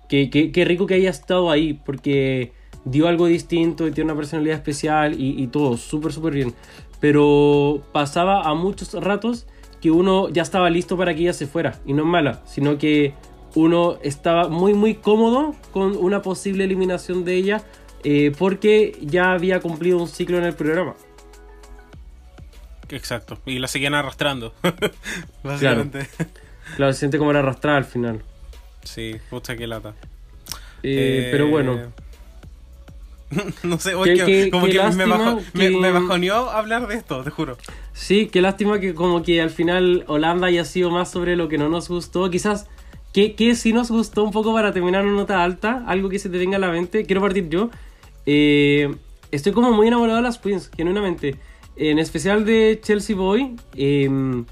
que, que, que rico que haya estado ahí, porque dio algo distinto y tiene una personalidad especial y, y todo, súper, súper bien. Pero pasaba a muchos ratos que uno ya estaba listo para que ella se fuera, y no es mala, sino que uno estaba muy, muy cómodo con una posible eliminación de ella eh, porque ya había cumplido un ciclo en el programa. Exacto. Y la seguían arrastrando. <laughs> Básicamente. Claro, se siente como era arrastrada al final. Sí, pucha que lata. Eh, Eh, Pero bueno. <laughs> no sé, oye, que- como que me, bajo- me bajoneó hablar de esto, te juro. Sí, qué lástima que como que al final Holanda haya sido más sobre lo que no nos gustó. Quizás, que, que sí nos gustó un poco para terminar una nota alta? Algo que se te venga a la mente. Quiero partir yo. Eh, estoy como muy enamorado de las Queens, genuinamente. En especial de Chelsea Boy. eh,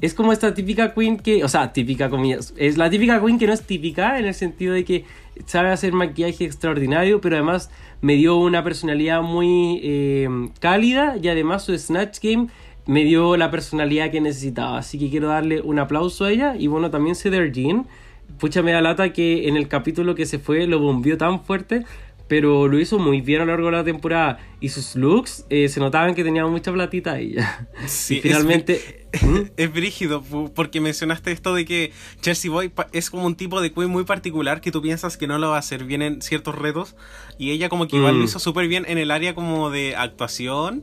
es como esta típica queen que, o sea, típica comillas, es la típica queen que no es típica en el sentido de que sabe hacer maquillaje extraordinario, pero además me dio una personalidad muy eh, cálida y además su Snatch Game me dio la personalidad que necesitaba. Así que quiero darle un aplauso a ella y bueno, también Cedar Jean. Pucha, me da lata que en el capítulo que se fue lo bombió tan fuerte, pero lo hizo muy bien a lo largo de la temporada. Y sus looks eh, se notaban que tenía mucha platita ella. Sí, <laughs> y finalmente. ¿Mm? <laughs> Es brígido, porque mencionaste esto de que Chelsea Boy es como un tipo de queen muy particular que tú piensas que no lo va a hacer bien en ciertos retos. Y ella como que igual Mm. lo hizo súper bien en el área como de actuación.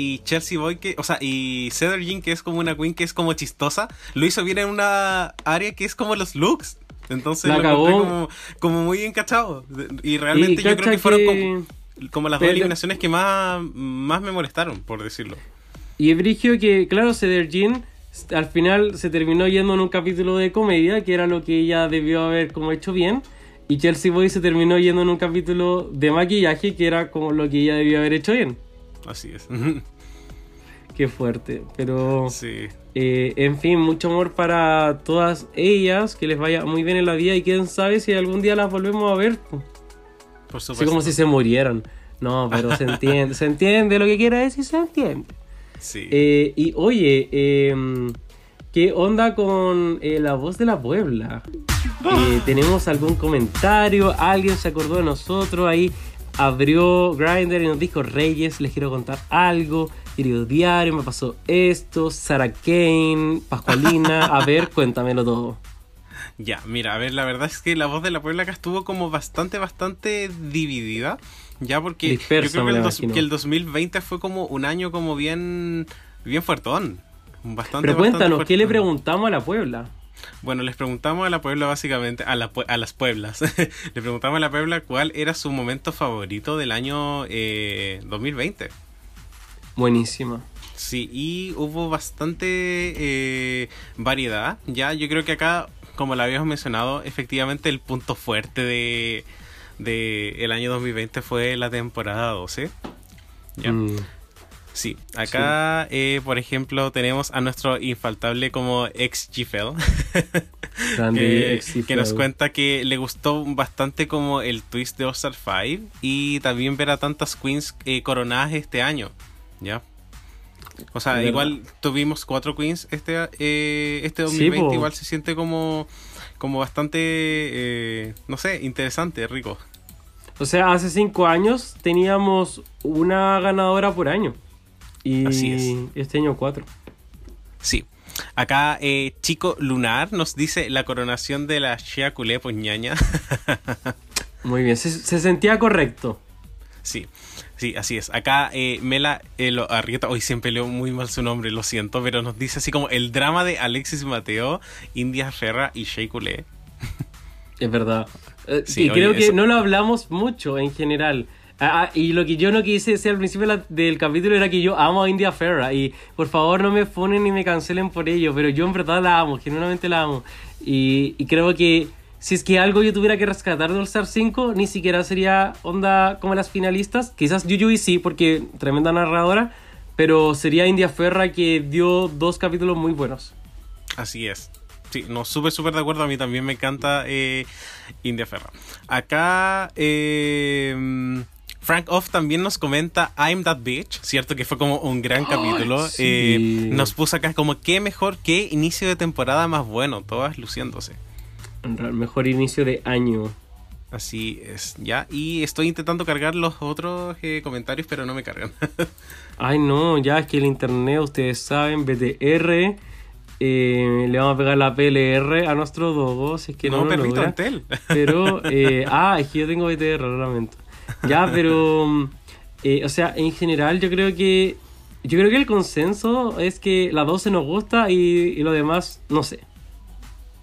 Y Chelsea Boy que, o sea, y Cedar Jean que es como una queen que es como chistosa, lo hizo bien en una área que es como los looks. Entonces La lo como, como muy encachado. Y realmente Y yo creo que fueron que- como, como las dos eliminaciones que más, más me molestaron, por decirlo. Y es brigio que, claro, Cedar Jean al final se terminó yendo en un capítulo de comedia, que era lo que ella debió haber como hecho bien. Y Chelsea Boy se terminó yendo en un capítulo de maquillaje, que era como lo que ella debió haber hecho bien. Así es. Qué fuerte. Pero, sí. eh, en fin, mucho amor para todas ellas, que les vaya muy bien en la vida y quién sabe si algún día las volvemos a ver. Por Así supuesto. como si se murieran. No, pero se entiende, se entiende lo que quiera decir, se entiende. Sí. Eh, y oye, eh, ¿qué onda con eh, la voz de la Puebla? Eh, ¿Tenemos algún comentario? ¿Alguien se acordó de nosotros? Ahí abrió Grindr y nos dijo Reyes, les quiero contar algo. Querido diario, me pasó esto. Sarah Kane, Pascualina. <laughs> A ver, cuéntamelo todo. Ya, mira, a ver, la verdad es que la voz de la Puebla acá estuvo como bastante, bastante dividida. Ya, porque yo creo que el, dos- imagino. que el 2020 fue como un año como bien, bien fuertón. Bastante, Pero bastante cuéntanos, ¿qué le preguntamos a la Puebla? Bueno, les preguntamos a la Puebla básicamente, a, la, a las Pueblas, <laughs> le preguntamos a la Puebla cuál era su momento favorito del año eh, 2020. Buenísima. Sí, y hubo bastante eh, variedad. Ya, yo creo que acá, como lo habíamos mencionado, efectivamente el punto fuerte de, de el año 2020 fue la temporada 12. Ya. Mm, Sí, acá, eh, por ejemplo, tenemos a nuestro infaltable como ex <laughs> grande que, que nos cuenta que le gustó bastante como el twist de Star 5 y también ver a tantas queens eh, coronadas este año, ¿ya? O sea, verdad. igual tuvimos cuatro queens este eh, este Sí, 2020, po. igual se siente como como bastante, eh, no sé, interesante, rico. O sea, hace cinco años teníamos una ganadora por año. Y Así es. este año cuatro. Sí. Acá eh, Chico Lunar nos dice la coronación de la Shea Culé, pues ñaña. <laughs> Muy bien, se, se sentía correcto. Sí, sí, así es. Acá eh, Mela eh, lo Arrieta, hoy siempre leo muy mal su nombre, lo siento, pero nos dice así como el drama de Alexis Mateo, India Ferra y Shea Coulee. <laughs> Es verdad. Eh, Sí, y oye, creo que eso- no lo hablamos mucho en general. Ah, ah, y lo que yo no quise decir al principio del capítulo era que yo amo a India Ferra. Y por favor no me funen ni me cancelen por ello. Pero yo en verdad la amo, genuinamente la amo. Y, y creo que si es que algo yo tuviera que rescatar de All Star 5, ni siquiera sería onda como las finalistas. Quizás Yuyui sí, porque tremenda narradora. Pero sería India Ferra que dio dos capítulos muy buenos. Así es. Sí, no, súper, súper de acuerdo. A mí también me encanta eh, India Ferra. Acá eh, Frank Off también nos comenta I'm That Bitch, ¿cierto? Que fue como un gran capítulo. sí. Eh, nos puso acá como qué mejor, qué inicio de temporada más bueno, todas luciéndose. Mejor inicio de año. Así es, ya. Y estoy intentando cargar los otros eh, comentarios, pero no me cargan. <laughs> Ay, no, ya es que el internet, ustedes saben, BTR. eh, le vamos a pegar la PLR a nuestro dogo, si es que no, no, lo perrito, logra. Pero, <laughs> eh, ah, es que yo tengo BTR, lo lamento. Ya, pero, eh, o sea, en general yo creo que, yo creo que el consenso es que la 12 nos gusta y, y lo demás, no sé.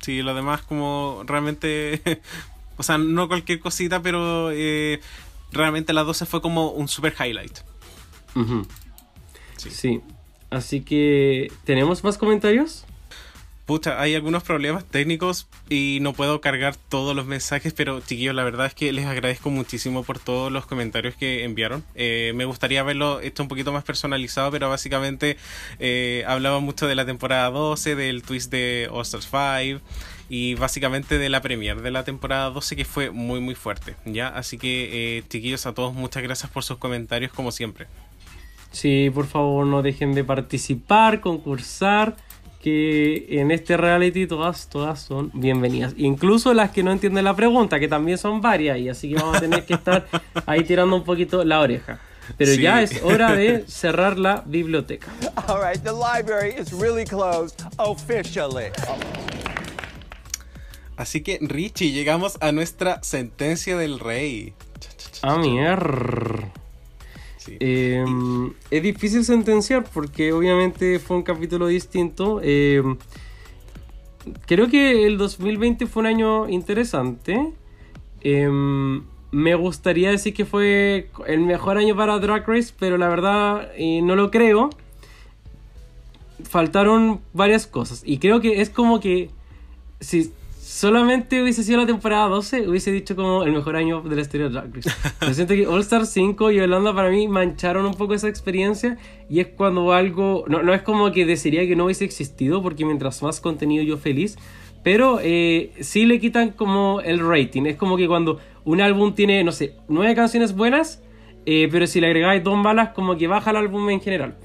Sí, lo demás como realmente... <laughs> o sea, no cualquier cosita, pero eh, realmente la 12 fue como un super highlight. Sí. Sí. Así que, ¿tenemos más comentarios? Pucha, hay algunos problemas técnicos y no puedo cargar todos los mensajes, pero chiquillos, la verdad es que les agradezco muchísimo por todos los comentarios que enviaron. Eh, me gustaría verlo hecho un poquito más personalizado, pero básicamente eh, hablaba mucho de la temporada 12, del twist de All Stars 5 y básicamente de la premier de la temporada 12 que fue muy muy fuerte, ¿ya? Así que eh, chiquillos, a todos muchas gracias por sus comentarios como siempre. Sí, por favor no dejen de participar, concursar que en este reality todas, todas son bienvenidas. Incluso las que no entienden la pregunta, que también son varias, y así que vamos a tener que estar <laughs> ahí tirando un poquito la oreja. Pero Sí. ya es hora de <laughs> cerrar la biblioteca. All right, the library is really closed officially. Así que Richie, llegamos a nuestra sentencia del rey. Ah, mierda. Eh, es difícil sentenciar porque obviamente fue un capítulo distinto. Eh, creo que el 2020 fue un año interesante. Eh, me gustaría decir que fue el mejor año para Drag Race, pero la verdad eh, no lo creo. Faltaron varias cosas y creo que es como que si solamente hubiese sido la temporada 12, hubiese dicho como el mejor año de la historia de Drag Race. Siento que All Star 5 y Holanda para mí mancharon un poco esa experiencia y es cuando algo, no, no es como que desearía que no hubiese existido porque mientras más contenido yo feliz, pero eh, sí le quitan como el rating. Es como que cuando un álbum tiene, no sé, nueve canciones buenas, eh, pero si le agregáis dos malas, como que baja el álbum en general.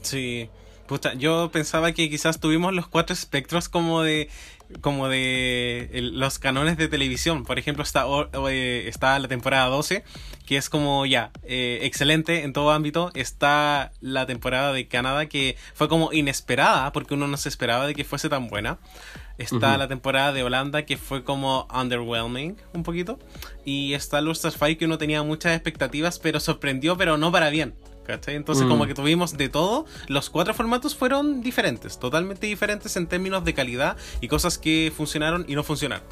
Sí. Puta, yo pensaba que quizás tuvimos los cuatro espectros como de como de el- los canones de televisión. Por ejemplo, está, o- eh, está la temporada 12, que es como ya, eh, excelente en todo ámbito. Está la temporada de Canadá, que fue como inesperada, porque uno no se esperaba de que fuese tan buena. Está la temporada de Holanda, que fue como underwhelming un poquito. Y está Stars 5, que uno tenía muchas expectativas, pero sorprendió, pero no para bien. ¿Cachai? Entonces Mm. como que tuvimos de todo. Los cuatro formatos fueron diferentes, totalmente diferentes en términos de calidad y cosas que funcionaron y no funcionaron.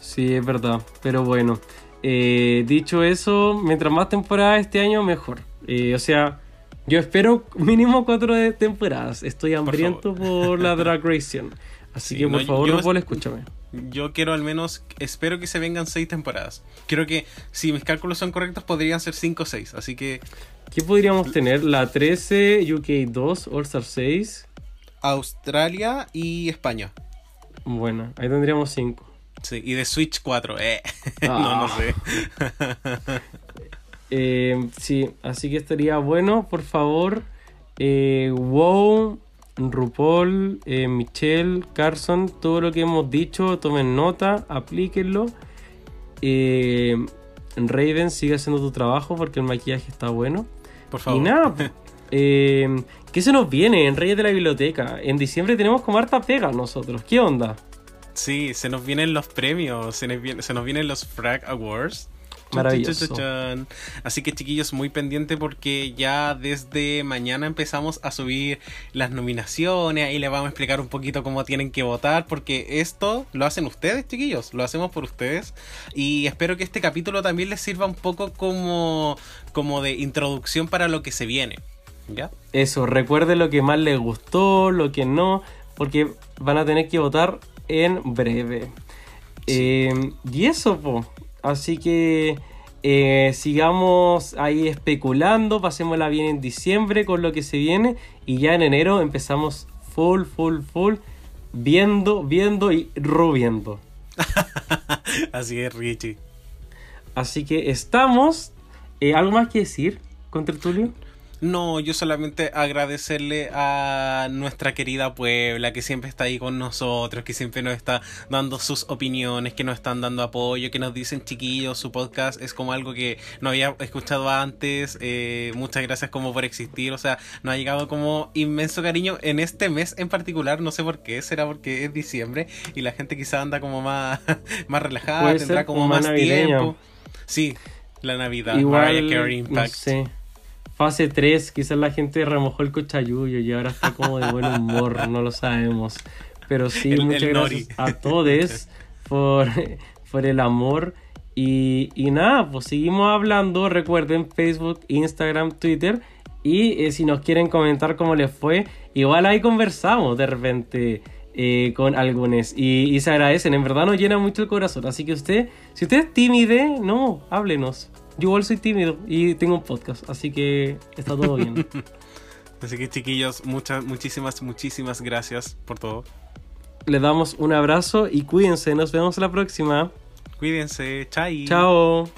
Sí, es verdad. Pero bueno, eh, dicho eso, mientras más temporadas este año, mejor. Eh, o sea, yo espero <laughs> mínimo cuatro de temporadas. Estoy hambriento por, la <laughs> Drag Race. Así Sí, que por no, favor, yo- RuPaul, escúchame. Yo quiero al menos, espero que se vengan seis temporadas. Creo que si mis cálculos son correctos podrían ser cinco o seis. Así que ¿Qué podríamos tener? La 13, UK 2, All Star 6. Australia y España. Bueno, ahí tendríamos 5. Sí, y de Switch 4. Eh. Ah. <laughs> no, no sé. <laughs> Eh, sí, así que estaría bueno, por favor. Eh, wow, RuPaul, eh, Michelle, Carson, todo lo que hemos dicho, tomen nota, aplíquenlo. Eh, Raven, sigue haciendo tu trabajo porque el maquillaje está bueno. Por favor. Y nada, <laughs> eh, ¿qué se nos viene en Reyes de la Biblioteca? En diciembre tenemos como harta pega nosotros. ¿Qué onda? Sí, se nos vienen los premios, se nos, viene- se nos vienen los Frag Awards. Maravilloso. Así que chiquillos, muy pendiente porque ya desde mañana empezamos a subir las nominaciones, ahí les vamos a explicar un poquito cómo tienen que votar, porque esto lo hacen ustedes, chiquillos, lo hacemos por ustedes. Y espero que este capítulo también les sirva un poco como, como de introducción para lo que se viene. ¿Ya? Eso, recuerden lo que más les gustó, lo que no, porque van a tener que votar en breve. Eh, y eso, po. Así que eh, sigamos ahí especulando, pasémosla bien en diciembre con lo que se viene y ya en enero empezamos full, full, full, viendo, viendo y rubiendo. <laughs> Así es, Richie. Así que estamos. Eh, ¿Algo más que decir con Tertulio? No, yo solamente agradecerle a nuestra querida Puebla que siempre está ahí con nosotros, que siempre nos está dando sus opiniones, que nos están dando apoyo, que nos dicen chiquillos, su podcast es como algo que no había escuchado antes. eh, muchas gracias como por existir, o sea, nos ha llegado como inmenso cariño en este mes en particular, no sé por qué, será porque es diciembre y la gente quizá anda como más, <laughs> más relajada, tendrá como como más tiempo. Sí, la Navidad, Mariah Carey no Impact. sé. Fase 3, quizás la gente remojó el cochayuyo y ahora está como de buen humor, no lo sabemos. Pero sí, El- muchas el gracias a todos <laughs> por, por el amor. Y, y nada, pues seguimos hablando. Recuerden Facebook, Instagram, Twitter. Y eh, si nos quieren comentar cómo les fue, igual ahí conversamos de repente. eh, con algunos. Y, y se agradecen, en verdad nos llena mucho el corazón. Así que usted, si usted es tímide, no, háblenos. Yo igual soy tímido y tengo un podcast, así que está todo bien. Así que chiquillos, muchas, muchísimas, muchísimas gracias por todo. Les damos un abrazo y cuídense. Nos vemos la próxima. Cuídense, chai. Chao.